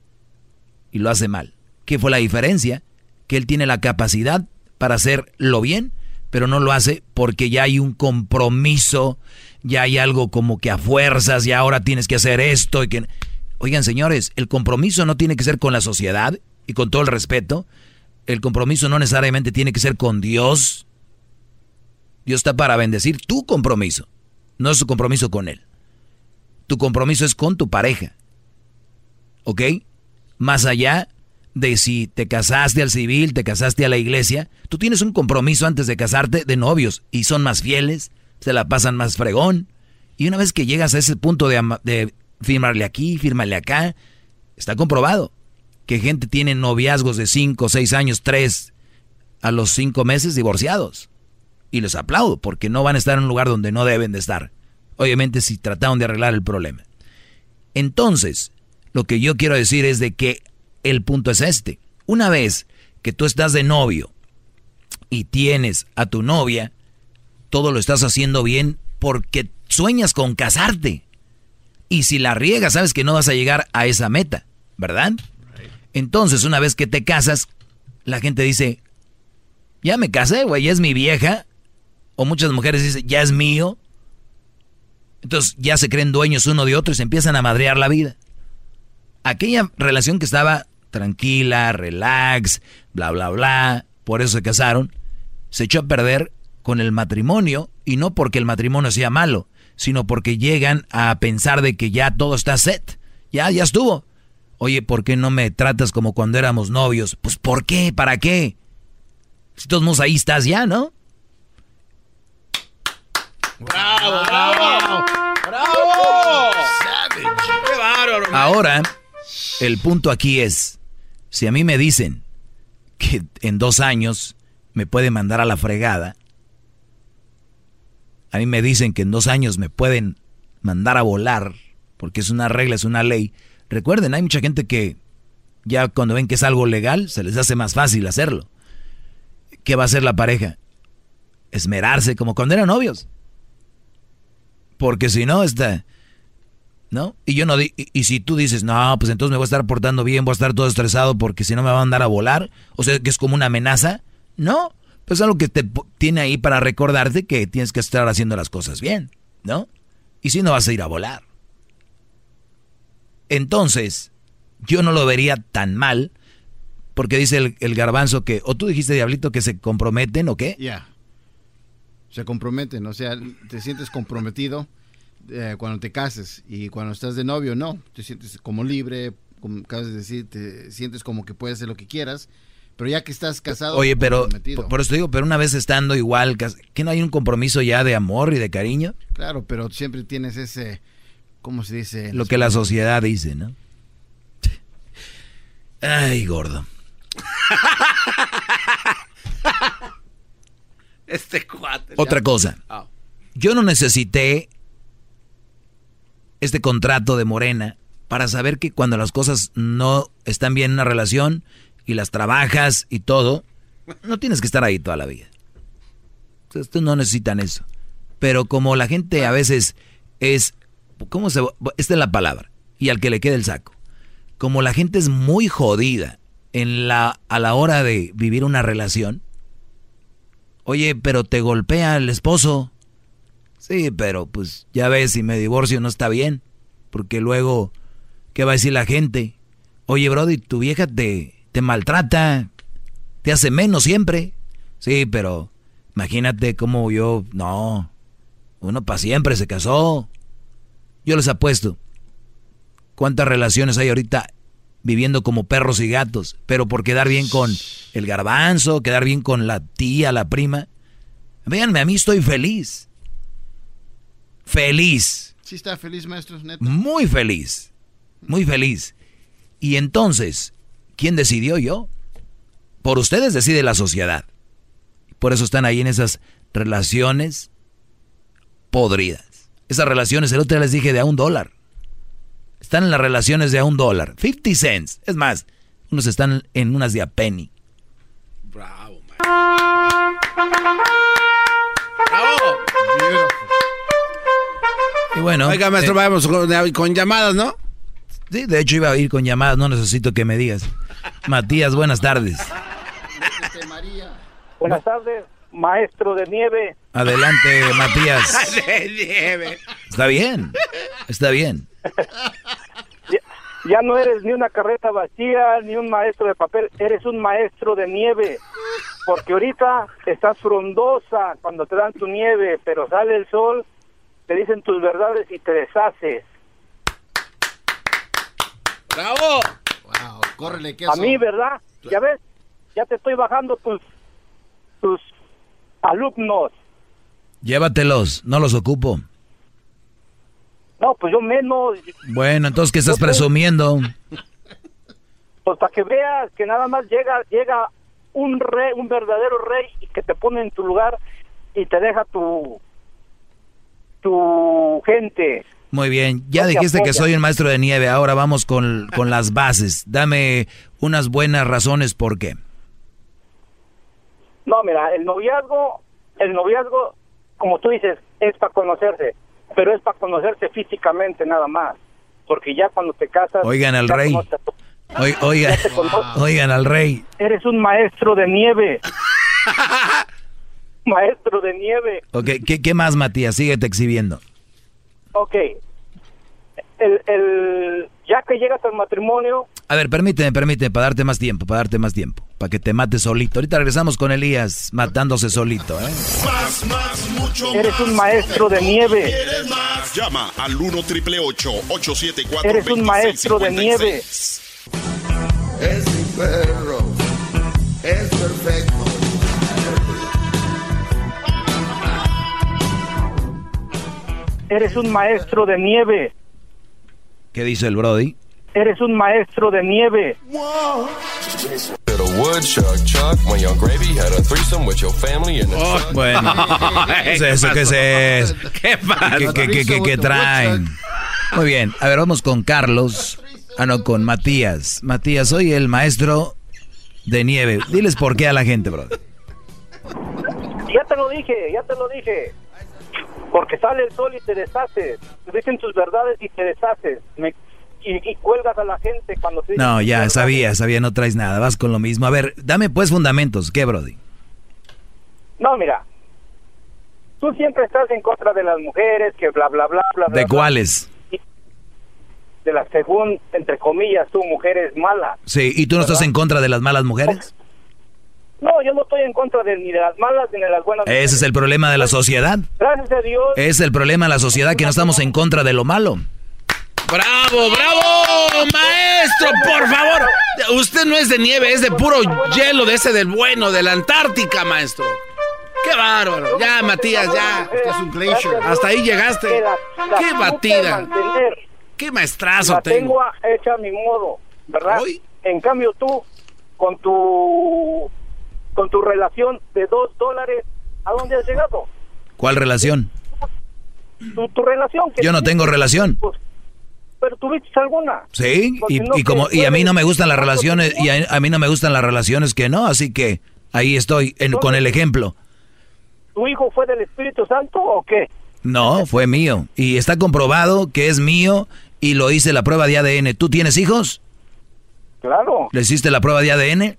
y lo hace mal. ¿Qué fue la diferencia? Que él tiene la capacidad para hacerlo bien, pero no lo hace porque ya hay un compromiso, ya hay algo como que a fuerzas, y ahora tienes que hacer esto y que... Oigan, señores, el compromiso no tiene que ser con la sociedad y con todo el respeto, el compromiso no necesariamente tiene que ser con Dios. Dios está para bendecir tu compromiso, no es tu compromiso con Él. Tu compromiso es con tu pareja. ¿Ok? Más allá de si te casaste al civil, te casaste a la iglesia, tú tienes un compromiso antes de casarte de novios y son más fieles, se la pasan más fregón. Y una vez que llegas a ese punto de, firmarle aquí, firmarle acá, está comprobado que gente tiene noviazgos de 5, 6 años, 3, a los 5 meses divorciados. Y les aplaudo porque no van a estar en un lugar donde no deben de estar. Obviamente si trataron de arreglar el problema. Entonces, lo que yo quiero decir es de que el punto es este. Una vez que tú estás de novio y tienes a tu novia, todo lo estás haciendo bien porque sueñas con casarte. Y si la riegas, sabes que no vas a llegar a esa meta, ¿verdad? Entonces, una vez que te casas, la gente dice, ya me casé, güey, ya es mi vieja. O muchas mujeres dicen, ya es mío. Entonces ya se creen dueños uno de otro y se empiezan a madrear la vida. Aquella relación que estaba tranquila, relax, bla, bla, bla, por eso se casaron, se echó a perder con el matrimonio y no porque el matrimonio sea malo, sino porque llegan a pensar de que ya todo está set, ya, ya estuvo. Oye, ¿por qué no me tratas como cuando éramos novios? Pues ¿por qué? ¿Para qué? Si todos ahí estás ya, ¿no? ¡Bravo, bravo! ¡Bravo! ¡Qué bárbaro! Ahora, el punto aquí es, si a mí me dicen que en dos años me puede mandar a la fregada. A mí me dicen que en dos años me pueden mandar a volar, porque es una regla, es una ley. Recuerden, hay mucha gente que ya cuando ven que es algo legal, se les hace más fácil hacerlo. ¿Qué va a hacer la pareja? Esmerarse como cuando eran novios. Porque si no, está... ¿No? Y yo no y, y, si tú dices, no, pues entonces me voy a estar portando bien, voy a estar todo estresado porque si no me va a mandar a volar, o sea, que es como una amenaza. No, pues es algo que te tiene ahí para recordarte que tienes que estar haciendo las cosas bien, ¿no? Y si no vas a ir a volar. Entonces, yo no lo vería tan mal, porque dice el, el garbanzo que, o tú dijiste, Diablito, que se comprometen o qué? Ya. Se comprometen, o sea, te sientes comprometido eh, cuando te cases y cuando estás de novio, no. Te sientes como libre, como acabas de decir, te sientes como que puedes hacer lo que quieras. Pero ya que estás casado. Oye, pero por, eso digo, pero una vez estando igual, ¿que no hay un compromiso ya de amor y de cariño? Claro, pero siempre tienes ese, ¿cómo se dice? Lo que la sociedad dice, ¿no? Ay, gordo. [laughs] este cuate. Otra cosa. Oh. Yo no necesité este contrato de Morena para saber que cuando las cosas no están bien en una relación y las trabajas y todo, no tienes que estar ahí toda la vida. Ustedes no necesitan eso. Pero como la gente a veces es, ¿cómo se? Esta es la palabra. Y al que le quede el saco. Como la gente es muy jodida en la, a la hora de vivir una relación. Oye, pero te golpea el esposo. Sí, pero pues ya ves, si me divorcio no está bien. Porque luego, ¿qué va a decir la gente? Oye, Brody, tu vieja te, te maltrata, te hace menos siempre. Sí, pero imagínate cómo yo, no, uno para siempre se casó. Yo les apuesto. ¿Cuántas relaciones hay ahorita viviendo como perros y gatos? Pero por quedar bien con el garbanzo, quedar bien con la tía, la prima. Véanme, a mí estoy feliz. Feliz. Sí está feliz, maestro, neta. Muy feliz. Muy feliz. Y entonces, ¿quién decidió yo? Por ustedes decide la sociedad. Por eso están ahí en esas relaciones podridas. Esas relaciones, el otro día les dije de a un dólar. Están en las relaciones de a un dólar. 50 cents. Es más, unos están en unas de a penny. Bravo, man. Bravo. Y bueno. Oiga, maestro, eh, vamos con, con, llamadas, ¿no? Sí, de hecho iba a ir con llamadas, no necesito que me digas. Matías, buenas tardes. Buenas tardes, maestro de nieve. Adelante, Matías. [laughs] de nieve. Está bien, está bien. Ya, ya, no eres ni una carreta vacía, ni un maestro de papel, eres un maestro de nieve. Porque ahorita estás frondosa cuando te dan tu nieve, pero sale el sol te dicen tus verdades y te deshaces. ¡Bravo! Wow, córrele, queso. A mí, ¿verdad? Ya ves, ya te estoy bajando tus, tus alumnos. Llévatelos, no los ocupo. No, pues yo menos. Bueno, entonces, ¿qué estás presumiendo? Pues para que veas que nada más llega, llega un rey, un verdadero rey, y que te pone en tu lugar y te deja tu, tu gente. Muy bien, ya no dijiste que soy un maestro de nieve, ahora vamos con, [laughs] con las bases. Dame unas buenas razones por qué. No, mira, el noviazgo, el noviazgo, como tú dices, es para conocerse, pero es para conocerse físicamente nada más, porque ya cuando te casas... Oigan al rey. oigan, oigan al rey. Eres un maestro de nieve. [laughs] maestro de nieve. Ok, ¿qué, qué más, Matías? Síguete exhibiendo. Ok. El, el, ya que llegas al matrimonio... A ver, permíteme, permíteme, para darte más tiempo, para darte más tiempo, para que te mates solito. Ahorita regresamos con Elías matándose solito, ¿eh? Más, más, mucho Eres un maestro de nieve. ¿Quieres más? Llama al 1 triple 874 Eres un maestro de nieve. Es mi perro. Es perfecto. Eres un maestro de nieve. ¿Qué dice el Brody? Eres un maestro de nieve. Oh, bueno. [laughs] ¿Qué es eso? ¿Qué es eso? ¿Qué pasa? ¿Qué, qué, qué, qué- qué traen? Muy bien, a ver, vamos con Carlos. Ah, no, con Matías. Matías, soy el maestro de nieve. Diles por qué a la gente, bro. Ya te lo dije, ya te lo dije. Porque sale el sol y te deshaces. Te dicen tus verdades y te deshaces. Me- y, y cuelgas a la gente cuando se No, ya, sabía, sabía, no traes nada. Vas con lo mismo. A ver, dame pues fundamentos. ¿Qué, Brody? No, mira. Tú siempre estás en contra de las mujeres, que bla, bla, bla, bla. ¿De bla. cuáles? De las, según, entre comillas, tú, mujeres malas. Sí, ¿y tú no estás en contra de las malas mujeres? No, yo no estoy en contra de, ni de las malas ni de las buenas. Ese es el problema de la sociedad. Gracias a Dios. Es el problema de la sociedad que no estamos en contra de lo malo. ¡Bravo, bravo! ¡Maestro, por favor! Usted no es de nieve, es de puro hielo, de ese del bueno, de la Antártica, maestro. ¡Qué bárbaro! Ya, Matías, ya. Hasta ahí llegaste. ¡Qué batida! ¡Qué maestrazo la tengo! tengo a- hecha a mi modo, ¿verdad? En cambio tú, con tu con tu relación de dos dólares, ¿a dónde has llegado? ¿Cuál relación? Tu, tu relación. que Yo no tengo relación. pues, pero tuviste alguna. Sí, y, no y como y a mí no me gustan las relaciones y a, a mí no me gustan las relaciones que no, así que ahí estoy en- con el ejemplo. ¿Tu hijo fue del Espíritu Santo o qué? No, fue mío y está comprobado que es mío y lo hice la prueba de ADN. ¿Tú tienes hijos? Claro, ¿Le hiciste la prueba de ADN?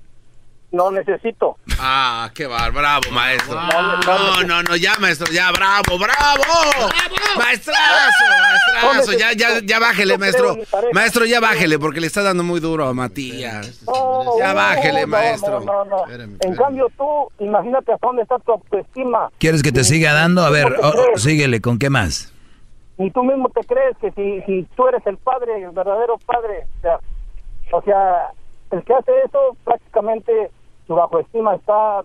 No necesito. Ah, qué bar, bravo, maestro. No, no, no, ya, maestro, ya, bravo, bravo. Maestrazo, maestrazo, ya, ya, ya bájele, maestro. Maestro, ya bájele, porque le está dando muy duro a Matías. Ya bájele, No, maestro. no, no, no. En cambio tú, imagínate hasta dónde está tu autoestima. ¿Quieres que te siga dando? A ver, oh, oh, síguele, ¿con qué más? Ni tú mismo te crees que si, si tú eres el padre, el verdadero padre, o sea, o sea, el que hace eso prácticamente su bajoestima está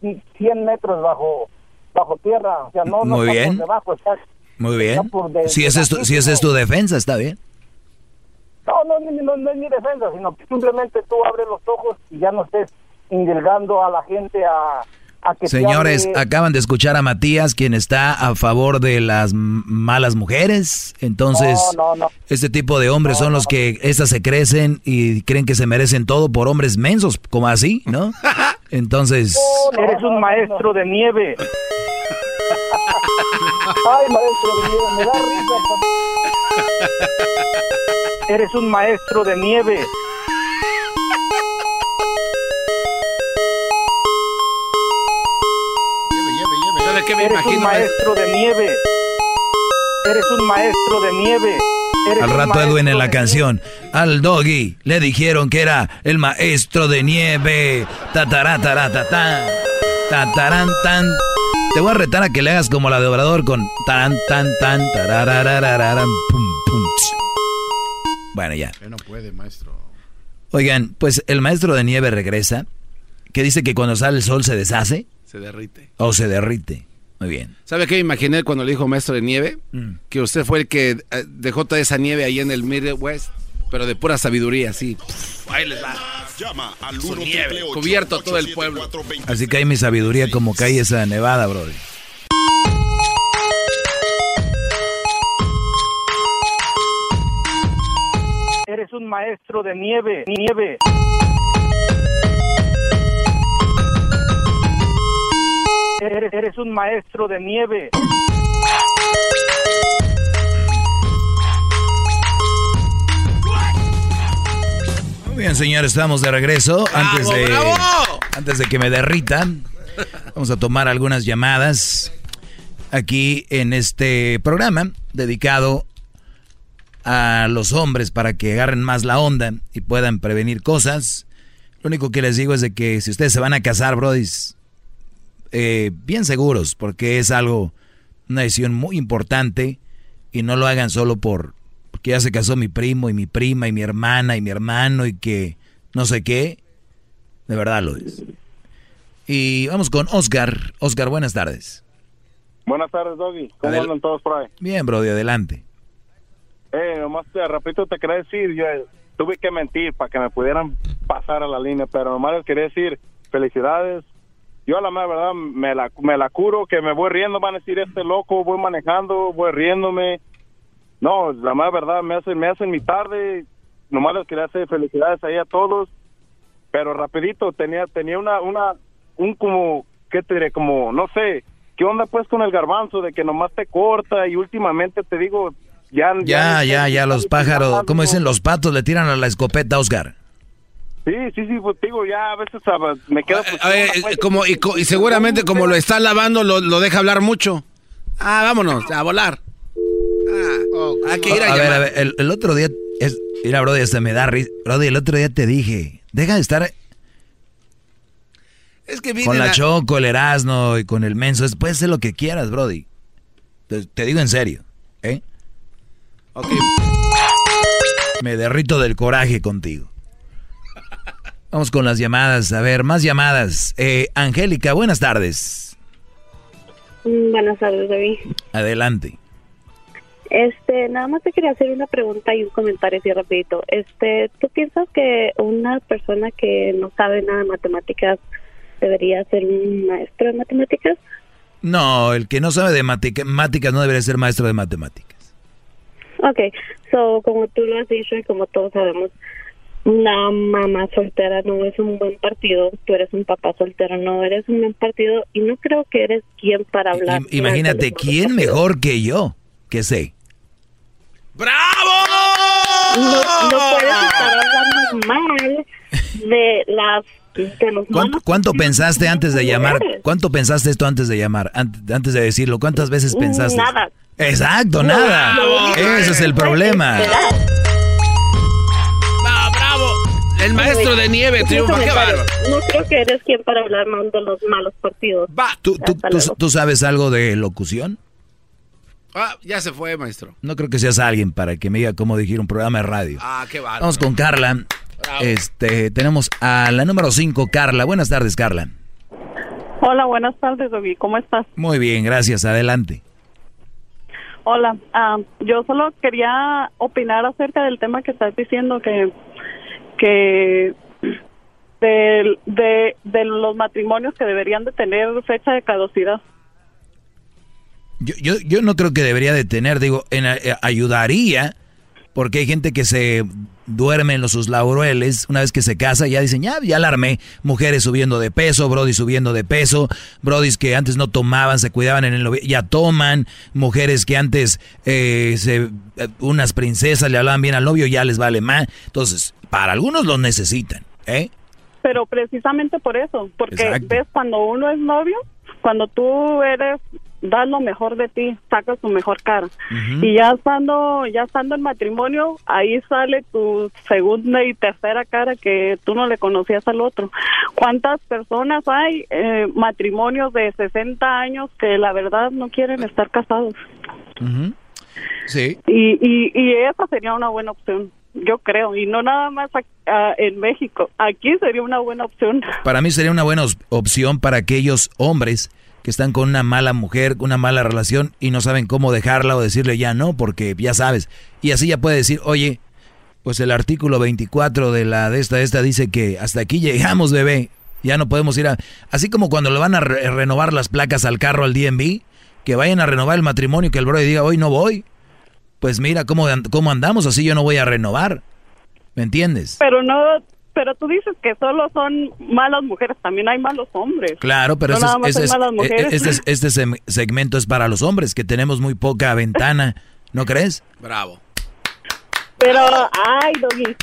100 metros bajo bajo tierra, o sea, no, no Muy está bien. por debajo, está Muy bien. Está de- Si es tu, si esa es tu defensa, está bien. No, no, no, no, no es mi defensa, sino que simplemente tú abres los ojos y ya no estés indilgando a la gente a, a que te Señores, hable- acaban de escuchar a Matías, quien está a favor de las malas mujeres. Entonces, No, no, no. este tipo de hombres son los que estas se crecen y creen que se merecen todo por hombres mensos, como así, ¿no? [laughs] Entonces, Eres un maestro de nieve. [laughs] Ay, maestro de nieve, me da risa. [laughs] Eres un maestro de nieve. ¿Sabe qué me Eres imagino? un maestro de nieve. Eres un maestro de nieve. Eres al rato Edwin en la canción, al doggy le dijeron que era el maestro de nieve. Tataratatatan, tatarán, tan. Te voy a retar a que le hagas como la de Obrador con tan, tan, tan, pum, pum. Bueno, ya. Que no puede, maestro. Oigan, pues el maestro de nieve regresa, que dice que cuando sale el sol se deshace Se derrite. o se derrite. Muy bien. ¿Sabe qué me imaginé cuando le dijo maestro de nieve? Mm. Que usted fue el que eh, dejó toda esa nieve ahí en el Midwest, pero de pura sabiduría, así. Pff, ahí les va. Llama al Su 1 nieve, cubierto todo el pueblo. Así que hay mi sabiduría como cae esa nevada, brother. Eres un maestro de nieve, nieve. Eres, eres un maestro de nieve. Muy bien, señores, estamos de regreso. Antes de, bravo! antes de que me derritan, vamos a tomar algunas llamadas aquí en este programa dedicado a los hombres para que agarren más la onda y puedan prevenir cosas. Lo único que les digo es de que si ustedes se van a casar, brodis, eh, bien seguros, porque es algo, una decisión muy importante y no lo hagan solo por porque ya se casó mi primo y mi prima y mi hermana y mi hermano y que no sé qué. De verdad lo es. Y vamos con Oscar. Oscar, buenas tardes. Buenas tardes, Doggy. ¿Cómo Adel- andan todos por ahí? Bien, bro, de adelante. Eh, nomás te, rapidito te quería decir, yo, tuve que mentir para que me pudieran pasar a la línea, pero nomás les quería decir felicidades. Yo a la mera verdad me la, me la curo, que me voy riendo, van a decir este loco, voy manejando, voy riéndome. No, la mera verdad me hacen, me hacen mi tarde, nomás les quería hacer felicidades ahí a todos, pero rapidito tenía, tenía una, una, un como, ¿qué te diré? Como, no sé, ¿qué onda pues con el garbanzo de que nomás te corta y últimamente te digo, ya... Ya, ya, ya, los pájaros, como dicen los patos, le tiran a la escopeta, Oscar. Sí, sí, sí, pues digo, ya a veces a- me quedo... pues, A ver, eh, como, y, seguramente como lo está lavando, lo, lo deja hablar mucho. Ah, vámonos, a volar. Ah, hay que ir a, a ver, a ver, el, el otro día, es, mira, Brody, hasta me da risa. Brody, el otro día te dije, deja de estar Es que con la a- Choco, el Erasmo y con el Menso. Es- Puedes hacer lo que quieras, Brody. Te, te digo en serio, ¿eh? Ok. Me derrito del coraje contigo. Vamos con las llamadas. A ver, más llamadas. Eh, Angélica, buenas tardes. Mm, Buenas tardes, David. Adelante. Este, nada más te quería hacer una pregunta y un comentario así rapidito. Este, ¿tú piensas que una persona que no sabe nada de matemáticas debería ser un maestro de matemáticas? No, el que no sabe de matemáticas no debería ser maestro de matemáticas. Okay, so como tú lo has dicho y como todos sabemos, una mamá soltera no es un buen partido, tú eres un papá soltero, no eres un buen partido y no creo que eres quien para hablar. I- Imagínate, ¿quién mejor que yo? Que sé. No, no puedes estar hablando mal de las de los ¿Cuánto, cuánto pensaste antes de llamar? ¿Cuánto pensaste esto antes de llamar? Ant- Antes de decirlo, ¿cuántas veces pensaste? Nada. Exacto, nada. Ese es el problema. ¡Va! El maestro de nieve triunfa, qué bárbaro. No creo que eres quien para hablar mal de los malos partidos. ¿Tú, tú, tú- sabes algo de locución? Ah, ya se fue, maestro. No creo que seas alguien para que me diga cómo dirigir un programa de radio. Ah, qué bárbaro. Vamos con Carla. Este, tenemos a la número 5, Carla. Buenas tardes, Carla. Hola, buenas tardes, David. ¿Cómo estás? Muy bien, gracias. Adelante. Hola, ah, yo solo quería opinar acerca del tema que estás diciendo que que de, de, los matrimonios que deberían de tener fecha de caducidad. Yo, yo, yo no creo que debería de tener, digo, en, eh, ayudaría, porque hay gente que se duerme en los, sus laureles, una vez que se casa, ya dicen, ya, ya la armé, mujeres subiendo de peso, brody subiendo de peso, brodis que antes no tomaban, se cuidaban en el ya toman, mujeres que antes, eh, se, eh, unas princesas le hablaban bien al novio, ya les vale más, entonces, para algunos lo necesitan, ¿eh? Pero precisamente por eso, porque Exacto. ves cuando uno es novio, cuando tú eres das lo mejor de ti, sacas tu mejor cara. Y ya estando ya estando en matrimonio, ahí sale tu segunda y tercera cara que tú no le conocías al otro. ¿Cuántas personas hay eh, matrimonios de 60 años que la verdad no quieren estar casados? Sí. Y, y, y esa sería una buena opción, yo creo, y no nada más en México, aquí sería una buena opción. Para mí sería una buena opción para aquellos hombres que están con una mala mujer, una mala relación y no saben cómo dejarla o decirle ya no, porque ya sabes. Y así ya puede decir, oye, pues el artículo 24 de la de esta, de esta dice que hasta aquí llegamos, bebé. Ya no podemos ir a... Así como cuando le van a re- renovar las placas al carro al DMV, que vayan a renovar el matrimonio, que el brother diga, hoy no voy. Pues mira cómo, cómo andamos, así yo no voy a renovar. ¿Me entiendes? Pero no, pero tú dices que solo son malas mujeres, también hay malos hombres. Claro, pero No [laughs] este, es- este es- eh, este es- este segmento es para los hombres, que tenemos muy poca ventana, ¿no crees? Bravo. Pero, ay, Doggy,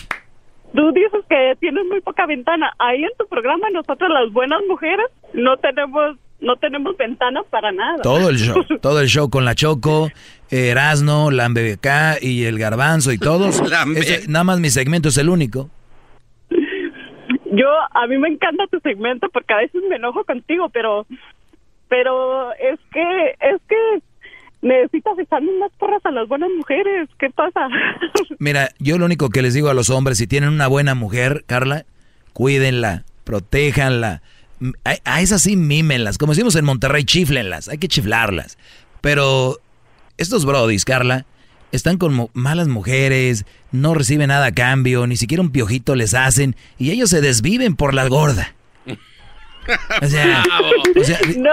tú dices que tienes muy poca ventana. Ahí en tu programa nosotros las buenas mujeres no tenemos no tenemos ventanas para nada. Todo el show, [laughs] todo el show con la Choco, Erasno, la MBK y el Garbanzo y todos. [laughs] Ese- nada más mi segmento es el único. Yo, a mí me encanta tu segmento porque a veces me enojo contigo, pero, pero es que, es que necesitas echarme unas porras a las buenas mujeres. ¿Qué pasa? [laughs] Mira, yo lo único que les digo a los hombres, si tienen una buena mujer, Carla, cuídenla, protéjanla. A, a esas sí mímenlas, como decimos en Monterrey, chiflenlas, hay que chiflarlas. Pero estos brodis, Carla, están con malas mujeres, no reciben nada a cambio, ni siquiera un piojito les hacen, y ellos se desviven por la gorda. [laughs] O sea, o sea no,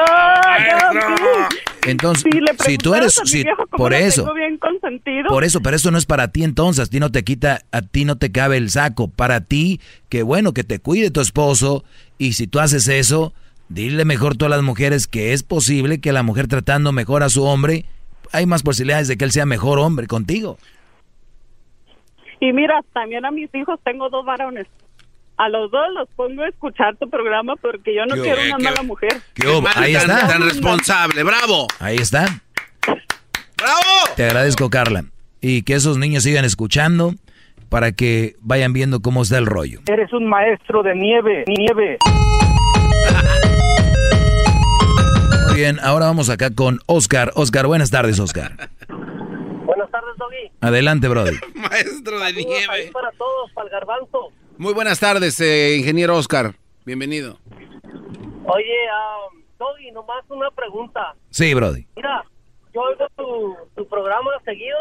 no, entonces, si, tú eres, si, por eso, por eso, pero eso no es para ti entonces, a ti no te quita, a ti no te cabe el saco, para ti, que bueno, que te cuide tu esposo, y si tú haces eso, dile mejor tú a las mujeres que es posible que la mujer tratando mejor a su hombre, hay más posibilidades de que él sea mejor hombre contigo. Y mira, también a mis hijos tengo dos varones. A los dos los pongo a escuchar tu programa porque yo no quiero una mala mujer. Ahí está. Tan responsable, bravo. Ahí está. ¡Bravo! Te agradezco, Carla. Y que esos niños sigan escuchando para que vayan viendo cómo está el rollo. Eres un maestro de nieve, nieve. Muy bien, ahora vamos acá con Oscar. Oscar, buenas tardes, Oscar. Buenas tardes, Doggy. Adelante, brother. [laughs] Maestro de nieve. Para todos, para el garbanzo. Muy buenas tardes, eh, ingeniero Oscar. Bienvenido. Oye, um, Doggy, nomás una pregunta. Sí, Brody. Mira, yo oigo tu, tu programa seguido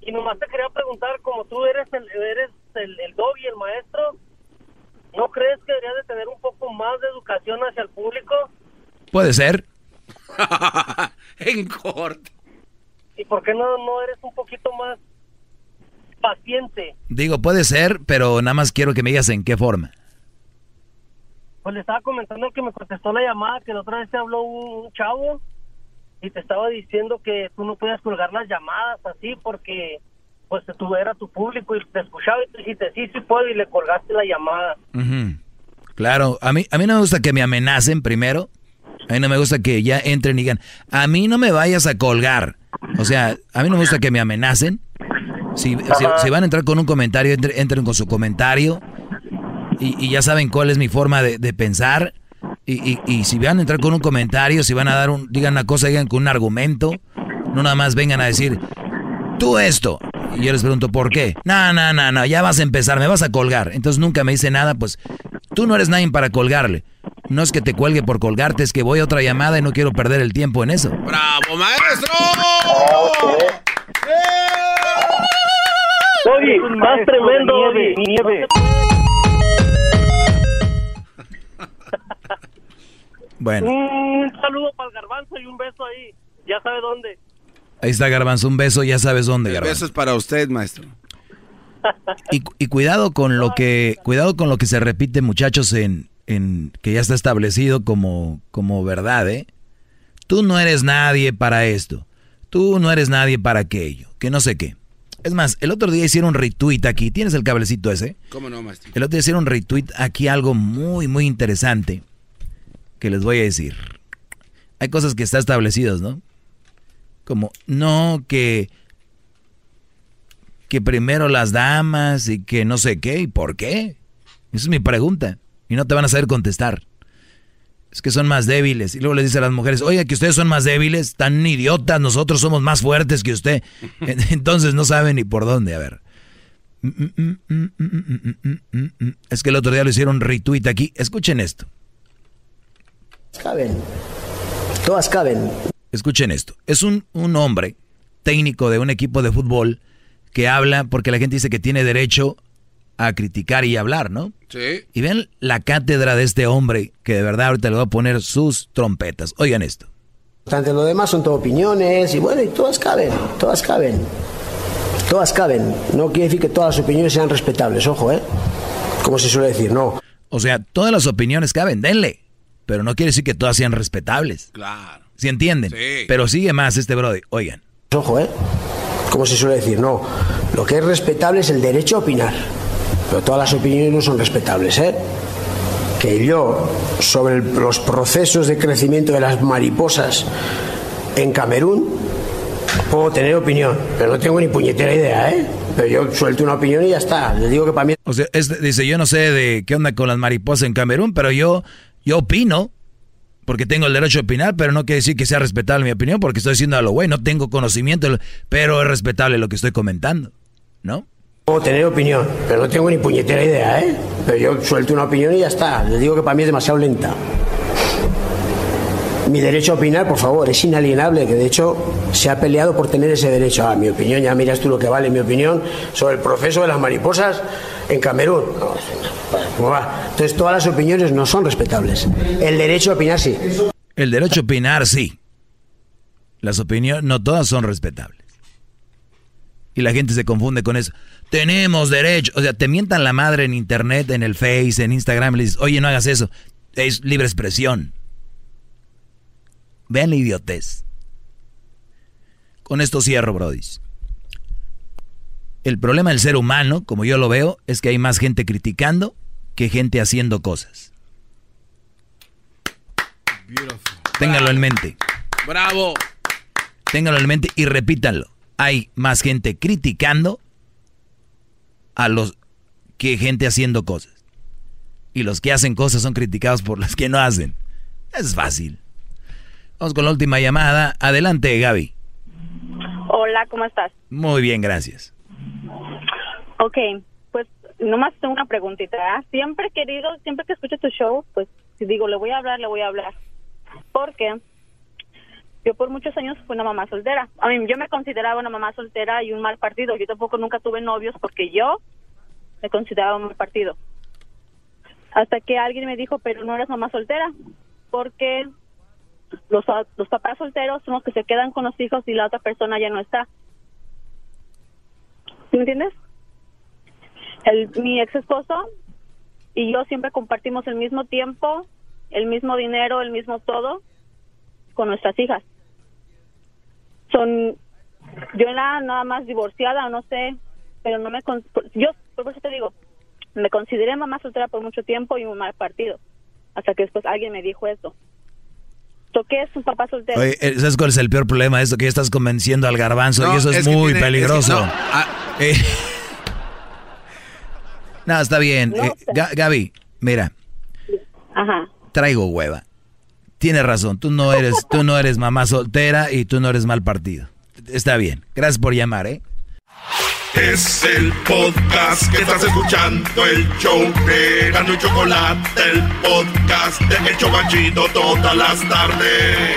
y nomás te quería preguntar, como tú eres el, eres el, el Doggy, el maestro, ¿no crees que deberías de tener un poco más de educación hacia el público? Puede ser. [laughs] en corto. ¿Y por qué no, no eres un poquito más paciente? Digo, puede ser, pero nada más quiero que me digas en qué forma. Pues le estaba comentando que me contestó la llamada, que la otra vez te habló un, chavo y te estaba diciendo que tú no podías colgar las llamadas así porque pues tú era tu público y te escuchaba y tú dijiste sí, sí puedo y le colgaste la llamada. Claro, a mí, a mí no me gusta que me amenacen primero. A mí no me gusta que ya entren y digan, a mí no me vayas a colgar. O sea, a mí no me gusta que me amenacen. Si, si, van a entrar con un comentario, entren, con su comentario. Y, ya saben cuál es mi forma de, pensar. Y, y, si van a entrar con un comentario, si van a dar un, digan una cosa, digan con un argumento. No nada más vengan a decir, tú esto. Y yo les pregunto, ¿por qué? No, no, no, no, ya vas a empezar, me vas a colgar. Entonces nunca me dice nada, pues tú no eres nadie para colgarle. No es que te cuelgue por colgarte, es que voy a otra llamada y no quiero perder el tiempo en eso. ¡Bravo, maestro! Oye, más tremendo, nieve. [laughs] Bueno. Un saludo para el garbanzo y un beso ahí. Ya sabe dónde. Ahí está Garbanzo, un beso, ya sabes dónde, Garbanzo. beso es para usted, maestro. Y, y, cuidado con lo que cuidado con lo que se repite, muchachos, en, en, que ya está establecido como, como verdad, ¿eh? Tú no eres nadie para esto. Tú no eres nadie para aquello. Que no sé qué. Es más, el otro día hicieron un retweet aquí. ¿Tienes el cablecito ese? ¿Cómo no, maestro? El otro día hicieron un retweet aquí, algo muy, muy interesante que les voy a decir. Hay cosas que están establecidas, ¿no? Como, no, que, que primero las damas y que no sé qué y por qué. Esa es mi pregunta. Y no te van a saber contestar. Es que son más débiles. Y luego les dice a las mujeres, oiga, que ustedes son más débiles, tan idiotas, nosotros somos más fuertes que usted. [laughs] Entonces no saben ni por dónde, a ver. Es que el otro día lo hicieron retweet aquí. Escuchen esto. Caben. Todas caben. Escuchen esto. Es un, un hombre técnico de un equipo de fútbol que habla porque la gente dice que tiene derecho a criticar y hablar, ¿no? Sí. Y ven la cátedra de este hombre que de verdad ahorita le va a poner sus trompetas. Oigan esto. Ante lo demás son todo opiniones y bueno, y todas caben, todas caben. Todas caben. No quiere decir que todas las opiniones sean respetables, ojo, ¿eh? Como se suele decir, no. O sea, todas las opiniones caben, denle. Pero no quiere decir que todas sean respetables. Claro. ¿Sí entienden? Sí. Pero sigue más este brother. Oigan. Ojo, ¿eh? Como se suele decir, no. Lo que es respetable es el derecho a opinar. Pero todas las opiniones no son respetables, ¿eh? Que yo, sobre los procesos de crecimiento de las mariposas en Camerún, puedo tener opinión, pero no tengo ni puñetera idea, ¿eh? Pero yo suelto una opinión y ya está. Les digo que para mí... O sea, dice, yo no sé de qué onda con las mariposas en Camerún, pero yo, yo opino, porque tengo el derecho a opinar, pero no quiere decir que sea respetable mi opinión, porque estoy diciendo a lo güey, no tengo conocimiento, pero es respetable lo que estoy comentando, ¿no? Puedo tener opinión, pero no tengo ni puñetera idea, ¿eh? Pero yo suelto una opinión y ya está. Les digo que para mí es demasiado lenta. Mi derecho a opinar, por favor, es inalienable, que de hecho se ha peleado por tener ese derecho. Ah, mi opinión, ya miras tú lo que vale mi opinión sobre el proceso de las mariposas en Camerún. Entonces todas las opiniones no son respetables. El derecho a opinar sí. El derecho a opinar sí. Las opiniones no todas son respetables. Y la gente se confunde con eso. Tenemos derecho. O sea, te mientan la madre en internet, en el Face, en Instagram, le dices, oye, no hagas eso. Es libre expresión. Vean la idiotez. Con esto cierro, Brody. El problema del ser humano, como yo lo veo, es que hay más gente criticando que gente haciendo cosas. Téngalo en mente. Bravo. Téngalo en mente y repítanlo. Hay más gente criticando a los que gente haciendo cosas. Y los que hacen cosas son criticados por los que no hacen. Es fácil. Vamos con la última llamada. Adelante, Gaby. Hola, ¿cómo estás? Muy bien, gracias. Ok, pues nomás tengo una preguntita. ¿ah? Siempre querido, siempre que escucho tu show, pues si digo, le voy a hablar, le voy a hablar. Porque yo por muchos años fui una mamá soltera. A mí, yo me consideraba una mamá soltera y un mal partido. Yo tampoco nunca tuve novios porque yo me consideraba un mal partido. Hasta que alguien me dijo, pero no eres mamá soltera, porque los, los papás solteros son los que se quedan con los hijos y la otra persona ya no está. ¿Sí ¿Me entiendes? El, mi ex esposo y yo siempre compartimos el mismo tiempo, el mismo dinero, el mismo todo con nuestras hijas. Son, yo era nada más divorciada, no sé, pero no me, yo por eso te digo, me consideré mamá soltera por mucho tiempo y un mal partido, hasta que después alguien me dijo eso. ¿Qué es un papá soltero? Oye, eh, ¿sabes cuál es el peor problema de esto? Que ya estás convenciendo al garbanzo y eso es, muy peligroso. Ah. Eh, [laughs] no, está bien. Eh, Gaby, mira. Ajá. Traigo hueva. Tienes razón, tú no eres, [laughs] tú no eres mamá soltera y tú no eres mal partido. Está bien. Gracias por llamar, ¿eh? Es el podcast que estás escuchando, el show de Gano y Chocolate, el podcast de El Chocachito todas las tardes.